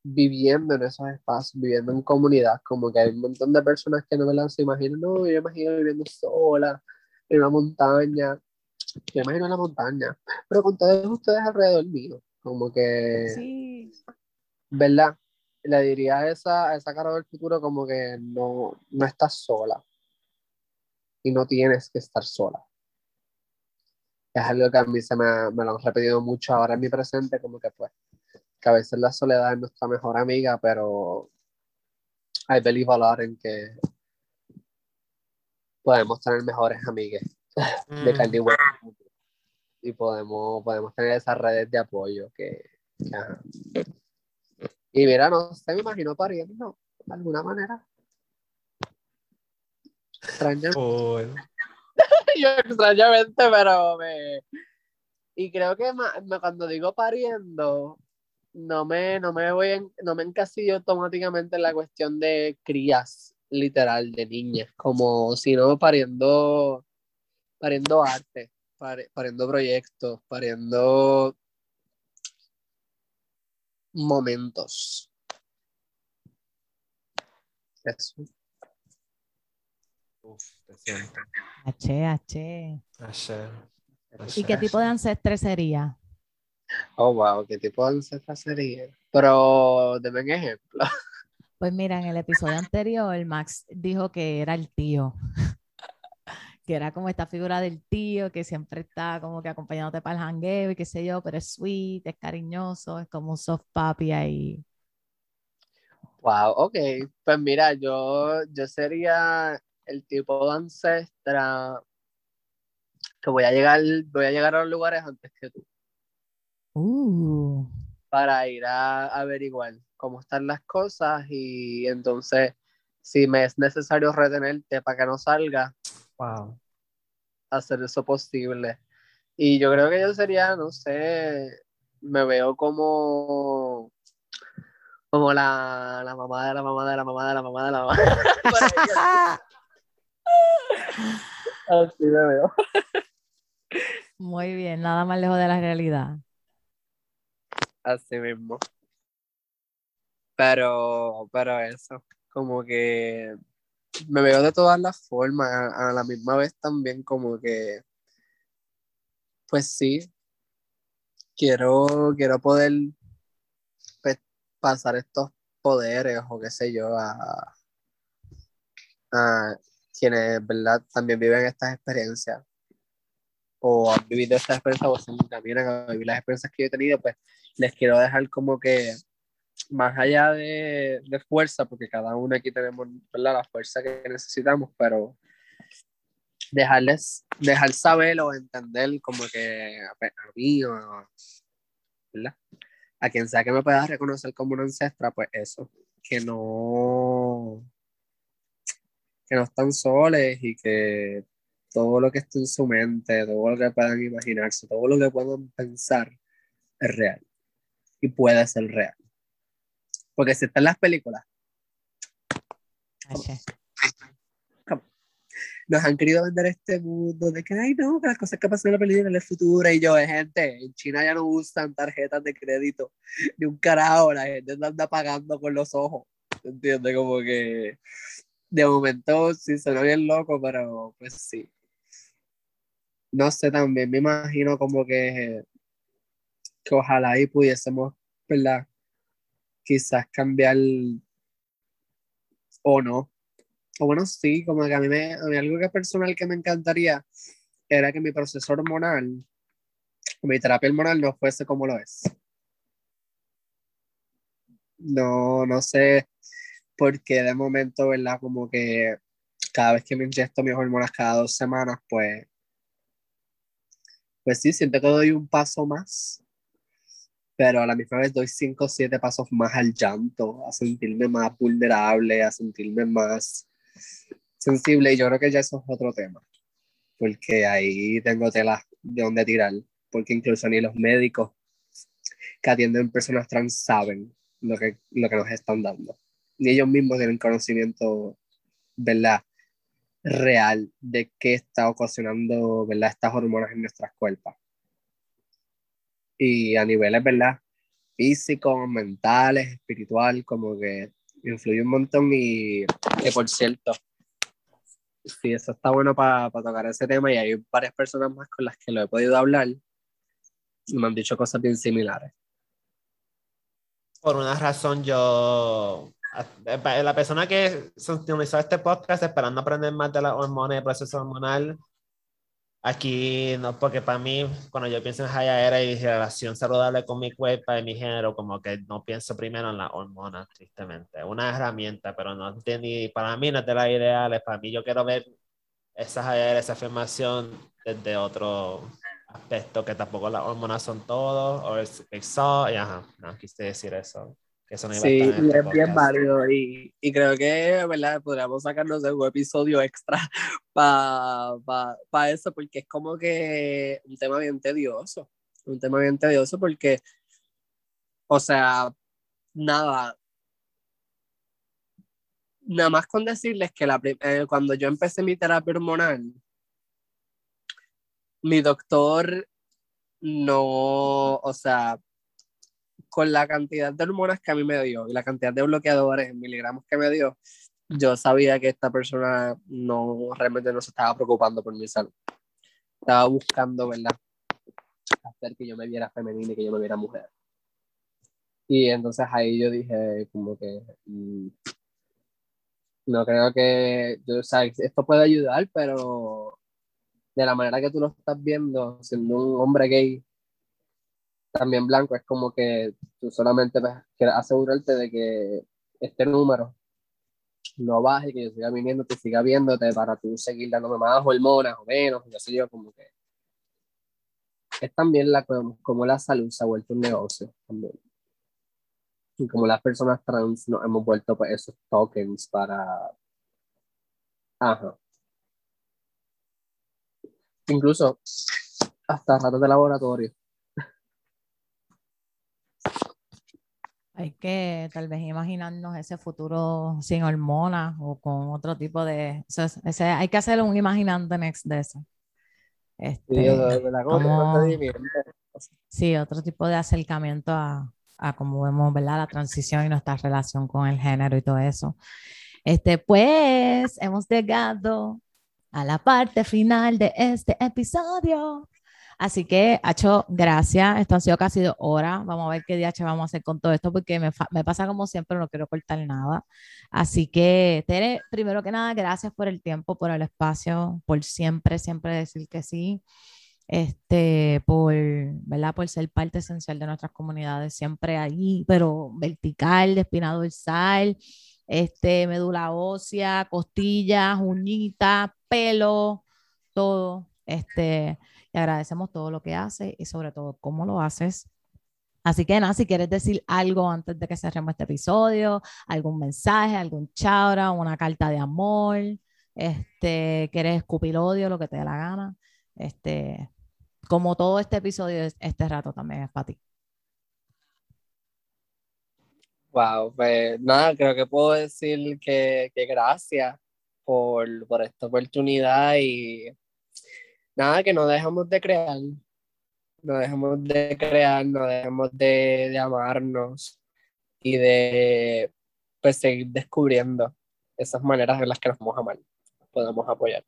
viviendo en esos espacios, viviendo en comunidad, como que hay un montón de personas que no me las imaginan, no, yo imagino viviendo sola, en una montaña, yo imagino en la montaña, pero con todos ustedes alrededor mío, como que, sí. ¿verdad? Le diría a esa, a esa cara del futuro como que no, no estás sola y no tienes que estar sola. Es algo que a mí se me, me lo han repetido mucho ahora en mi presente, como que pues que a veces la soledad es nuestra mejor amiga, pero hay believe a en que podemos tener mejores amigas de mm. carne y podemos, podemos tener esas redes de apoyo que, y mira, no sé, me imagino pariendo de alguna manera. Extrañamente. Yo extrañamente, pero me... Y creo que cuando digo pariendo, no me, no me voy en, no me encasillo automáticamente en la cuestión de crías literal de niñas, como si no pariendo, pariendo arte, pariendo proyectos, pariendo momentos. Eso. Uf, te siento. H, H. Ayer. ¿Y qué tipo de ancestre sería? Oh, wow, qué tipo de ancestra sería. Pero, deme un ejemplo. Pues mira, en el episodio anterior, Max dijo que era el tío. Que era como esta figura del tío que siempre está como que acompañándote para el jangueo y qué sé yo, pero es sweet, es cariñoso, es como un soft papi ahí. Wow, ok. Pues mira, yo, yo sería el tipo de ancestra que voy a llegar, voy a llegar a los lugares antes que tú Uh, para ir a, averiguar cómo están las cosas y entonces si me es necesario retenerte para que no salga, Wow. hacer eso posible. Y yo creo que yo sería, no sé, me veo como como la, la mamá de la mamá de la mamá de la mamá de la mamá. Así me veo. Muy bien, nada más lejos de la realidad. Así mismo. Pero, pero eso, como que me veo de todas las formas, a, la misma vez también como que, pues sí, quiero, quiero poder pues, pasar estos poderes o qué sé yo a, a quienes, ¿verdad? También viven estas experiencias o han vivido estas experiencias o se encaminan a vivir las experiencias que yo he tenido, pues les quiero dejar como que más allá de, de fuerza, porque cada uno aquí tenemos ¿verdad? la fuerza que necesitamos, pero dejarles, dejar saber o entender como que a, mí o a quien sea que me pueda reconocer como una ancestra, pues eso, que no que no están soles y que todo lo que está en su mente, todo lo que puedan imaginarse, todo lo que puedan pensar es real y puede ser real. Porque si está en las películas, nos han querido vender este mundo de que, ay, no, que las cosas que pasan en la película en el futuro. Y yo, gente, en China ya no usan tarjetas de crédito ni un carajo, la gente anda pagando con los ojos. ¿Entiendes? Como que de momento sí suena bien loco, pero pues sí. No sé, también me imagino como que, que ojalá ahí pudiésemos, ¿verdad? Quizás cambiar o no. O bueno, sí, como que a mí, me, a mí algo que personal que me encantaría era que mi proceso hormonal, mi terapia hormonal no fuese como lo es. No, no sé por qué de momento, ¿verdad? Como que cada vez que me inyecto mis hormonas cada dos semanas, pues, pues sí, siento que doy un paso más, pero a la misma vez doy cinco o siete pasos más al llanto, a sentirme más vulnerable, a sentirme más sensible, y yo creo que ya eso es otro tema, porque ahí tengo tela de dónde tirar, porque incluso ni los médicos que atienden personas trans saben lo que, lo que nos están dando, ni ellos mismos tienen conocimiento, ¿verdad? real de qué está ocasionando, ¿verdad? Estas hormonas en nuestras cuerpos. Y a niveles, ¿verdad? Físicos, mentales, espiritual, como que influye un montón y que por cierto, sí, eso está bueno para tocar ese tema y hay varias personas más con las que lo he podido hablar y me han dicho cosas bien similares. Por una razón yo la persona que sintonizó este podcast esperando aprender más de las hormonas y el proceso hormonal, aquí no, porque para mí, cuando yo pienso en Era y relación saludable con mi cuerpo y mi género, como que no pienso primero en las hormonas, tristemente. Una herramienta, pero no entendí, para mí no es de las ideales, para mí yo quiero ver esa esa afirmación desde otro aspecto, que tampoco las hormonas son todo, o es, y ajá, no quise decir eso. Eso no iba sí, a estar en este es bien válido y, y creo que, ¿verdad? Podríamos sacarnos de un episodio extra para pa, pa eso, porque es como que un tema bien tedioso, un tema bien tedioso porque, o sea, nada, nada más con decirles que la, eh, cuando yo empecé mi terapia hormonal, mi doctor no, o sea, con la cantidad de hormonas que a mí me dio y la cantidad de bloqueadores en miligramos que me dio, yo sabía que esta persona no realmente no se estaba preocupando por mi salud. Estaba buscando, ¿verdad? Hacer que yo me viera femenina y que yo me viera mujer. Y entonces ahí yo dije, como que, mm, no creo que, yo, o sea, esto puede ayudar, pero de la manera que tú lo estás viendo, siendo un hombre gay, también blanco, es como que tú solamente quieres asegurarte de que este número no baje, que yo siga viniendo, te siga viéndote para tú seguir dándome más hormonas o menos, yo sé yo, como que es también la, como la salud se ha vuelto un negocio también. Y como las personas trans nos hemos vuelto pues, esos tokens para... Ajá. Incluso hasta ratos de laboratorio. Hay que tal vez imaginarnos ese futuro sin hormonas o con otro tipo de... ese, hay que hacer un imaginante next de eso. Este, sí, otro tipo de acercamiento a, a cómo vemos ¿verdad? la transición y nuestra relación con el género y todo eso. Este, pues hemos llegado a la parte final de este episodio. Así que, Hacho, gracias. Esto ha sido casi dos horas. Vamos a ver qué día vamos a hacer con todo esto, porque me, me, pasa como siempre, no quiero cortar nada. Así que, Tere, primero que nada, gracias por el tiempo, por el espacio, por siempre, siempre decir que sí. Este, por, ¿verdad? por ser parte esencial de nuestras comunidades, siempre ahí, pero vertical, de espina dorsal, este, médula ósea, costillas, uñitas, pelo, todo. Este, agradecemos todo lo que haces y sobre todo cómo lo haces. Así que nada, si quieres decir algo antes de que cerremos este episodio, algún mensaje, algún chaura, una carta de amor, este, quieres escupir odio, lo que te dé la gana, este, como todo este episodio, este rato también es para ti. Wow, pues nada, creo que puedo decir que, que gracias por, por esta oportunidad y nada, que no dejamos de crear, no dejemos de crear, no dejemos de, de amarnos y de pues, seguir descubriendo esas maneras en las que nos podemos amar, podemos apoyar,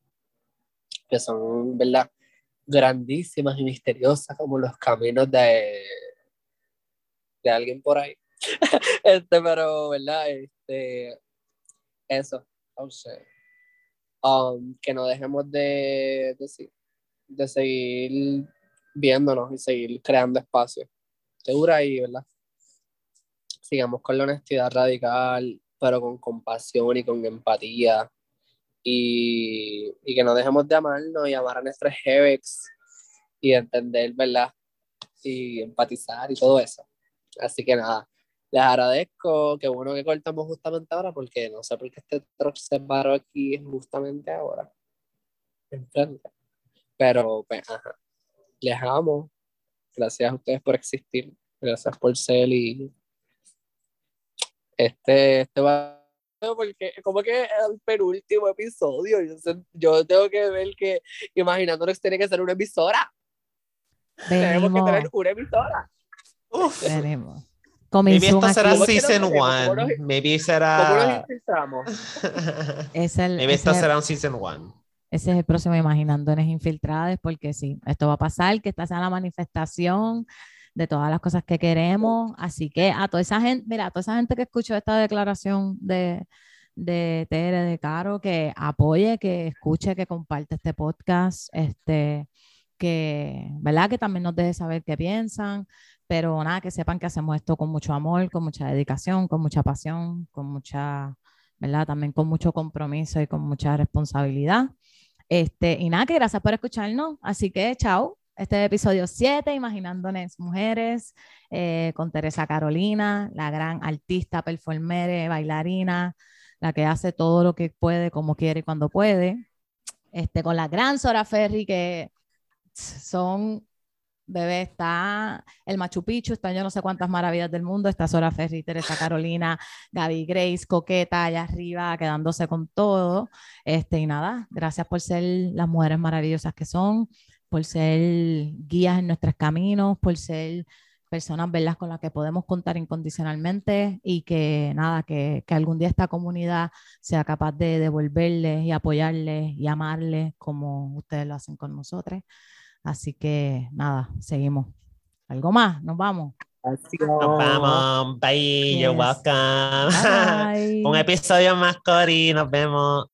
que son, ¿verdad? Grandísimas y misteriosas como los caminos de, de alguien por ahí. este, pero, ¿verdad? Este, eso, um, que no dejemos de decir de seguir viéndonos y seguir creando espacio. Segura ahí, ¿verdad? Sigamos con la honestidad radical, pero con compasión y con empatía. Y, y que no dejemos de amarnos y amar a nuestros Hebex y entender, ¿verdad? Y empatizar y todo eso. Así que nada, les agradezco. Qué bueno que cortamos justamente ahora, porque no sé por qué este trozo se paró aquí justamente ahora. Enfrente. Pero, pues, ajá. Les amo. Gracias a ustedes por existir. Gracias por ser y este, este va porque como que el penúltimo episodio yo, yo tengo que ver que imaginándonos tiene que ser una emisora tenemos que tener una emisora Uf. Tenemos. Maybe esto será season one. Maybe será. ¿Cómo es el, Maybe esto será un season one. Ese es el próximo Imaginándonos Infiltradas, porque sí, esto va a pasar, que esta sea la manifestación de todas las cosas que queremos. Así que a toda esa gente, mira, a toda esa gente que escuchó esta declaración de, de Tere, de Caro, que apoye, que escuche, que comparte este podcast, este, que, ¿verdad? Que también nos deje saber qué piensan, pero nada, que sepan que hacemos esto con mucho amor, con mucha dedicación, con mucha pasión, con mucha, ¿verdad? También con mucho compromiso y con mucha responsabilidad. Este, y nada, que gracias por escucharnos. Así que, chao. Este es episodio 7, Imaginándonos Mujeres, eh, con Teresa Carolina, la gran artista, performere, bailarina, la que hace todo lo que puede, como quiere y cuando puede. Este, con la gran Sora Ferry, que son bebé, está el Machu Picchu, está yo no sé cuántas maravillas del mundo, está Sora Ferri, Teresa Carolina, Gaby Grace, Coqueta, allá arriba, quedándose con todo. Este, y nada, gracias por ser las mujeres maravillosas que son, por ser guías en nuestros caminos, por ser personas ¿verdad? con las que podemos contar incondicionalmente y que nada, que, que algún día esta comunidad sea capaz de devolverles y apoyarles y amarles como ustedes lo hacen con nosotros. Así que nada, seguimos. ¿Algo más? Nos vamos. Nos vamos. Bye. You're Yes. welcome. Bye. Un episodio más, Cori. Nos vemos.